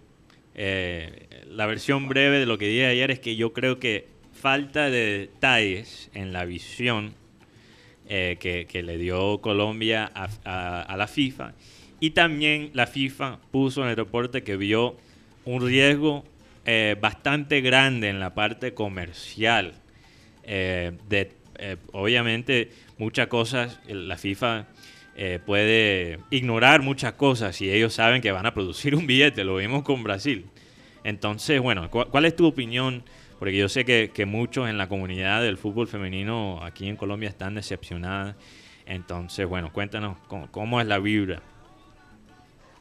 S3: eh, la versión breve de lo que dije ayer es que yo creo que falta de detalles en la visión eh, que, le dio Colombia a, la FIFA. Y también la FIFA puso en el reporte que vio un riesgo eh, bastante grande en la parte comercial. Eh, de, obviamente, muchas cosas, la FIFA puede ignorar muchas cosas si ellos saben que van a producir un billete. Lo vimos con Brasil. Entonces, bueno, ¿cu- ¿cuál es tu opinión? Porque yo sé que, que muchos en la comunidad del fútbol femenino aquí en Colombia están decepcionadas. Entonces, bueno, cuéntanos cómo, cómo es la vibra.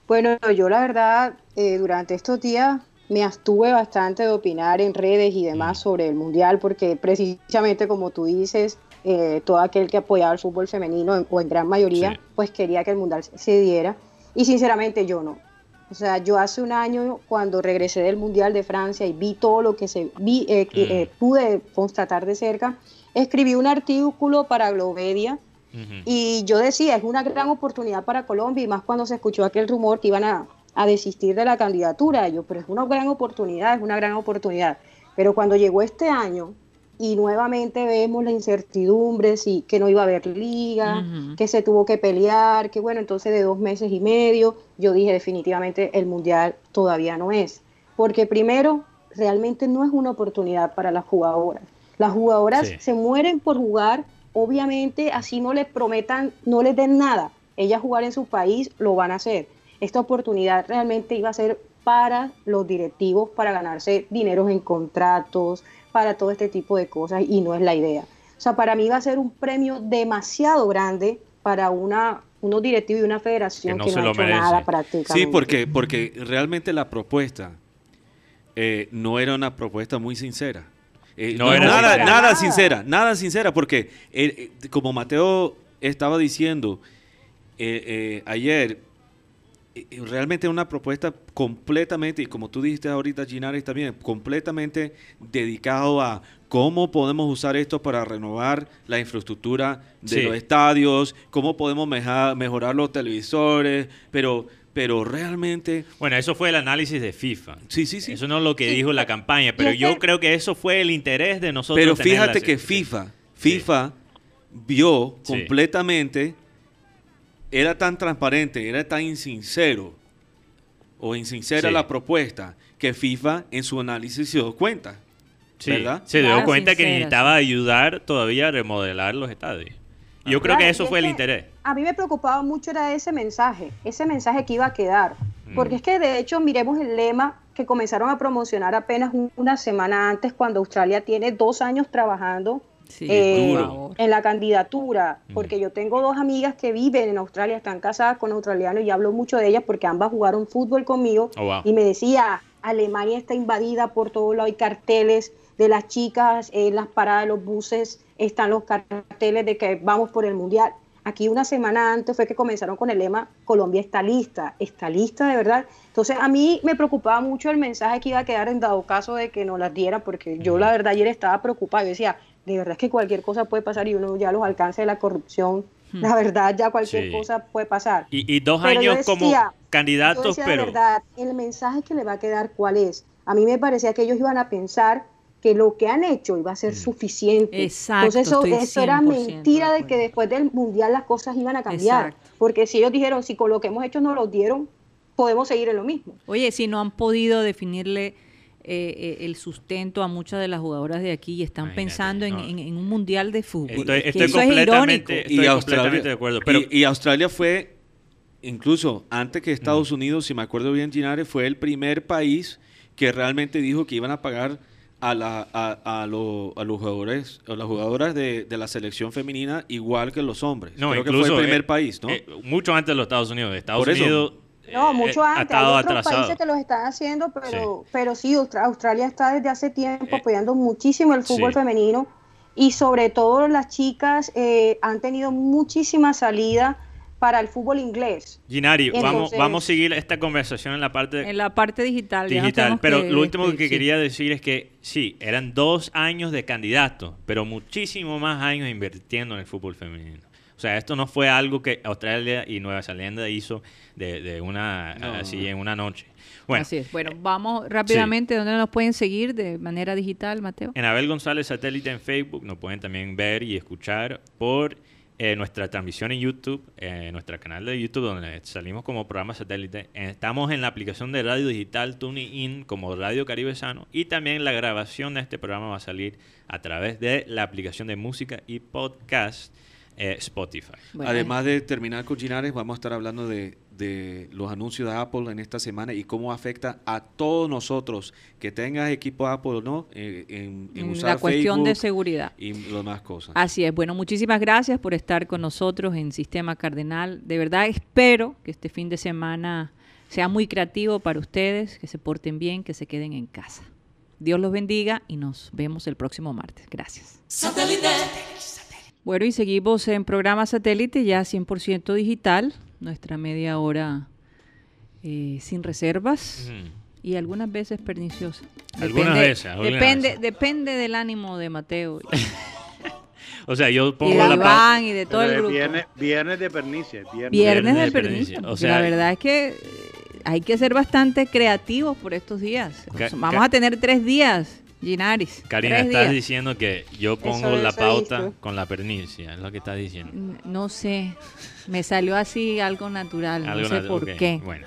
S8: Bueno, yo la verdad, eh, durante estos días me abstuve bastante de opinar en redes y demás sobre el Mundial, porque precisamente como tú dices, eh, todo aquel que apoyaba el fútbol femenino, en- o en gran mayoría,
S3: Sí.
S8: pues quería que el Mundial se diera. Y sinceramente yo no. O sea, yo hace un año, cuando regresé del Mundial de Francia y vi todo lo que se vi, eh,
S3: Mm.
S8: eh, pude constatar de cerca, escribí un artículo para Globedia y yo decía, es una gran oportunidad para Colombia y más cuando se escuchó aquel rumor que iban a, a desistir de la candidatura. Yo, pero es una gran oportunidad, es una gran oportunidad. Pero cuando llegó este año y nuevamente vemos la incertidumbre, si, que no iba a haber liga, que se tuvo que pelear, que bueno, entonces de dos meses y medio, yo dije definitivamente el Mundial todavía no es. Porque primero, realmente no es una oportunidad para las jugadoras. Las jugadoras
S3: Sí.
S8: se mueren por jugar, obviamente así no les prometan, no les den nada. Ellas jugar en su país lo van a hacer. Esta oportunidad realmente iba a ser para los directivos, para ganarse dineros en contratos, para todo este tipo de cosas y no es la idea. O sea, para mí va a ser un premio demasiado grande para una, unos directivos y una federación
S3: Que no
S8: que no,
S3: se
S8: ha
S3: lo
S8: hecho
S3: merece.
S8: nada prácticamente.
S4: Sí, porque, porque realmente la propuesta eh, no era una propuesta muy sincera. Eh,
S3: No era
S4: nada,
S3: sincera.
S4: nada sincera, nada sincera, porque eh, como Mateo estaba diciendo eh, eh, ayer, realmente una propuesta completamente, y como tú dijiste ahorita, Ginares también, completamente dedicado a cómo podemos usar esto para renovar la infraestructura de
S3: Sí.
S4: los estadios, cómo podemos meja- mejorar los televisores, pero, pero realmente...
S3: Bueno, eso fue el análisis de FIFA.
S4: Sí, sí, sí.
S3: Eso no es lo que
S8: Sí.
S3: dijo la campaña, pero
S8: es
S3: yo creo que eso fue el interés de nosotros.
S4: Pero
S3: tener
S4: fíjate
S3: la-
S4: que. FIFA, FIFA vio
S3: Sí.
S4: completamente, era tan transparente, era tan insincero o insincera
S3: Sí.
S4: la propuesta que FIFA en su análisis se dio cuenta.
S3: Sí,
S4: ¿verdad?
S3: Se dio
S9: Claro,
S3: cuenta que necesitaba ayudar todavía a remodelar los estadios. Yo creo
S8: Claro,
S3: que eso
S8: es
S3: fue el interés.
S8: A mí me preocupaba mucho era ese mensaje, ese mensaje que iba a quedar.
S3: Mm.
S8: Porque es que de hecho miremos el lema que comenzaron a promocionar apenas un- una semana antes cuando Australia tiene dos años trabajando
S9: Sí,
S8: eh, en la candidatura.
S3: Mm.
S8: Porque yo tengo dos amigas que viven en Australia, están casadas con australianos y hablo mucho de ellas porque ambas jugaron fútbol conmigo.
S3: Oh, wow.
S8: Y me decía, Alemania está invadida por todo lado, hay carteles de las chicas, en las paradas de los buses están los carteles de que vamos por el Mundial. Aquí una semana antes fue que comenzaron con el lema Colombia está lista, está lista de verdad. Entonces a mí me preocupaba mucho el mensaje que iba a quedar en dado caso de que no las diera, porque yo la verdad ayer estaba preocupada, yo decía, de verdad es que cualquier cosa puede pasar y uno ya los alcances de la corrupción, la verdad ya cualquier
S3: Sí.
S8: cosa puede pasar.
S3: Y, y dos
S8: Pero
S3: años como
S8: decía- yo
S3: candidatos,
S8: decía, de
S3: pero...
S8: verdad, el mensaje que le va a quedar, ¿cuál es? A mí me parecía que ellos iban a pensar que lo que han hecho iba a ser suficiente.
S9: Exacto,
S8: Entonces eso, eso era
S9: 100%
S8: mentira
S9: de
S8: de que después del mundial las cosas iban a cambiar.
S9: Exacto.
S8: Porque si ellos dijeron, si con lo que hemos hecho no los dieron, podemos seguir en lo mismo.
S9: Oye, si no han podido definirle eh, eh, el sustento a muchas de las jugadoras de aquí y están
S3: Imagínate,
S9: pensando en,
S3: no.
S9: en- en un mundial de fútbol.
S3: Estoy,
S9: eso es
S3: estoy
S4: y
S3: completamente de acuerdo. Pero
S4: y, y Australia fue, incluso antes que Estados Unidos, si me acuerdo bien, Ginares, fue el primer país que realmente dijo que iban a pagar a, la, a, a, lo- a los jugadores, a las jugadoras de, de la selección femenina igual que los hombres.
S3: no,
S4: Creo que fue el primer
S3: eh,
S4: país, ¿no?
S3: eh, mucho antes de los Estados Unidos. Estados
S4: Por eso.
S3: Unidos
S8: No,
S3: eh,
S8: mucho
S3: eh,
S8: antes. Hay otros
S3: atrasado.
S8: países que los están haciendo, pero
S3: Sí.
S8: pero sí Austra- Australia está desde hace tiempo
S3: Eh,
S8: apoyando muchísimo el fútbol
S3: sí.
S8: femenino y sobre todo las chicas eh, han tenido muchísima salida para el fútbol inglés.
S3: Ginari, vamos, vamos a seguir esta conversación en la parte
S2: en la parte digital.
S3: Digital, pero lo último que, quería decir es que sí, eran dos años de candidato, pero muchísimo más años invirtiendo en el fútbol femenino. O sea, esto no fue algo que Australia y Nueva Zelanda hizo de, una así en una noche.
S2: Bueno, así es. Bueno, vamos rápidamente. ¿Dónde nos pueden seguir de manera digital, Mateo?
S3: En Abel González Satélite en Facebook. Nos pueden también ver y escuchar por eh, nuestra transmisión en YouTube, eh, nuestro canal de YouTube, donde salimos como programa satélite. Eh, estamos en la aplicación de radio digital TuneIn como Radio Caribe Sano y también la grabación de este programa va a salir a través de la aplicación de música y podcast Spotify.
S4: Además de terminar con Ginares, vamos a estar hablando de de los anuncios de Apple en esta semana y cómo afecta a todos nosotros, que tengas equipo Apple o no, eh, en, usar
S2: La cuestión de seguridad.
S4: Y demás cosas.
S2: Así es. Bueno, muchísimas gracias por estar con nosotros en Sistema Cardenal. De verdad espero que este fin de semana sea muy creativo para ustedes, que se porten bien, que se queden en casa. Dios los bendiga y nos vemos el próximo martes. Gracias. Bueno, y seguimos en programa satélite ya 100% digital nuestra media hora eh, sin reservas y algunas veces perniciosa.
S3: Algunas veces.
S2: depende, depende del ánimo de Mateo. (laughs)
S3: o sea, yo pongo
S2: la Iván y de todo el grupo.
S6: Viernes, de pernicia.
S2: Viernes, de, pernicia. O sea, la verdad es que eh, hay que ser bastante creativos por estos días. Vamos a tener tres días Ginaris.
S3: Karina, estás diciendo que yo pongo la pauta con la pernicia, es lo que estás diciendo.
S2: No sé, me salió así algo natural, no sé por qué.
S3: Bueno,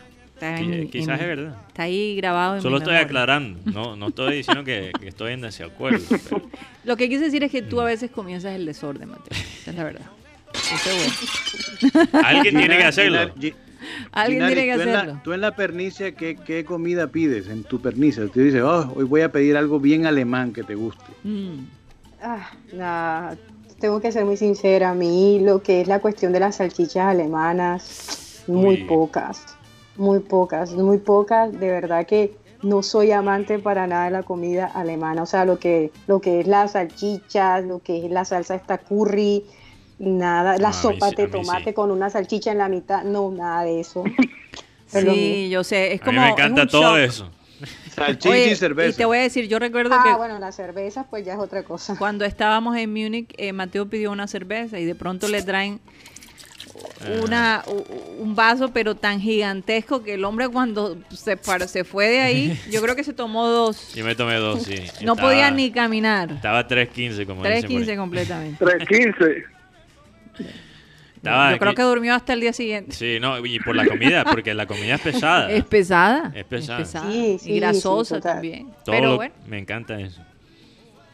S3: quizás es verdad.
S2: Está ahí grabado en
S3: Solo estoy aclarando, no, no estoy diciendo que, estoy en desacuerdo. (laughs)
S2: Lo que quise decir es que tú a mm. veces comienzas el desorden, Mateo. Esa es la verdad. (laughs)
S3: Alguien tiene que hacerlo. (laughs)
S2: Alguien tiene que hacerlo.
S6: tú en la pernicia, ¿qué, comida pides en tu pernicia? Tú dices, oh, hoy voy a pedir algo bien alemán que te guste.
S8: Mm. Ah, tengo que ser muy sincera. A mí lo que es la cuestión de las salchichas alemanas, muy pocas. Muy pocas, muy pocas. De verdad que no soy amante para nada de la comida alemana. O sea, lo que, lo que es las salchichas, lo que es la salsa esta curry, Nada, la sopa de tomate con una salchicha en la mitad, no, nada de eso. (laughs) (laughs)
S2: sí, yo sé, es como.
S3: A mí me encanta todo eso.
S6: Salchicha y cerveza.
S2: Y te voy a decir, yo recuerdo que.
S8: Ah, bueno, la cerveza, pues ya es otra cosa. (laughs)
S2: Cuando estábamos en Múnich, eh, Mateo pidió una cerveza y de pronto le traen una, un vaso, pero tan gigantesco que el hombre cuando se, se fue de ahí, yo creo que se tomó dos.
S3: Yo me tomé dos, sí.
S2: no podía ni caminar.
S3: Estaba 3.15 como
S2: 3.15 completamente.
S5: 3.15.
S2: Yo creo que durmió hasta el día siguiente.
S3: Sí, no, y por la comida, porque la comida es pesada.
S2: Es pesada.
S3: Es pesada.
S2: y grasosa también. pero bueno.
S3: Me encanta eso.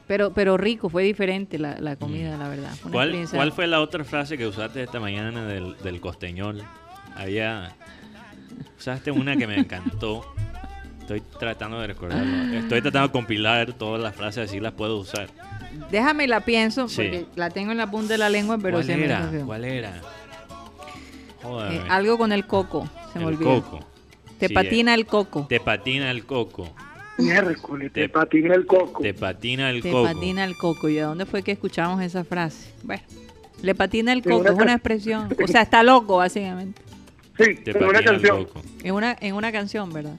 S2: Pero, pero rico, fue diferente la, comida, mm. la verdad.
S3: ¿Cuál, fue la otra frase que usaste esta mañana del, del costeñol? Había. Usaste una que me encantó. Estoy tratando de recordarlo. Estoy tratando de compilar todas las frases, así las puedo usar.
S2: Déjame la pienso, porque la tengo en la punta de la lengua, pero
S3: ¿Cuál
S2: se
S3: era? ¿Cuál era?
S2: Eh, algo con el coco, se me
S3: el coco.
S2: Te patina el coco.
S3: Te patina el coco.
S5: te, patina el coco.
S3: Te patina el
S2: coco. Te patina el coco. ¿Y de dónde fue que escuchamos esa frase? Bueno, le patina el coco, es una expresión. (laughs) O sea, está loco, básicamente.
S5: Sí, te en una canción.
S2: En una, en una canción, ¿verdad?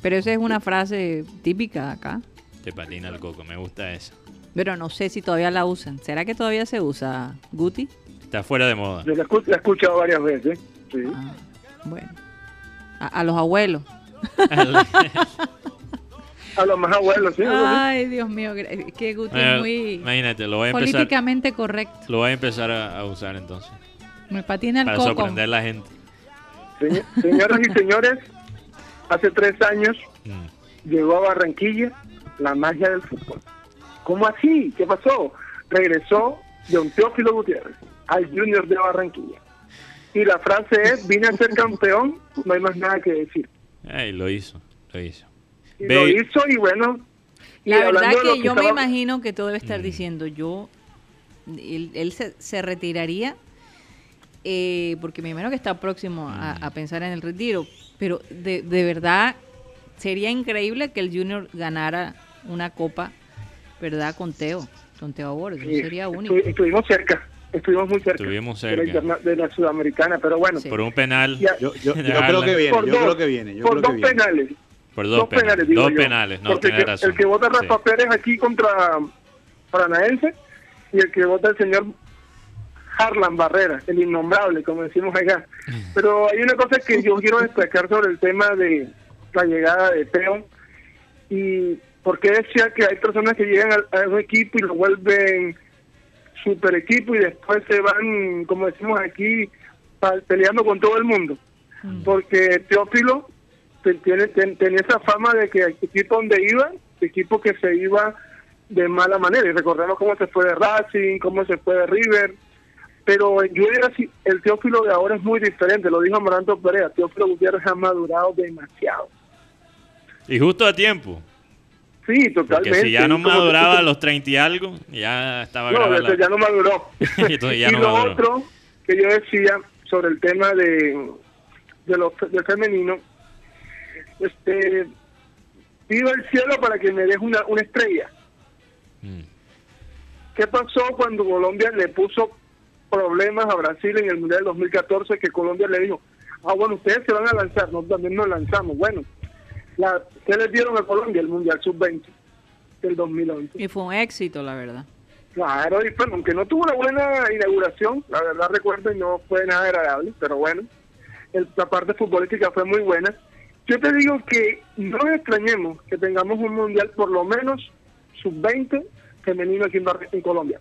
S2: Pero esa es una frase típica de acá.
S3: Te patina el coco, me gusta eso.
S2: Pero no sé si todavía la usan. ¿Será que todavía se usa, Guti?
S3: Está fuera de moda.
S5: Yo la, he escuchado varias veces. Sí. Ah,
S2: bueno. A, los abuelos. (laughs)
S5: a los más abuelos, sí.
S2: Ay, Dios mío, que Guti es muy
S3: imagínate, lo voy a empezar,
S2: políticamente correcto.
S3: Lo voy a empezar a, usar entonces.
S2: Me patina el
S3: Para sorprender a la gente.
S5: señoras y señores, hace tres años mm. llegó a Barranquilla la magia del fútbol. ¿Cómo así? ¿Qué pasó? Regresó John Teófilo Gutiérrez al Junior de Barranquilla. Y la frase es, vine a ser campeón, no hay más nada que decir.
S3: Ay, lo hizo, lo hizo.
S5: lo hizo y bueno...
S2: la verdad que, yo me imagino que todo debe estar mm. diciendo, yo, él, se, retiraría, eh, porque me imagino que está próximo a, mm. pensar en el retiro, pero de, de verdad sería increíble que el Junior ganara una copa ¿verdad? Con Teo, con Teo Borges, sería único.
S5: Estuvimos cerca, estuvimos muy cerca,
S3: Estuvimos
S5: de, la
S3: cerca.
S5: de la sudamericana, pero bueno,
S3: Por un penal.
S5: Ya.
S6: Yo, yo, yo (laughs) creo que viene,
S5: por
S6: yo
S5: dos,
S6: creo que viene, yo
S5: por
S6: creo que
S5: dos
S6: viene.
S5: penales.
S3: Por dos, penales.
S5: digo
S3: Dos
S5: yo.
S3: penales. No,
S5: Porque
S3: tiene
S5: el que-
S3: razón.
S5: El que vota
S3: Sí.
S5: Rafa Pérez aquí contra Paranaense y el que vota el señor Harlan Barrera, el innombrable, como decimos acá. (laughs) Pero hay una cosa que yo quiero destacar sobre el tema de la llegada de Teo y por qué decía que hay personas que llegan a, a un equipo y lo vuelven super equipo y después se van, como decimos aquí, peleando con todo el mundo. Porque Teófilo te- tiene, ten- tenía esa fama de que el equipo donde iba, equipo que se iba de mala manera. Y recordemos cómo se fue de Racing, cómo se fue de River. Pero yo diría si el Teófilo de ahora es muy diferente, lo dijo Amaranto Perea. Teófilo Gutiérrez ha madurado demasiado.
S3: Y justo a tiempo.
S5: Sí, totalmente.
S3: Porque si ya no maduraba a los 30 y algo, ya estaba
S5: No,
S3: grave
S5: eso
S3: la-
S5: ya no maduró. (laughs)
S3: Entonces ya
S5: y
S3: no
S5: lo
S3: maduró.
S5: otro que yo decía sobre el tema de, de lo del femenino, este, pido al cielo para que me deje una, una estrella.
S3: Mm.
S5: ¿Qué pasó cuando Colombia le puso problemas a Brasil en el Mundial del 2014? Que Colombia le dijo, ah, bueno, ustedes se van a lanzar, nosotros también nos lanzamos. Bueno, la, ¿qué les dieron a Colombia el Mundial Sub-20 del 2011?
S9: Y fue un éxito, la verdad.
S5: Claro, y bueno, aunque no tuvo una buena inauguración, la verdad recuerdo y no fue nada agradable, pero bueno, el- la parte futbolística fue muy buena. Yo te digo que no nos extrañemos que tengamos un mundial por lo menos sub-20 femenino aquí en, Colombia.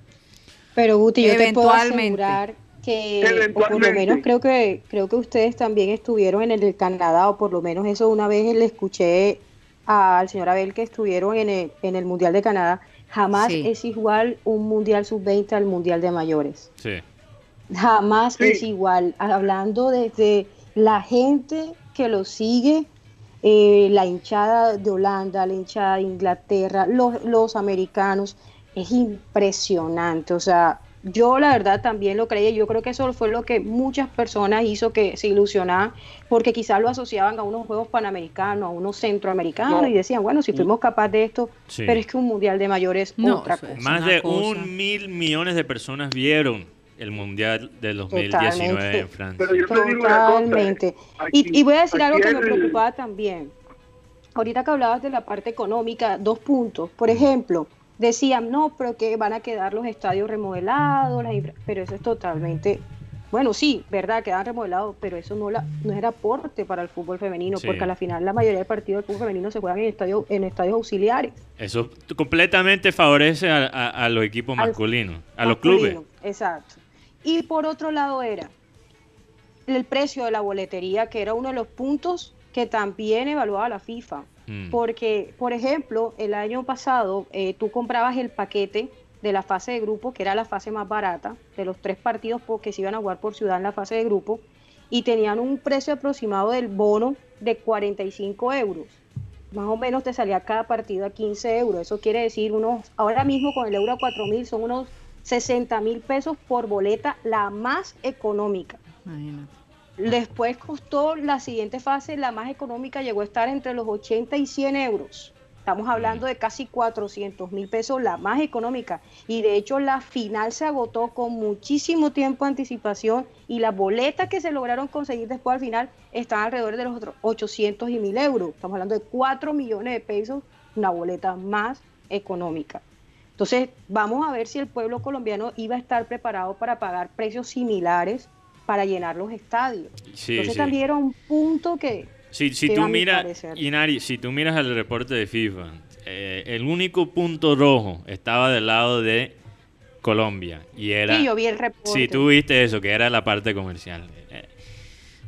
S8: Pero Guti, yo te puedo
S9: Eventualmente.
S8: asegurar que, o por lo menos creo que creo que ustedes también estuvieron en el Canadá, o por lo menos eso una vez le escuché al señor Abel que estuvieron en el, en el Mundial de Canadá. Jamás
S9: Sí.
S8: es igual un Mundial sub-20 al Mundial de mayores.
S3: Sí.
S8: Jamás
S5: Sí.
S8: es igual. Hablando desde la gente que lo sigue, eh, la hinchada de Holanda, la hinchada de Inglaterra, los, los americanos, es impresionante. O sea, yo la verdad también lo creía. Yo creo que eso fue lo que muchas personas hizo que se ilusionaban, porque quizás lo asociaban a unos Juegos Panamericanos, a unos Centroamericanos,
S5: No.
S8: y decían, bueno, si fuimos capaces de esto,
S3: Sí.
S8: pero es que un Mundial de mayores es
S9: No,
S8: otra cosa.
S3: Más de
S9: cosa.
S3: un mil millones de personas vieron el Mundial del 2019
S8: Totalmente.
S3: en Francia.
S5: Pero yo te digo una cosa,
S8: Totalmente.
S5: aquí-
S8: y, y voy a decir algo que me preocupaba también. Ahorita que hablabas de la parte económica, dos puntos. Por ejemplo, decían, no, pero que van a quedar los estadios remodelados, las infra- pero eso es totalmente, bueno, sí, verdad, quedan remodelados, pero eso no, la, no es aporte para el fútbol femenino,
S3: Sí.
S8: porque a la final la mayoría del partido del fútbol femenino se juegan en, estadio, en estadios auxiliares.
S3: Eso completamente favorece a, a- a los equipos
S8: Al-
S3: masculinos, a los clubes.
S8: Exacto. Y por otro lado era el precio de la boletería, que era uno de los puntos que también evaluaba la FIFA.
S3: Mm.
S8: Porque, por ejemplo, el año pasado eh, tú comprabas el paquete de la fase de grupo, que era la fase más barata, de los tres partidos que se iban a jugar por ciudad en la fase de grupo, y tenían un precio aproximado del bono de 45 euros. Más o menos te salía cada partido a 15 euros. Eso quiere decir unos, ahora mismo con el euro a 4 mil son unos 60 mil pesos por boleta, la más económica.
S9: Imagínate.
S8: Después costó la siguiente fase, la más económica, llegó a estar entre los 80 y 100 euros. Estamos hablando de casi 400 mil pesos, la más económica. Y de hecho la final se agotó con muchísimo tiempo de anticipación y las boletas que se lograron conseguir después al final están alrededor de los otros 800 y 1000 euros. Estamos hablando de 4 millones de pesos, una boleta más económica. Entonces, vamos a ver si el pueblo colombiano iba a estar preparado para pagar precios similares para llenar los estadios.
S3: Sí,
S8: Entonces
S3: sí.
S8: también era un punto que...
S3: Si, si
S8: que
S3: tú miras. Inari, si tú miras el reporte de FIFA, eh, el único punto rojo estaba del lado de Colombia y era.
S8: Sí, yo vi el reporte.
S3: Si tú viste eso, que era la parte comercial.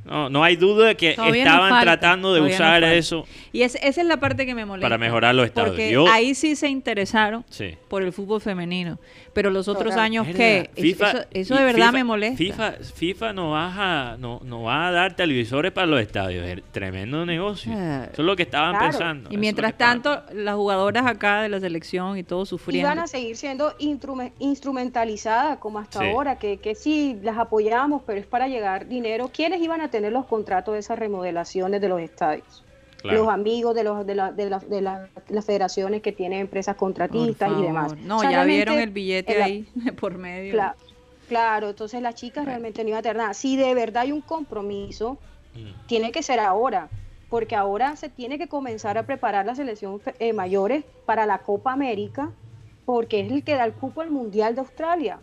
S3: No, no hay duda de que
S9: Todavía
S3: estaban
S9: falta,
S3: tratando de usar eso
S9: Y es- esa es la parte que me molesta.
S3: para mejorar los estadios.
S9: Porque
S3: Yo-
S9: ahí sí se interesaron
S3: Sí.
S9: por el fútbol femenino. Pero los otros
S8: Total.
S9: años que
S3: FIFA-
S9: eso, de verdad
S3: FIFA-
S9: me molesta.
S3: FIFA, FIFA no, va a, no, no va a dar televisores para los estadios. Es tremendo negocio.
S9: Ah.
S3: Eso es lo que estaban
S8: Claro.
S3: pensando.
S9: y mientras
S3: estaban-
S9: tanto, las jugadoras acá de la selección y todo sufriendo.
S8: Iban a seguir siendo instrume- instrumentalizadas como hasta
S3: Sí.
S8: ahora, que, que sí, las apoyamos, pero es para llegar dinero. ¿Quiénes iban a tener los contratos de esas remodelaciones de los estadios?
S3: Claro.
S8: Los amigos de, los, de, la- de, la- de la- las federaciones que tienen empresas contratistas y demás.
S9: No, ya vieron el billete
S8: el-
S9: ahí (laughs) por medio.
S8: Cla- Claro, entonces las chicas realmente no iban a tener nada. Si de verdad hay un compromiso, mm. tiene que ser ahora, porque ahora se tiene que comenzar a preparar la selección eh, mayores para la Copa América, porque es el que da el cupo al Mundial de Australia.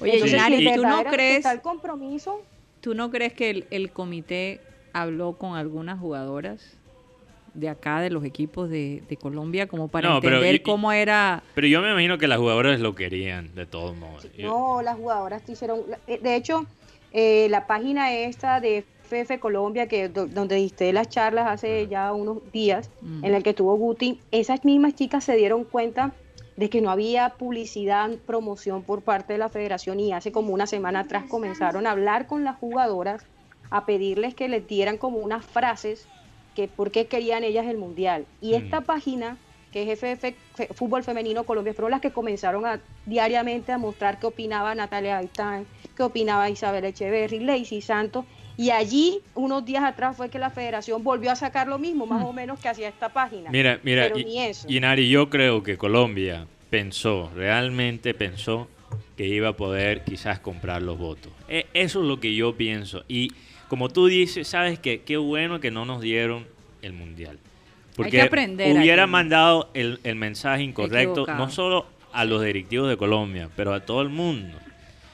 S2: Oye, Entonces, ¿tú no crees el compromiso? ¿Tú no crees que el comité habló con algunas jugadoras de acá, de los equipos de, Colombia, como para entender cómo era...
S3: Pero yo me imagino que las jugadoras lo querían, de todos modos.
S8: No, las jugadoras te hicieron... Eh, de hecho, eh, la página esta de FF Colombia, que donde diste las charlas hace ya unos días, mm. en el que estuvo Guti, esas mismas chicas se dieron cuenta de que no había publicidad, promoción por parte de la federación y hace como una semana atrás comenzaron a hablar con las jugadoras, a pedirles que les dieran como unas frases que por qué querían ellas el mundial. Y mm. esta página, que es FF Fútbol Femenino Colombia, fueron las que comenzaron a diariamente a mostrar qué opinaba Natalia Gaitán, qué opinaba Isabel Echeverry, Lacey Santos. Y allí, unos días atrás, fue que la federación volvió a sacar lo mismo, más mm. o menos, que hacía esta página.
S3: Mira, mira, y, Nari, yo creo que Colombia pensó, realmente pensó que iba a poder quizás comprar los votos. E, eso es lo que yo pienso. Y como tú dices, sabes que qué bueno que no nos dieron el mundial. Porque hubiera mandado el, mensaje incorrecto no solo a los directivos de Colombia, pero a todo el mundo.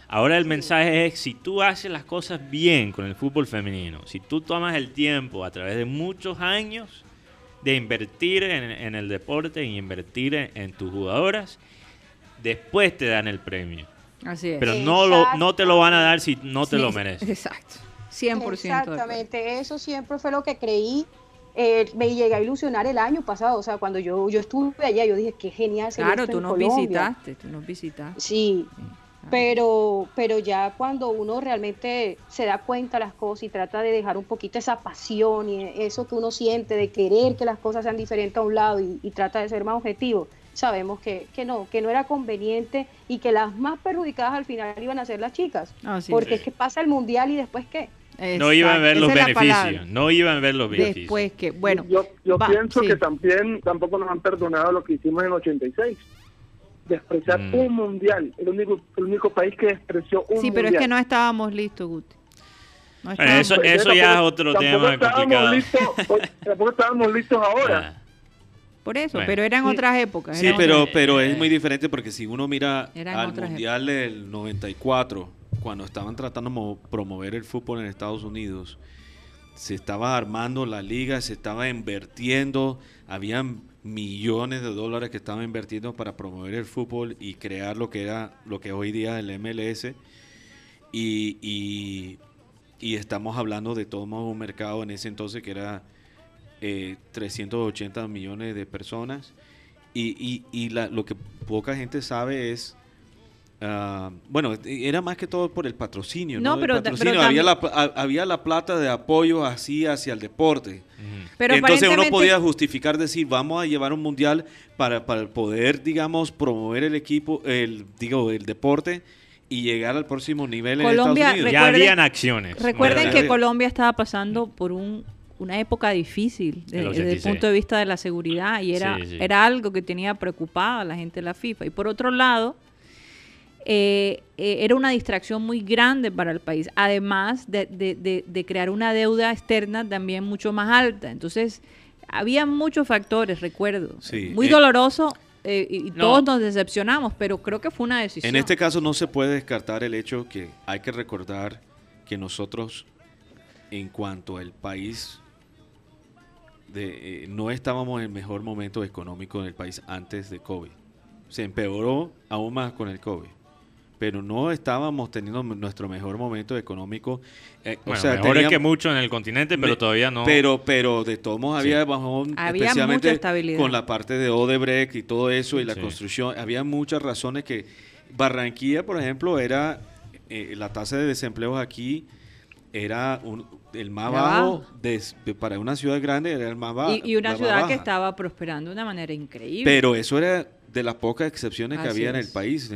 S3: Ahora el mensaje es, si tú haces las cosas bien con el fútbol femenino, si tú tomas el tiempo a través de muchos años de invertir en, el deporte y invertir en, tus jugadoras, después te dan el premio.
S2: Así es.
S3: Pero no, lo, no te lo van a dar si no te lo mereces.
S2: Exacto. 100%.
S8: Exactamente, eso siempre fue lo que creí. Eh, me llegué a ilusionar el año pasado, o sea, cuando yo, yo estuve allá, yo dije, qué genial.
S2: Claro, tú nos visitaste, tú nos visitaste.
S8: Sí, pero, pero ya cuando uno realmente se da cuenta de las cosas y trata de dejar un poquito esa pasión y eso que uno siente de querer que las cosas sean diferentes a un lado y, trata de ser más objetivo, sabemos que, que, no, que no era conveniente y que las más perjudicadas al final iban a ser las chicas. porque es que pasa el mundial y después qué.
S3: No iban a ver los beneficios, no iban a ver los beneficios.
S2: Después que, bueno.
S5: Yo, yo pienso que también tampoco nos han perdonado lo que hicimos en 86. Despreciar mm. un mundial, el único, el único país que despreció un mundial.
S2: Sí, pero es que no estábamos listos, Guti.
S3: eso, eso ya es otro tema complicado.
S5: Listos, (laughs) tampoco estábamos listos ahora.
S2: Ah. Por eso, pero eran otras épocas.
S4: Sí, pero, pero es muy diferente porque si uno mira al Mundial del 94 cuando estaban tratando de promover el fútbol en Estados Unidos, se estaba armando la liga, se estaba invirtiendo, habían millones de dólares que estaban invirtiendo para promover el fútbol y crear lo que era lo que hoy día es el MLS. Y, y, estamos hablando de todo un mercado en ese entonces que era 380 eh, millones de personas. Y, y lo que poca gente sabe es Ah, bueno, era más que todo por el patrocinio. No, Pero, había, la, había la plata de apoyo así hacia el deporte. pero Entonces uno podía justificar decir, vamos a llevar un mundial para, para poder, digamos, promover el equipo, el digo, el deporte y llegar al próximo nivel en Estados Unidos.
S3: Ya habían acciones.
S2: Recuerden que Colombia estaba pasando por un, una época difícil desde el punto de vista de la seguridad y era, era algo que tenía preocupada a la gente de la FIFA. Y por otro lado, eh, eh, era una distracción muy grande para el país, además de, crear una deuda externa también mucho más alta. Entonces, había muchos factores, recuerdo. muy eh, doloroso y, todos nos decepcionamos, pero creo que fue una decisión.
S4: En este caso no se puede descartar el hecho que hay que recordar que nosotros, en cuanto al país, de, no estábamos en el mejor momento económico en el país antes de COVID. Se empeoró aún más con el COVID pero no estábamos teniendo nuestro mejor momento económico.
S3: Eh, o sea, mejor es que mucho en el continente, pero todavía no.
S4: Pero, pero de todos modos había bajón, especialmente con la parte de Odebrecht y todo eso y la construcción. Había muchas razones que Barranquilla, por ejemplo, era eh, la tasa de desempleo aquí era el más bajo, para una ciudad grande era el más bajo.
S2: Y, una ciudad que estaba prosperando de una manera increíble.
S4: Pero eso era de las pocas excepciones que había en el país.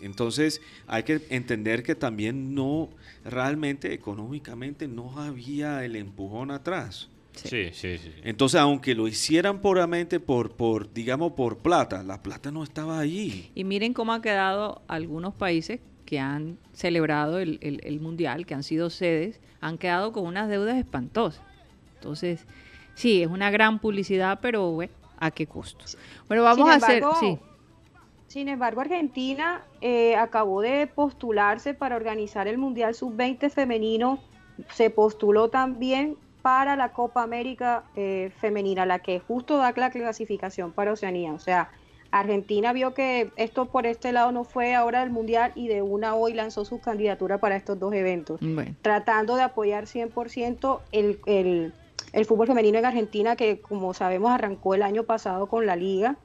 S4: Entonces hay que entender que también no, realmente económicamente no había el empujón atrás.
S3: Sí, sí, sí.
S4: Entonces, aunque lo hicieran puramente por, por, digamos, por plata, la plata no estaba allí.
S2: Y miren cómo ha quedado algunos países que han celebrado el, el, Mundial, que han sido sedes, han quedado con unas deudas espantosas. Entonces, sí, es una gran publicidad, pero bueno, ¿a qué costo? Bueno, vamos a hacer... Sí.
S8: Sin embargo, Argentina eh, acabó de postularse para organizar el Mundial Sub-20 femenino. Se postuló también para la Copa América eh, femenina, la que justo da la clasificación para Oceanía. O sea, Argentina vio que esto por este lado no fue ahora el Mundial y de una hoy lanzó su candidatura para estos dos eventos, tratando de apoyar 100% el, el, el fútbol femenino en Argentina, que como sabemos arrancó el año pasado con la liga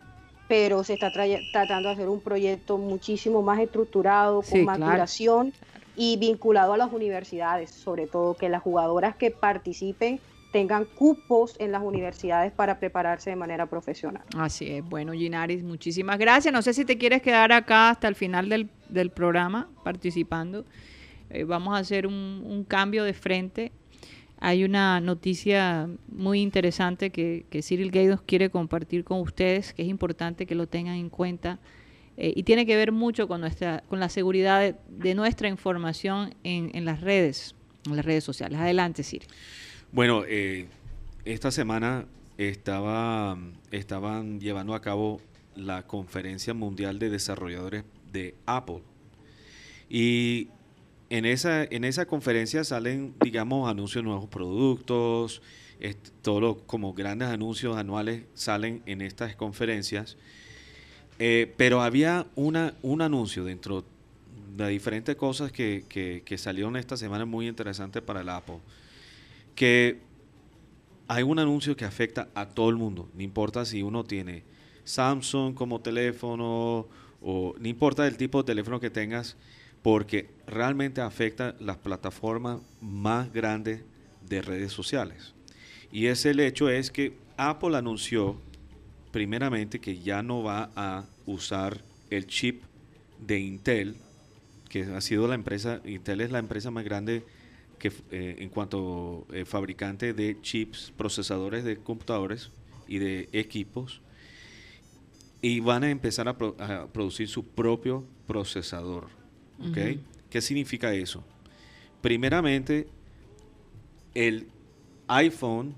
S8: pero se está tratando de hacer un proyecto muchísimo más estructurado, con más duración y vinculado a las universidades, sobre todo que las jugadoras que participen tengan cupos en las universidades para prepararse de manera profesional.
S2: Así es. Bueno, Ginaris, muchísimas gracias. No sé si te quieres quedar acá hasta el final del, del programa participando. Eh, vamos a hacer un, un cambio de frente hay una noticia muy interesante que, Cyril Gay quiere compartir con ustedes, que es importante que lo tengan en cuenta eh, y tiene que ver mucho con, nuestra, con la seguridad de, nuestra información en, en, las redes, en las redes sociales. Adelante, Cyril.
S4: Bueno, eh, esta semana estaba, estaban llevando a cabo la Conferencia Mundial de Desarrolladores de Apple. Y en esa, en esa conferencia salen, digamos, anuncios de nuevos productos, todos los como grandes anuncios anuales salen en estas conferencias. Eh, pero había una, un anuncio dentro de diferentes cosas que, que, salieron esta semana muy interesante para el Apple. Que hay un anuncio que afecta a todo el mundo. No importa si uno tiene Samsung como teléfono o no importa el tipo de teléfono que tengas porque realmente afecta las plataformas más grandes de redes sociales. Y ese el hecho es que Apple anunció primeramente que ya no va a usar el chip de Intel, que ha sido la empresa, Intel es la empresa más grande que eh, en cuanto eh, fabricante de chips, procesadores de computadores y de equipos, y van a empezar a producir su propio procesador ¿Qué significa eso? Primeramente, el iPhone,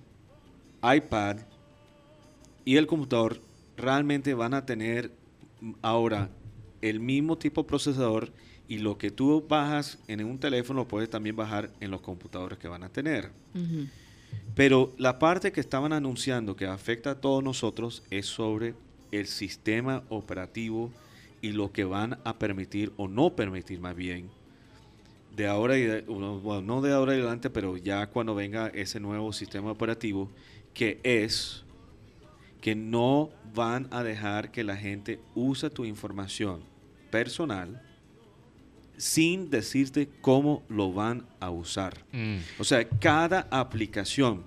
S4: iPad y el computador realmente van a tener ahora el mismo tipo de procesador y lo que tú bajas en un teléfono puedes también bajar en los computadores que van a tener. Pero la parte que estaban anunciando que afecta a todos nosotros es sobre el sistema operativo y lo que van a permitir o no permitir más bien de ahora y bueno, no de ahora y adelante, pero ya cuando venga ese nuevo sistema operativo que es que no van a dejar que la gente use tu información personal sin decirte cómo lo van a usar. Mm. O sea, cada aplicación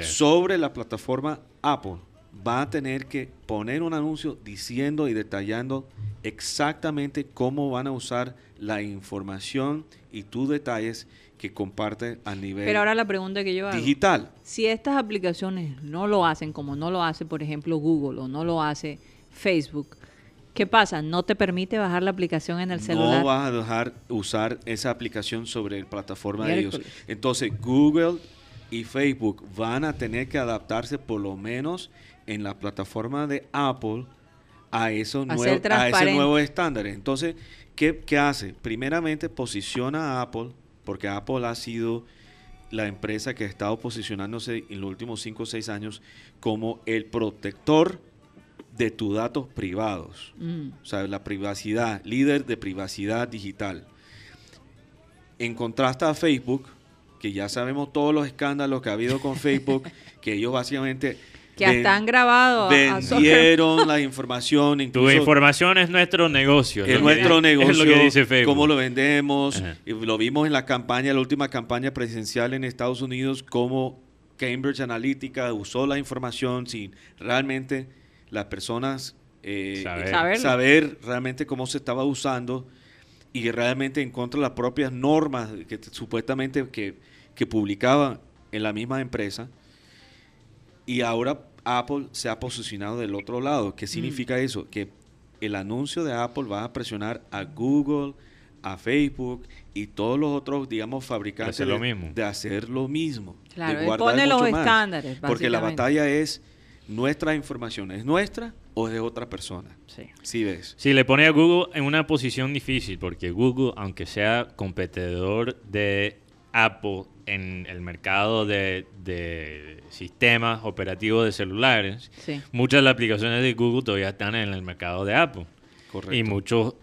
S4: sobre la plataforma Apple va a tener que poner un anuncio diciendo y detallando exactamente cómo van a usar la información y tus detalles que comparten a nivel
S2: Pero ahora la pregunta que yo
S4: hago, digital.
S2: Si estas aplicaciones no lo hacen como no lo hace, por ejemplo, Google o no lo hace Facebook, ¿qué pasa? ¿No te permite bajar la aplicación en el celular?
S4: No vas a dejar usar esa aplicación sobre la plataforma de ellos. Entonces, Google y Facebook van a tener que adaptarse por lo menos en la plataforma de Apple a, esos nuevos, a ese nuevo estándar. Entonces, ¿qué, ¿qué, hace? Primeramente posiciona a Apple, porque Apple ha sido la empresa que ha estado posicionándose en los últimos 5 o 6 años como el protector de tus datos privados. Mm. O sea, la privacidad, líder de privacidad digital. En contraste a Facebook, que ya sabemos todos los escándalos que ha habido con Facebook, (laughs) que ellos básicamente
S2: que hasta han grabado.
S4: Vendieron la información.
S3: Incluso, tu información es nuestro negocio.
S4: Es nuestro negocio. Es lo que (laughs) dice Facebook. Cómo lo vendemos. Y lo vimos en la campaña, la última campaña presidencial en Estados Unidos, cómo Cambridge Analytica usó la información sin realmente las personas eh, saber. realmente cómo se estaba usando y realmente en contra de las propias normas que supuestamente que, que publicaba en la misma empresa. Y ahora Apple se ha posicionado del otro lado. ¿Qué mm. significa eso? Que el anuncio de Apple va a presionar a Google, a Facebook y todos los otros, digamos, fabricantes
S3: De hacer lo mismo.
S4: de hacer lo mismo.
S9: Claro,
S4: de
S9: él
S4: guardar
S9: pone los
S4: más.
S9: estándares,
S4: Porque la batalla es nuestra información, ¿es nuestra o es de otra persona?
S9: Sí.
S4: Sí ves.
S3: Sí, le pone a Google en una posición difícil, porque Google, aunque sea competidor de Apple en el mercado de, de sistemas operativos de celulares,
S9: Sí.
S3: muchas de las aplicaciones de Google todavía están en el mercado de Apple.
S4: Correcto.
S3: Y muchos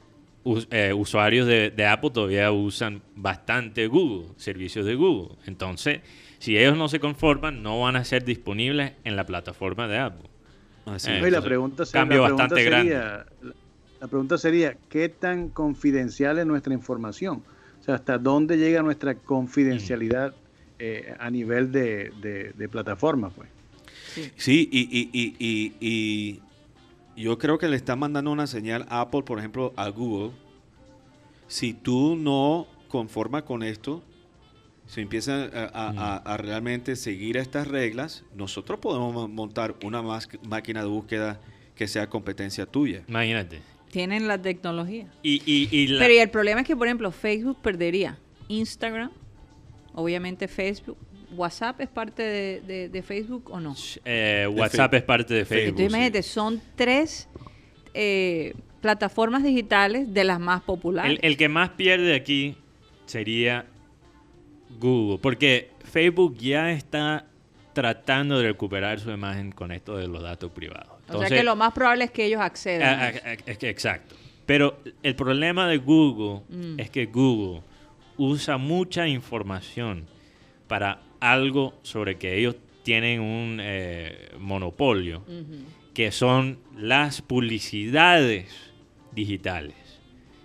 S3: us- eh, usuarios de, de Apple todavía usan bastante Google, servicios de Google. Entonces, si ellos no se conforman, no van a ser disponibles en la plataforma de Apple.
S4: Así
S3: Eh,
S4: es.
S6: No, y la
S3: entonces,
S6: pregunta, sería,
S3: cambio
S6: la pregunta
S3: bastante grande.
S6: sería, la pregunta sería, ¿qué tan confidencial es nuestra información? O sea, ¿hasta dónde llega nuestra confidencialidad eh, a nivel de, de, de plataforma? Pues?
S4: Sí, y, y, y, y, y yo creo que le está mandando una señal a Apple, por ejemplo, a Google. Si tú no conformas con esto, si empiezan a, a- a- a realmente seguir estas reglas, nosotros podemos mo- montar una máquina de búsqueda que sea competencia tuya.
S3: Imagínate.
S9: Tienen la tecnología.
S3: Y, y, y la-
S9: Pero y el problema es que, por ejemplo, Facebook perdería Instagram, obviamente Facebook. ¿WhatsApp es parte de, de- de Facebook o no?
S3: eh, WhatsApp es parte de Facebook.
S9: Entonces, imagínate, son tres eh, plataformas digitales de las más populares.
S3: El, el que más pierde aquí sería Google, porque Facebook ya está tratando de recuperar su imagen con esto de los datos privados.
S9: O sea que lo más probable es que ellos accedan.
S3: Ah, es que exacto. Pero el problema de Google
S9: Mm.
S3: es que Google usa mucha información para algo sobre que ellos tienen un eh, monopolio, que son las publicidades digitales.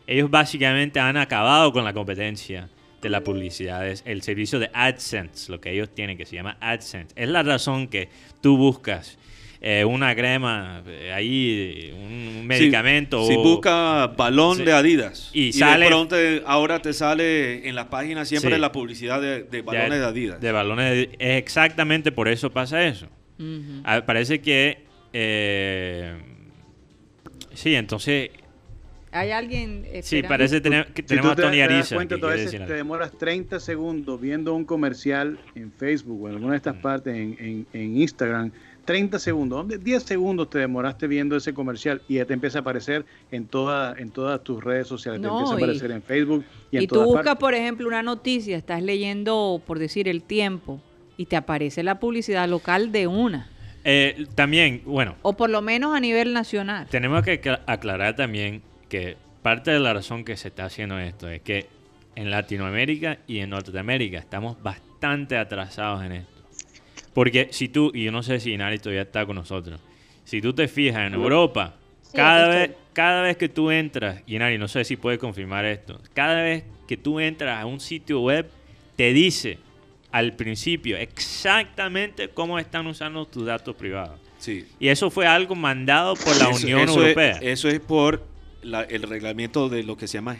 S3: Ellos básicamente han acabado con la competencia de las publicidades, el servicio de AdSense, lo que ellos tienen que se llama AdSense. Es la razón que tú buscas eh, una crema, eh, ahí un, un medicamento.
S4: Si, si
S3: o-
S4: busca balón
S3: Sí.
S4: de Adidas
S3: Y
S4: y,
S3: sale-
S4: de pronto ahora te sale en las páginas siempre
S3: Sí.
S4: la publicidad de, de balones de, Adidas.
S3: De balones de- Es exactamente por eso pasa eso. Ah, parece que... eh, sí, entonces...
S9: Hay alguien.
S3: Sí,
S9: esperando?
S3: parece tener- que
S6: Si
S3: tenemos
S6: tú
S3: a
S6: te-
S3: Tony
S6: te das
S3: Ariza.
S6: cuenta,
S3: que
S6: veces te
S3: algo.
S6: demoras 30 segundos viendo un comercial en Facebook o en alguna de
S3: Mm.
S6: estas partes en, en- en Instagram. 30 segundos, ¿dónde 10 segundos te demoraste viendo ese comercial y ya te empieza a aparecer en, toda, en todas tus redes sociales?
S9: No,
S6: te empieza a
S9: y-
S6: aparecer en Facebook y en
S9: Y tú buscas, por ejemplo, una noticia, estás leyendo, por decir, el tiempo, y te aparece la publicidad local de una.
S3: Eh, también, bueno,
S9: O por lo menos a nivel nacional.
S3: tenemos que acla- aclarar también que parte de la razón que se está haciendo esto es que en Latinoamérica y en Norteamérica estamos bastante atrasados en esto. Porque si tú, y yo no sé si Inari todavía está con nosotros, si tú te fijas en Europa,
S8: Sí,
S3: cada, vez, cada vez que tú entras, y Inari, no sé si puedes confirmar esto, cada vez que tú entras a un sitio web, te dice al principio exactamente cómo están usando tus datos privados.
S4: Sí.
S3: Y eso fue algo mandado por la
S4: Eso-
S3: Unión
S4: eso
S3: Europea.
S4: Es, eso es por la- el reglamento de lo que se llama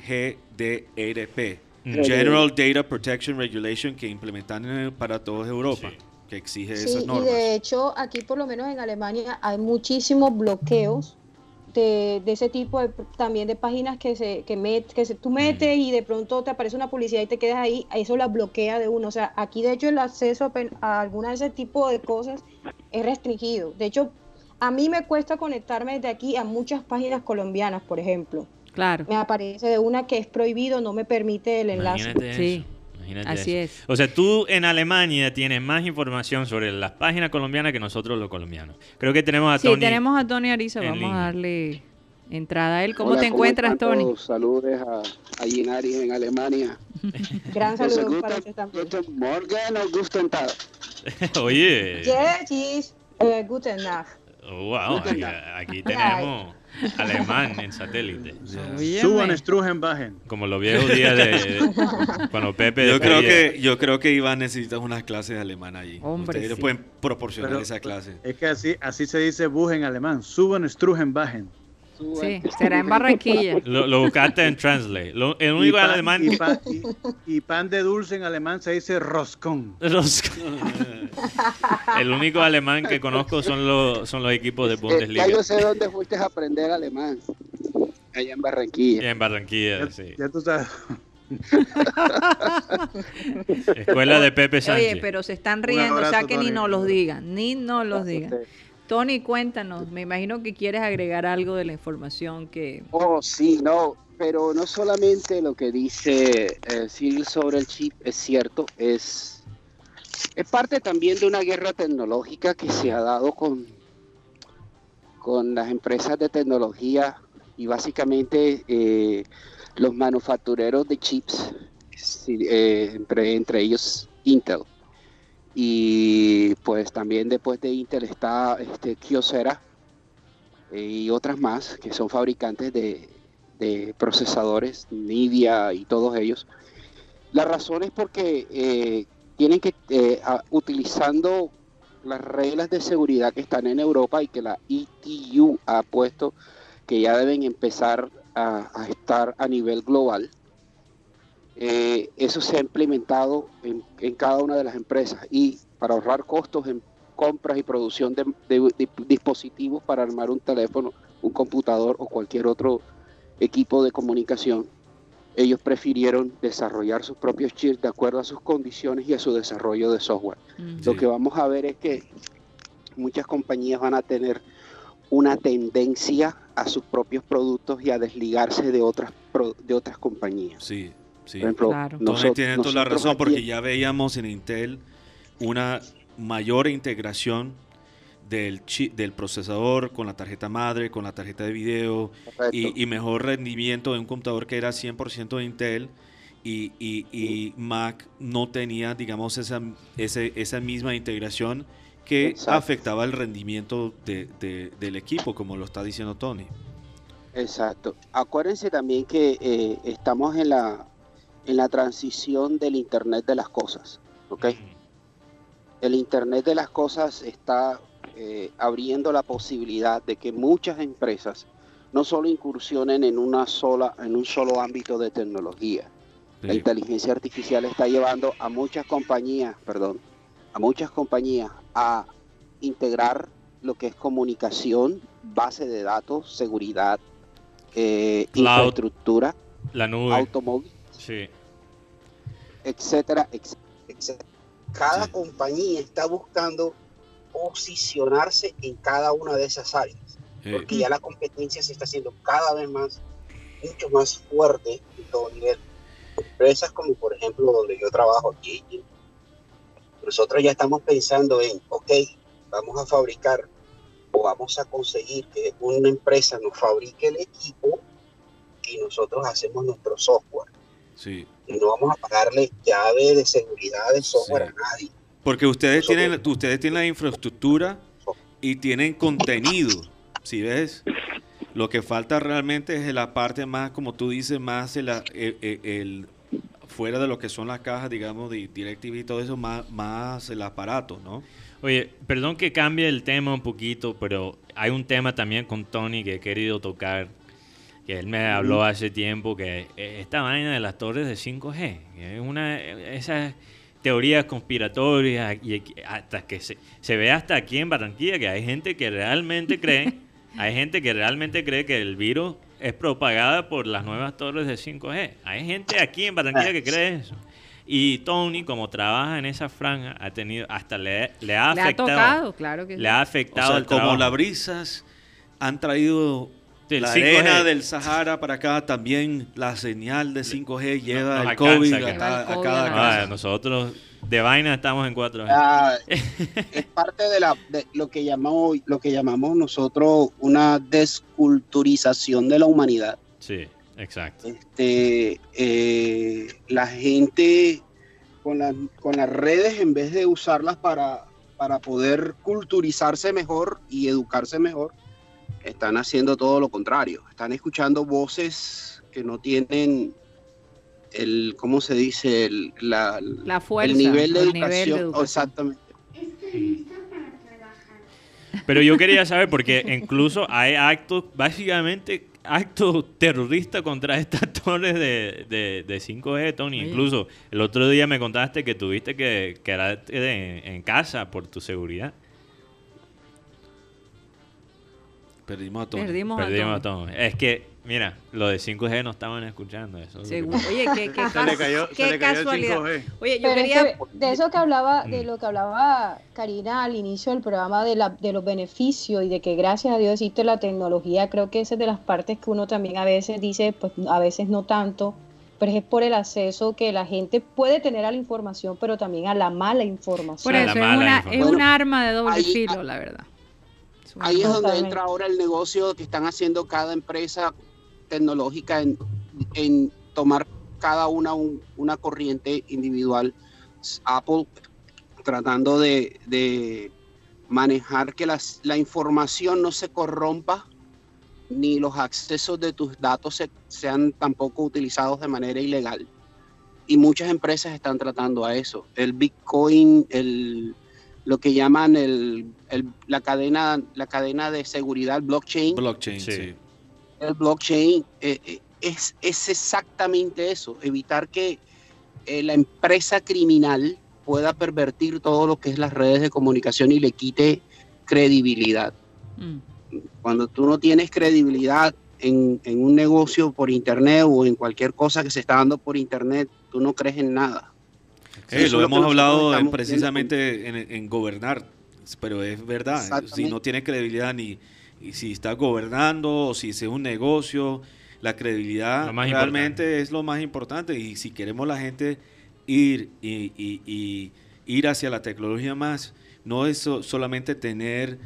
S4: GDRP,
S3: Mm.
S4: General Data Protection Regulation, que implementan en- para toda Europa,
S3: Sí.
S4: Que exige
S8: Sí,
S4: esas
S8: y
S4: normas.
S8: de hecho aquí por lo menos en Alemania hay muchísimos bloqueos de, de ese tipo de también de páginas que se que, met- que se, tú metes y de pronto te aparece una publicidad y te quedas ahí, eso las bloquea de uno. O sea, aquí de hecho el acceso a, pen- a alguna de ese tipo de cosas es restringido. De hecho, a mí me cuesta conectarme desde aquí a muchas páginas colombianas, por ejemplo.
S9: Claro.
S8: Me aparece de una que es prohibido, no me permite el enlace.
S3: Imagínate
S9: Sí.
S3: Imagínate
S9: Así
S3: eso.
S9: es.
S3: O sea, tú en Alemania tienes más información sobre las páginas colombianas que nosotros los colombianos. Creo que tenemos a
S9: Sí,
S3: Tony.
S9: tenemos a Tony Ariza, vamos
S3: línea.
S9: a darle entrada a él. ¿Cómo
S10: Hola,
S9: te encuentras,
S10: están
S9: Tony?
S10: todos? Saludos a, a Ginari en Alemania. (laughs)
S8: Gran saludo para usted también.
S10: guten Morgen o guten Tag. (laughs)
S3: Oye.
S8: Yes, eh, guten Nacht.
S3: Oh, wow, aquí, aquí tenemos alemán en satélite.
S9: Óyeme.
S6: Suban, estrujen, bajen.
S3: Como los viejos días de, de- cuando Pepe
S4: Yo creo que yo creo que Iván necesita unas clases de alemán allí.
S9: Hombre,
S4: Ustedes le
S9: sí.
S4: pueden proporcionar
S6: Pero-
S4: esa clase.
S6: Es que así, así se dice bus en alemán. Suban, estrujen, bajen.
S9: Sí, será en Barranquilla.
S3: Lo, lo buscaste en Translate. Lo- el
S6: Y
S3: único
S6: pan,
S3: alemán.
S6: y pan- y- y pan de dulce en alemán se dice roscón.
S3: Los- el único alemán que conozco son los, son los equipos de
S10: Eh,
S3: Bundesliga.
S10: ya yo sé dónde fuiste a aprender alemán. Allá en Barranquilla.
S3: Y en Barranquilla, sí.
S6: Ya tú sabes.
S3: Escuela de Pepe Sánchez.
S9: Oye, pero se están riendo, o sea que ni nos los digan, ni nos los digan. Tony, cuéntanos, me imagino que quieres agregar algo de la información que...
S10: Oh, sí, no, pero no solamente lo que dice eh, sobre el chip es cierto, es, es parte también de una guerra tecnológica que se ha dado con, con las empresas de tecnología y básicamente eh, los manufactureros de chips, eh, entre ellos Intel. Y pues también después de Intel está este, Kyocera eh, y otras más que son fabricantes de, procesadores, Nvidia y todos ellos. La razón es porque eh, tienen que, eh, utilizando las reglas de seguridad que están en Europa y que la ETU ha puesto, que ya deben empezar a estar a nivel global, eh, eso se ha implementado en, en cada una de las empresas y para ahorrar costos en compras y producción de, de- de dispositivos para armar un teléfono, un computador o cualquier otro equipo de comunicación, ellos prefirieron desarrollar sus propios chips de acuerdo a sus condiciones y a su desarrollo de software. Lo que vamos a ver es que muchas compañías van a tener una tendencia a sus propios productos y a desligarse de otras pro- de otras compañías.
S4: Sí, sí.
S10: Por ejemplo,
S4: Tony
S10: nosotros-
S4: tiene toda la razón
S10: aquí-
S4: porque ya veíamos en Intel una mayor integración del chip, del procesador con la tarjeta madre, con la tarjeta de video y, y mejor rendimiento de un computador que era 100% de Intel y, y- y Mac no tenía, digamos, esa, ese- esa misma integración que
S10: Exacto.
S4: afectaba el rendimiento de- de- del equipo, como lo está diciendo Tony.
S10: Exacto. Acuérdense también que eh, estamos en la en la transición del Internet de las cosas, ¿ok? El Internet de las cosas está eh, abriendo la posibilidad de que muchas empresas no solo incursionen en una sola en un solo ámbito de tecnología. La inteligencia artificial está llevando a muchas compañías, perdón, a muchas compañías a integrar lo que es comunicación, base de datos, seguridad, eh, infraestructura,
S3: La nube.
S10: automóvil,
S3: Sí.
S10: etcétera, etcétera. Cada compañía está buscando posicionarse en cada una de esas áreas, porque ya la competencia se está haciendo cada vez más, mucho más fuerte en todo nivel. Empresas como por ejemplo donde yo trabajo aquí, nosotros ya estamos pensando en, ok, vamos a fabricar o vamos a conseguir que una empresa nos fabrique el equipo y nosotros hacemos nuestro software.
S4: Sí.
S10: Y no vamos a pagarle llave de seguridad de software
S4: Sí.
S10: a nadie.
S4: Porque ustedes tienen, ustedes tienen la infraestructura y tienen contenido, ¿sí ves? Lo que falta realmente es la parte más, como tú dices, más el, el- el- el- fuera de lo que son las cajas, digamos, de DirecTV y todo eso, más, más el aparato, ¿no?
S3: Oye, perdón que cambie el tema un poquito, pero hay un tema también con Tony que he querido tocar, que él me habló hace tiempo, que eh, esta vaina de las torres de 5G, que es una esas teorías conspiratorias y hasta que se, se ve hasta aquí en Barranquilla que hay gente que realmente cree, (laughs) hay gente que realmente cree que el virus es propagada por las nuevas torres de 5G. Hay gente aquí en Barranquilla que cree eso. Y Tony, como trabaja en esa franja, ha tenido hasta le, le ha
S9: Le ha
S3: afectado.
S9: tocado, claro que sí.
S3: Le ha
S4: O
S3: afectado
S4: sea,
S3: el
S4: como las brisas han traído
S3: Del
S4: la
S3: 5G.
S4: arena del Sahara para acá, también la señal de 5G lleva
S3: nos
S4: el
S3: alcanza
S4: COVID a, cada- a cada
S9: a la
S4: casa.
S3: Nosotros de vaina estamos en 4G.
S10: Ah, (laughs) es parte de, la, de lo, que llamamos, lo que llamamos nosotros una desculturización de la humanidad.
S3: Sí, exacto.
S10: Este, eh, la gente con, las- con las redes, en vez de usarlas para, para poder culturizarse mejor y educarse mejor, están haciendo todo lo contrario. Están escuchando voces que no tienen el, ¿cómo se dice? El, la,
S9: La fuerza,
S10: el nivel de
S9: el nivel de
S10: educación.
S9: educación.
S10: Exactamente.
S3: Pero yo quería saber, porque incluso hay actos, básicamente, actos terroristas contra estas (laughs) torres de, de, de 5G, Tony.
S9: Sí.
S3: Incluso el otro día me contaste que tuviste que quedarte en, en casa por tu seguridad.
S4: Perdimos a Tony.
S9: Perdimos, a
S3: Perdimos a
S9: Tony.
S3: Tony. Es que Mira, lo de 5G no estaban escuchando eso.
S2: Oye, qué, qué, casualidad. Oye, yo
S8: quería... de eso que hablaba, de lo que hablaba Karina al inicio del programa de, la, de los beneficios y de que gracias a Dios existe la tecnología, creo que esa es de las partes que uno también a veces dice, pues a veces no tanto, pero es por el acceso que la gente puede tener a la información, pero también a la mala información.
S2: Por eso es, una, es un arma de doble filo, la verdad.
S10: Ahí es donde entra ahora el negocio que están haciendo cada empresa tecnológica en, tomar cada una una corriente individual. Apple tratando de, manejar que la información no se corrompa ni los accesos de tus datos sean tampoco utilizados de manera ilegal. Y muchas empresas están tratando a eso. El Bitcoin, el, lo que llaman el, la, cadena, la cadena de seguridad blockchain.
S4: Blockchain, sí
S10: el blockchain eh, eh, es, es, exactamente eso, evitar que eh, la empresa criminal pueda pervertir todo lo que es las redes de comunicación y le quite credibilidad. Mm. Cuando tú no tienes credibilidad en, en, un negocio por internet o en cualquier cosa que se está dando por internet, tú no crees en nada.
S4: Lo hemos hablado precisamente en, en, gobernar, pero es verdad, si no tienes credibilidad ni, y si estás gobernando o si es un negocio, la credibilidad realmente es lo más importante. Y si queremos la gente ir y, ir hacia la tecnología más, no es solamente tener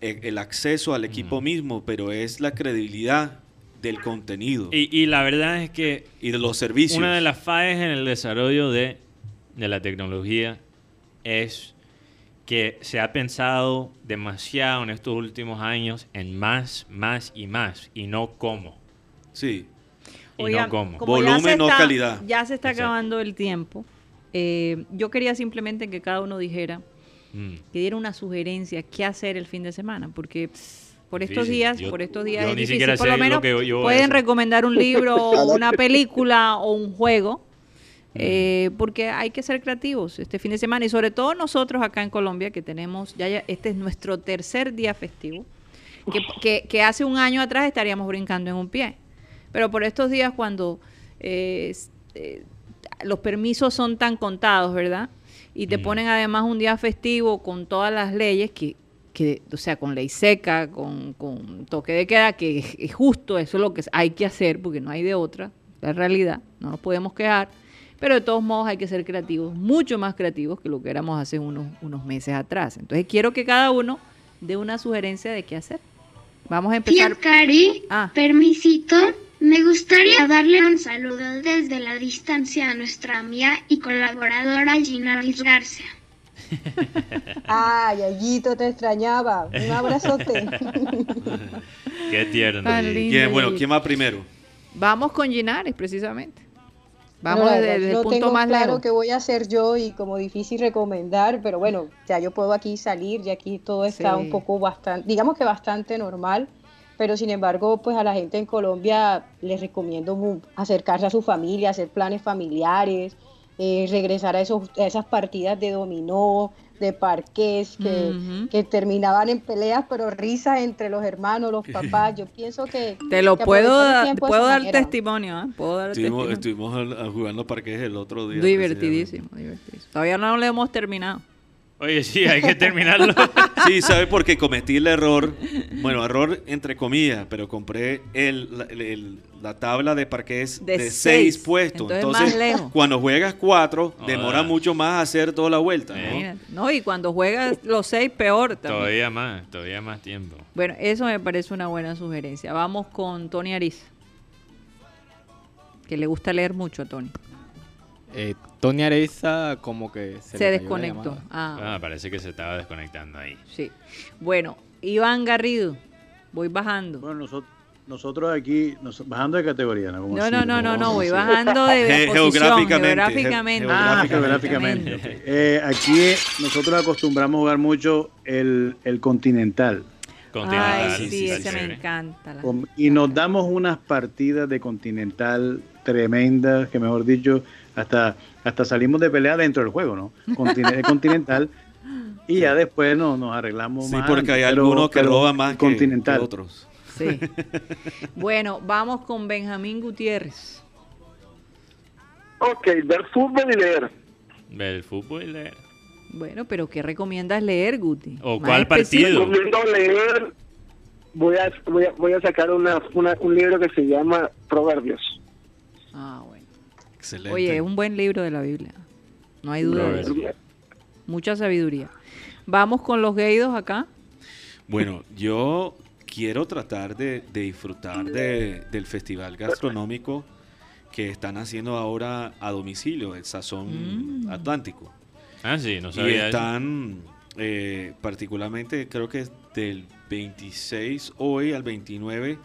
S4: e, el, acceso al equipo mismo, pero es la credibilidad del contenido.
S3: Y, la verdad es que...
S4: Y de los servicios.
S3: Una de las fallas en el desarrollo de, de la tecnología es que se ha pensado demasiado en estos últimos años en más, más y más, y no cómo.
S4: Sí.
S3: Y no cómo.
S4: Volumen, no calidad.
S2: Ya se está acabando el tiempo. Eh, yo quería simplemente que cada uno dijera, mm. que diera una sugerencia, qué hacer el fin de semana, porque por estos días, por estos días es difícil. Por lo menos pueden recomendar un libro, (laughs) una película o un juego eh, porque hay que ser creativos este fin de semana y sobre todo nosotros acá en Colombia que tenemos, ya, este es nuestro tercer día festivo, que, hace un año atrás estaríamos brincando en un pie. Pero por estos días cuando eh, eh, los permisos son tan contados, ¿verdad? Y te ponen además un día festivo con todas las leyes que, que o sea, con ley seca, con, con toque de queda, que es justo, eso es lo que hay que hacer porque no hay de otra, la realidad, no nos podemos quejar pero de todos modos hay que ser creativos, mucho más creativos que lo que éramos hace unos, unos meses atrás. Entonces quiero que cada uno dé una sugerencia de qué hacer. Vamos a empezar.
S1: Tía Cari, ah. permisito, me gustaría darle un saludo desde la distancia a nuestra amiga y colaboradora Gina Luis García. (laughs)
S8: Ay, Ayito, te extrañaba. Un abrazote. (laughs)
S3: Qué tierno.
S4: bueno, ¿quién va primero?
S2: Vamos con Ginares, precisamente. Vamos desde, el punto más claro
S8: que voy a hacer yo y como difícil recomendar, pero bueno, ya yo puedo aquí salir, y aquí todo está un poco bastante, digamos que bastante normal, pero sin embargo, pues a la gente en Colombia les recomiendo acercarse a su familia, hacer planes familiares, eh, regresar a, esos, a esas partidas de dominó, de parques que, terminaban en peleas, pero risas entre los hermanos, los papás. Yo pienso que...
S2: Te lo puedo, dar, puedo dar testimonio, ¿eh? Puedo dar
S4: estuvimos, estuvimos jugando parques el otro día.
S2: Divertidísimo, divertidísimo. Todavía no lo hemos terminado.
S3: Oye, sí, hay que terminarlo. (laughs)
S4: sí, ¿sabe? Porque cometí el error, bueno, error entre comillas, pero compré el, la tabla de parques de, seis, puestos. Entonces, cuando juegas cuatro, demora mucho más hacer toda la vuelta, ¿no?
S2: No, y cuando juegas los seis, peor
S3: también. Todavía más, todavía más tiempo.
S2: Bueno, eso me parece una buena sugerencia. Vamos con Tony Ariz, que le gusta leer mucho a Tony.
S7: Eh, Tony Areza como que
S2: se, desconectó.
S3: Ah. ah. parece que se estaba desconectando ahí.
S2: Sí. Bueno, Iván Garrido, voy bajando.
S6: Bueno, nosotros, nosotros aquí, bajando de categoría,
S2: ¿no? no, no, no, no, no, voy bajando de (laughs)
S4: geográficamente.
S2: Geográficamente.
S6: Ah, geográficamente. Eh, aquí nosotros acostumbramos a jugar mucho el, el continental.
S2: Continental. Ay, sí, ese me encanta.
S6: Y nos damos unas partidas de continental tremendas, que mejor dicho, hasta, hasta salimos de pelea dentro del juego, ¿no? (laughs) continental. Y ya después no, nos arreglamos
S4: sí, más. Sí, porque hay algunos que roban más continental. Que, otros.
S2: Sí. (laughs) bueno, vamos con Benjamín Gutiérrez.
S5: Ok, ver fútbol y leer.
S3: Ver el fútbol y leer.
S2: Bueno, pero ¿qué recomiendas leer, Guti?
S3: ¿O
S2: Más
S3: cuál
S2: específico.
S3: partido?
S5: Recomiendo leer. Voy a, voy a, voy a sacar una, una- un libro que se llama Proverbios.
S2: Ah, bueno.
S4: Excelente.
S2: Oye, es un buen libro de la Biblia. No hay duda de eso. Mucha sabiduría. Vamos con los gaydos acá.
S4: Bueno, yo quiero tratar de, de disfrutar de- del festival gastronómico que están haciendo ahora a domicilio, el Sazón
S2: Mm.
S4: Atlántico.
S3: Ah, sí, no
S4: Y
S3: sabía eso.
S4: están eh, particularmente, creo que es del 26 hoy al 29,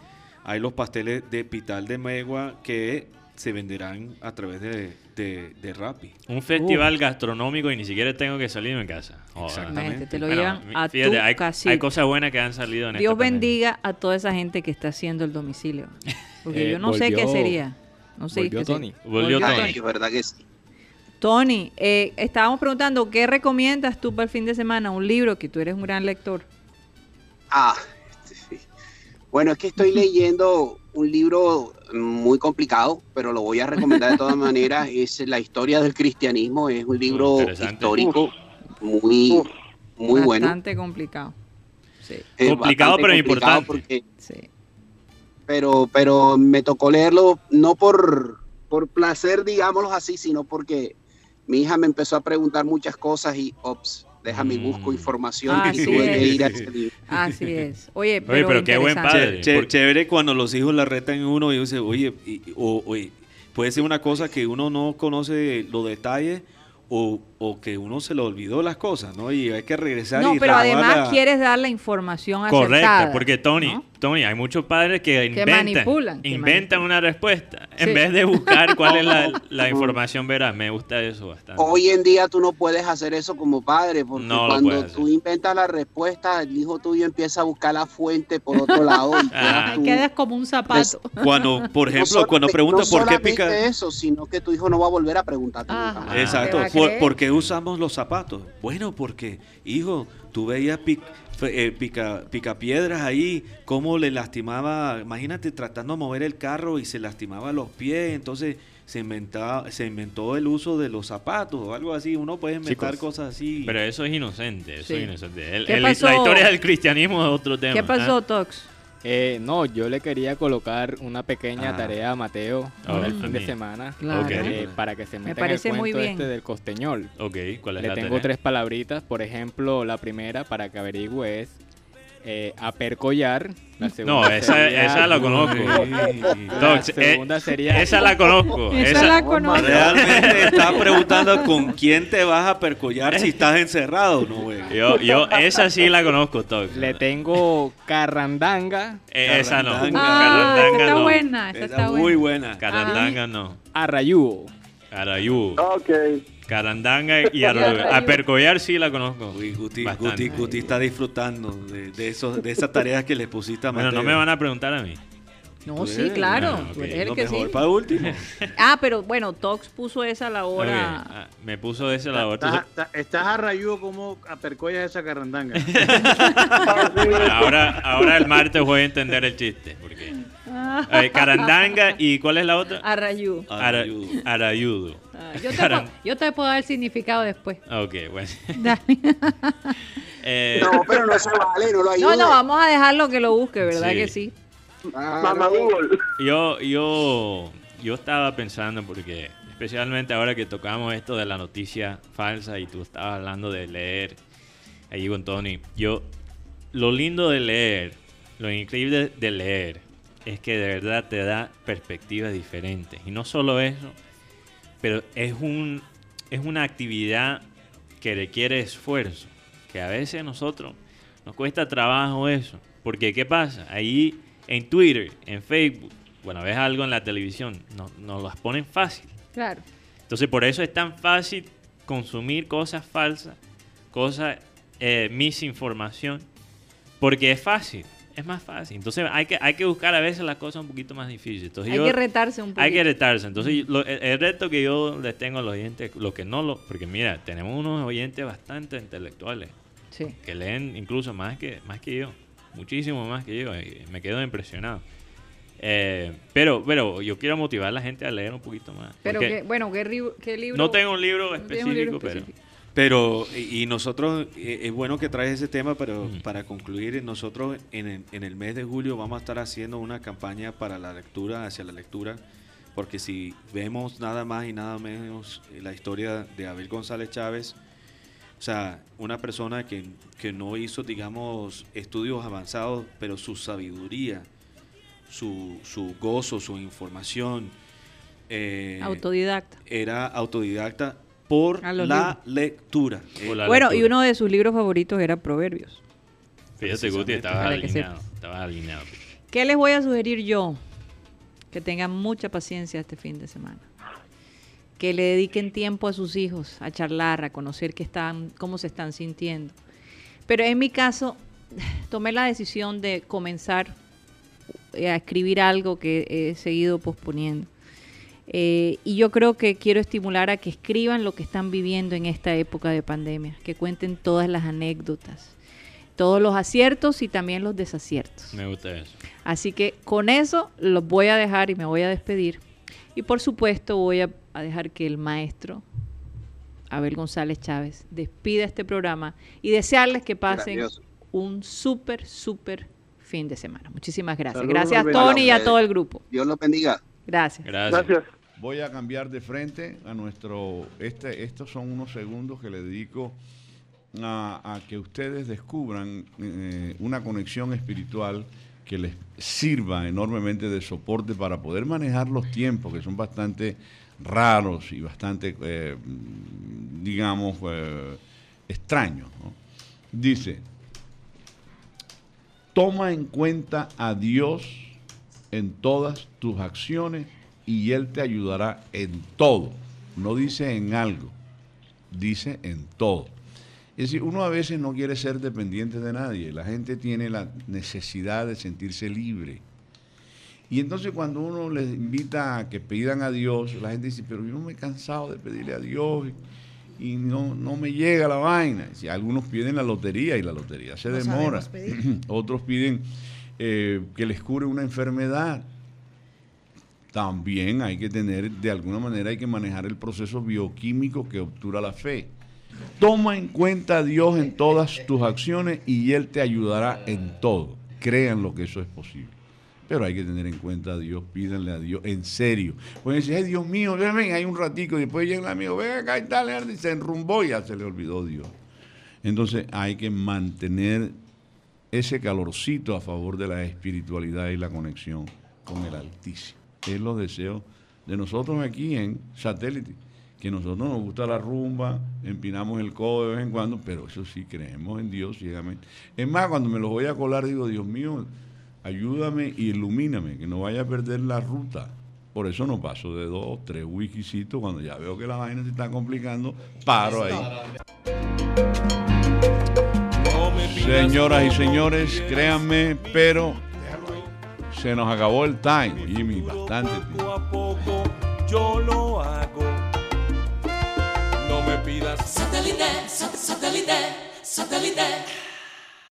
S4: hay los pasteles de Pital de Megua que se venderán a través de, de, de Rappi.
S3: Un festival gastronómico y ni siquiera tengo que salir de mi casa.
S4: Exactamente.
S2: Te lo
S3: Bueno,
S2: llevan a
S3: fíjate,
S2: tu
S3: hay,
S2: casita.
S3: hay cosas buenas que han salido en
S2: Dios
S3: esta pandemia.
S2: bendiga a toda esa gente que está haciendo el domicilio. Porque
S7: Eh,
S2: yo no sé qué sería. No sé
S7: volvió
S2: qué sería.
S7: Tony.
S3: Volvió
S2: Volvió
S3: Tony.
S10: Ay, verdad que sí.
S2: Tony, eh, estábamos preguntando, ¿qué recomiendas tú para el fin de semana? Un libro, que tú eres un gran lector.
S10: Ah, este, (laughs) sí. bueno, es que estoy leyendo un libro muy complicado, pero lo voy a recomendar de todas maneras. (laughs) Es La historia del cristianismo. Es un libro
S3: interesante.
S10: histórico muy,
S5: Uf.
S10: muy bueno.
S2: Bastante complicado. Sí,
S10: Es
S3: Complicado,
S10: bastante
S3: pero
S10: complicado
S3: importante.
S10: porque-
S2: sí.
S10: pero, pero me tocó leerlo no por, por placer, digámoslo así, sino porque mi hija me empezó a preguntar muchas cosas y, ops, déjame busco
S3: Mm.
S10: información
S2: Ah,
S10: y
S2: sí
S10: tuve que
S2: es.
S10: ir a ese libro.
S2: Así es. (laughs) Oye, pero,
S3: Oye, pero qué buen padre.
S4: Ché- ché-
S3: porque-
S4: Chévere cuando los hijos la retan en uno y dice, oye, y- o- oye, puede ser una cosa que uno no conoce los detalles o, o que uno se le olvidó las cosas, ¿no? Y hay que regresar
S2: No,
S4: y
S2: pero además quieres dar la información
S3: Correcto,
S2: acertada.
S3: porque Tony,
S2: ¿no?
S3: Tony, hay muchos padres que inventan,
S2: manipulan, que
S3: inventan
S2: manipulan.
S3: una respuesta
S2: Sí.
S3: en vez de buscar cuál es la, (laughs) la información veraz. Me gusta eso bastante.
S10: Hoy en día tú no puedes hacer eso como padre, porque
S3: No lo
S10: cuando tú inventas la respuesta, el hijo tuyo empieza a buscar la fuente por otro lado. y
S3: Ah. (laughs)
S2: Ahí
S10: tú-
S2: quedas como un zapato.
S4: Cuando, por
S10: no
S4: ejemplo, cuando
S10: solamente-
S4: pregunta
S10: no
S4: por qué pica...
S10: eso, sino que tu hijo no va a volver a preguntarte
S2: Ajá.
S10: nunca más.
S4: Exacto.
S2: ¿te va a
S4: ¿Por,
S2: creer?
S4: Usamos los zapatos? Bueno, porque, hijo, tú veías pic- eh, pica, picapiedras ahí, cómo le lastimaba, imagínate tratando de mover el carro y se lastimaba los pies, entonces se inventaba, se inventó el uso de los zapatos o algo así, uno puede inventar
S7: Chicos,
S4: cosas así.
S3: Pero eso es inocente, eso
S2: Sí.
S3: es inocente. El-
S2: ¿Qué
S3: el-
S2: pasó?
S3: La historia del cristianismo es otro tema.
S2: ¿Qué pasó,
S3: ¿ah?
S2: Tox?
S7: Eh, no, yo le quería colocar una pequeña
S4: Ah.
S7: tarea a Mateo
S3: A
S7: para el fin de semana.
S2: Claro.
S7: Eh, para que se
S2: Me
S7: meta en el
S2: muy
S7: cuento
S2: bien.
S7: este del costeñol.
S3: Ok, ¿cuál es
S7: Le
S3: la
S7: tengo
S3: tarea?
S7: tres palabritas. Por ejemplo, la primera para que averigüe es eh, apercollar. La segunda
S3: No, esa,
S7: sería-
S3: esa la conozco.
S7: La
S3: eh,
S7: segunda sería
S3: esa la conozco.
S2: Esa
S3: esa-
S2: la conozco.
S4: Realmente (laughs) estás preguntando con quién te vas a percollar si estás encerrado, ¿no, güey?
S3: Yo, yo, esa sí la conozco, Tox.
S7: Le tengo carrandanga,
S3: Eh, esa no.
S4: Carrandanga.
S2: Ah, esa
S3: Carrandanga
S2: está
S3: no.
S2: buena, esa
S4: Esa
S2: está
S4: muy
S2: buena.
S4: buena.
S3: Carandanga no.
S7: arrayúo.
S3: Carayú.
S5: Ok.
S3: Carandanga y arroyo. (laughs) A percollar sí la conozco.
S4: Uy, Guti,
S3: Bastante.
S4: Guti, Guti está disfrutando de, de, esos, de esas tareas que le pusiste a
S3: Bueno,
S4: Mateo.
S3: no me van a preguntar a mí.
S2: No,
S4: Pues,
S2: sí, claro.
S3: ah,
S2: tú
S3: ok.
S2: eres el
S4: Lo
S2: que sí.
S4: mejor para último. (laughs)
S2: Ah, pero bueno, Tox puso esa a la hora.
S3: ah, Me puso ese lado.
S6: Estás,
S3: Entonces,
S6: estás- estás arrayudo como apercollas esa carrandanga. (laughs)
S3: ahora, ahora el martes voy a entender el chiste. Porque, Eh, carandanga y ¿cuál es la otra?
S2: Arrayú.
S3: Ara-
S4: Arayudo.
S3: arayudo.
S2: Ah, yo, te
S3: Caran-
S2: puedo, yo te puedo dar el significado después.
S3: Ok, bueno.
S2: Dale. (laughs)
S3: Eh,
S10: No, pero no se vale, no lo
S2: No,
S10: ayudes.
S2: no, vamos a dejarlo que lo busque, ¿verdad
S3: Sí.
S2: que sí?
S5: Mamá. Google.
S3: Yo, yo, yo estaba pensando porque, especialmente ahora que tocamos esto de la noticia falsa y tú estabas hablando de leer allí con Tony, yo, lo lindo de leer, lo increíble de leer, es que de verdad te da perspectivas diferentes. Y no solo eso, pero es un, es una actividad que requiere esfuerzo, que a veces a nosotros nos cuesta trabajo eso. Porque, ¿qué pasa? Ahí en Twitter, en Facebook, bueno, ves algo en la televisión, nos, nos las ponen fácil.
S2: Claro.
S3: Entonces, por eso es tan fácil consumir cosas falsas, cosas, eh, misinformación, porque es fácil, es más fácil. Entonces, hay que, hay que buscar a veces las cosas un poquito más difíciles. Entonces,
S2: Hay
S3: yo-
S2: que retarse un poquito.
S3: hay que retarse. Entonces, lo- el, el reto que yo les tengo a los oyentes, los que no lo. Porque mira, tenemos unos oyentes bastante intelectuales
S2: Sí.
S3: que leen incluso más que, más que yo. Muchísimo más que yo. me quedo impresionado. Eh, pero, pero yo quiero motivar a la gente a leer un poquito más.
S2: Pero, bueno, ¿qué, libro?
S3: No tengo un libro específico, pero...
S4: Pero, y nosotros, eh, es bueno que traes ese tema, pero para concluir, nosotros en el, en el mes de julio vamos a estar haciendo una campaña para la lectura, hacia la lectura, porque si vemos nada más y nada menos la historia de Abel González Chávez, o sea, una persona que, que no hizo, digamos, estudios avanzados, pero su sabiduría, su, su gozo, su información.
S2: Eh, autodidacta.
S4: Era autodidacta por la lectura.
S2: bueno, y uno de sus libros favoritos era Proverbios.
S3: Fíjate, Guti, estaba alineado, alineado.
S2: ¿Qué les voy a sugerir yo? Que tengan mucha paciencia este fin de semana. Que le dediquen tiempo a sus hijos, a charlar, a conocer qué están, cómo se están sintiendo. Pero en mi caso, (sighs) tomé la decisión de comenzar a escribir algo que he seguido posponiendo. Eh, y yo creo que quiero estimular a que escriban lo que están viviendo en esta época de pandemia, que cuenten todas las anécdotas, todos los aciertos y también los desaciertos.
S3: Me gusta eso.
S2: Así que con eso los voy a dejar y me voy a despedir. Y por supuesto voy a, dejar que el maestro Abel González Chávez despida este programa y desearles que pasen un súper, súper fin de semana. Muchísimas gracias. gracias Tony y a todo el grupo.
S10: Dios los bendiga.
S2: Gracias.
S4: Gracias.
S11: Voy a cambiar de frente a nuestro. Este, estos son unos segundos que le dedico a, que ustedes descubran eh, una conexión espiritual que les sirva enormemente de soporte para poder manejar los tiempos, que son bastante raros y bastante, eh, digamos, eh, extraños. Dice, Toma en cuenta a Dios en todas tus acciones y Él te ayudará en todo. No dice en algo, dice en todo. Es decir, uno a veces no quiere ser dependiente de nadie. La gente tiene la necesidad de sentirse libre. Y entonces cuando uno les invita a que pidan a Dios, la gente dice, pero yo no me he cansado de pedirle a Dios y no, no me llega la vaina. Si algunos piden la lotería y la lotería se demora. (clears throat) Otros piden eh, que les cure una enfermedad. También hay que tener, de alguna manera hay que manejar el proceso bioquímico que obtura la fe. Toma en cuenta a Dios en todas tus acciones y Él te ayudará en todo. Crean lo que eso es posible. Pero hay que tener en cuenta a Dios, pídanle a Dios en serio. Pueden decir, ay Dios mío, ven, hay un ratico, y después llega el amigo, ven acá y tal, y se enrumbó y ya se le olvidó Dios. Entonces hay que mantener ese calorcito a favor de la espiritualidad y la conexión con el Altísimo. Es los deseos de nosotros aquí en Satélite, que nosotros nos gusta la rumba, empinamos el codo de vez en cuando, pero eso sí, creemos en Dios ciegamente. Es más, cuando me los voy a colar, digo, Dios mío, ayúdame y ilumíname, que no vaya a perder la ruta. Por eso no paso de dos, tres wikisitos, cuando ya veo que la vaina se está complicando, paro ahí. Señoras y señores, créanme, pero se nos acabó el time, Jimmy, bastante
S12: tiempo. a poco yo lo hago. No me pidas
S13: satélite, satélite, satélite.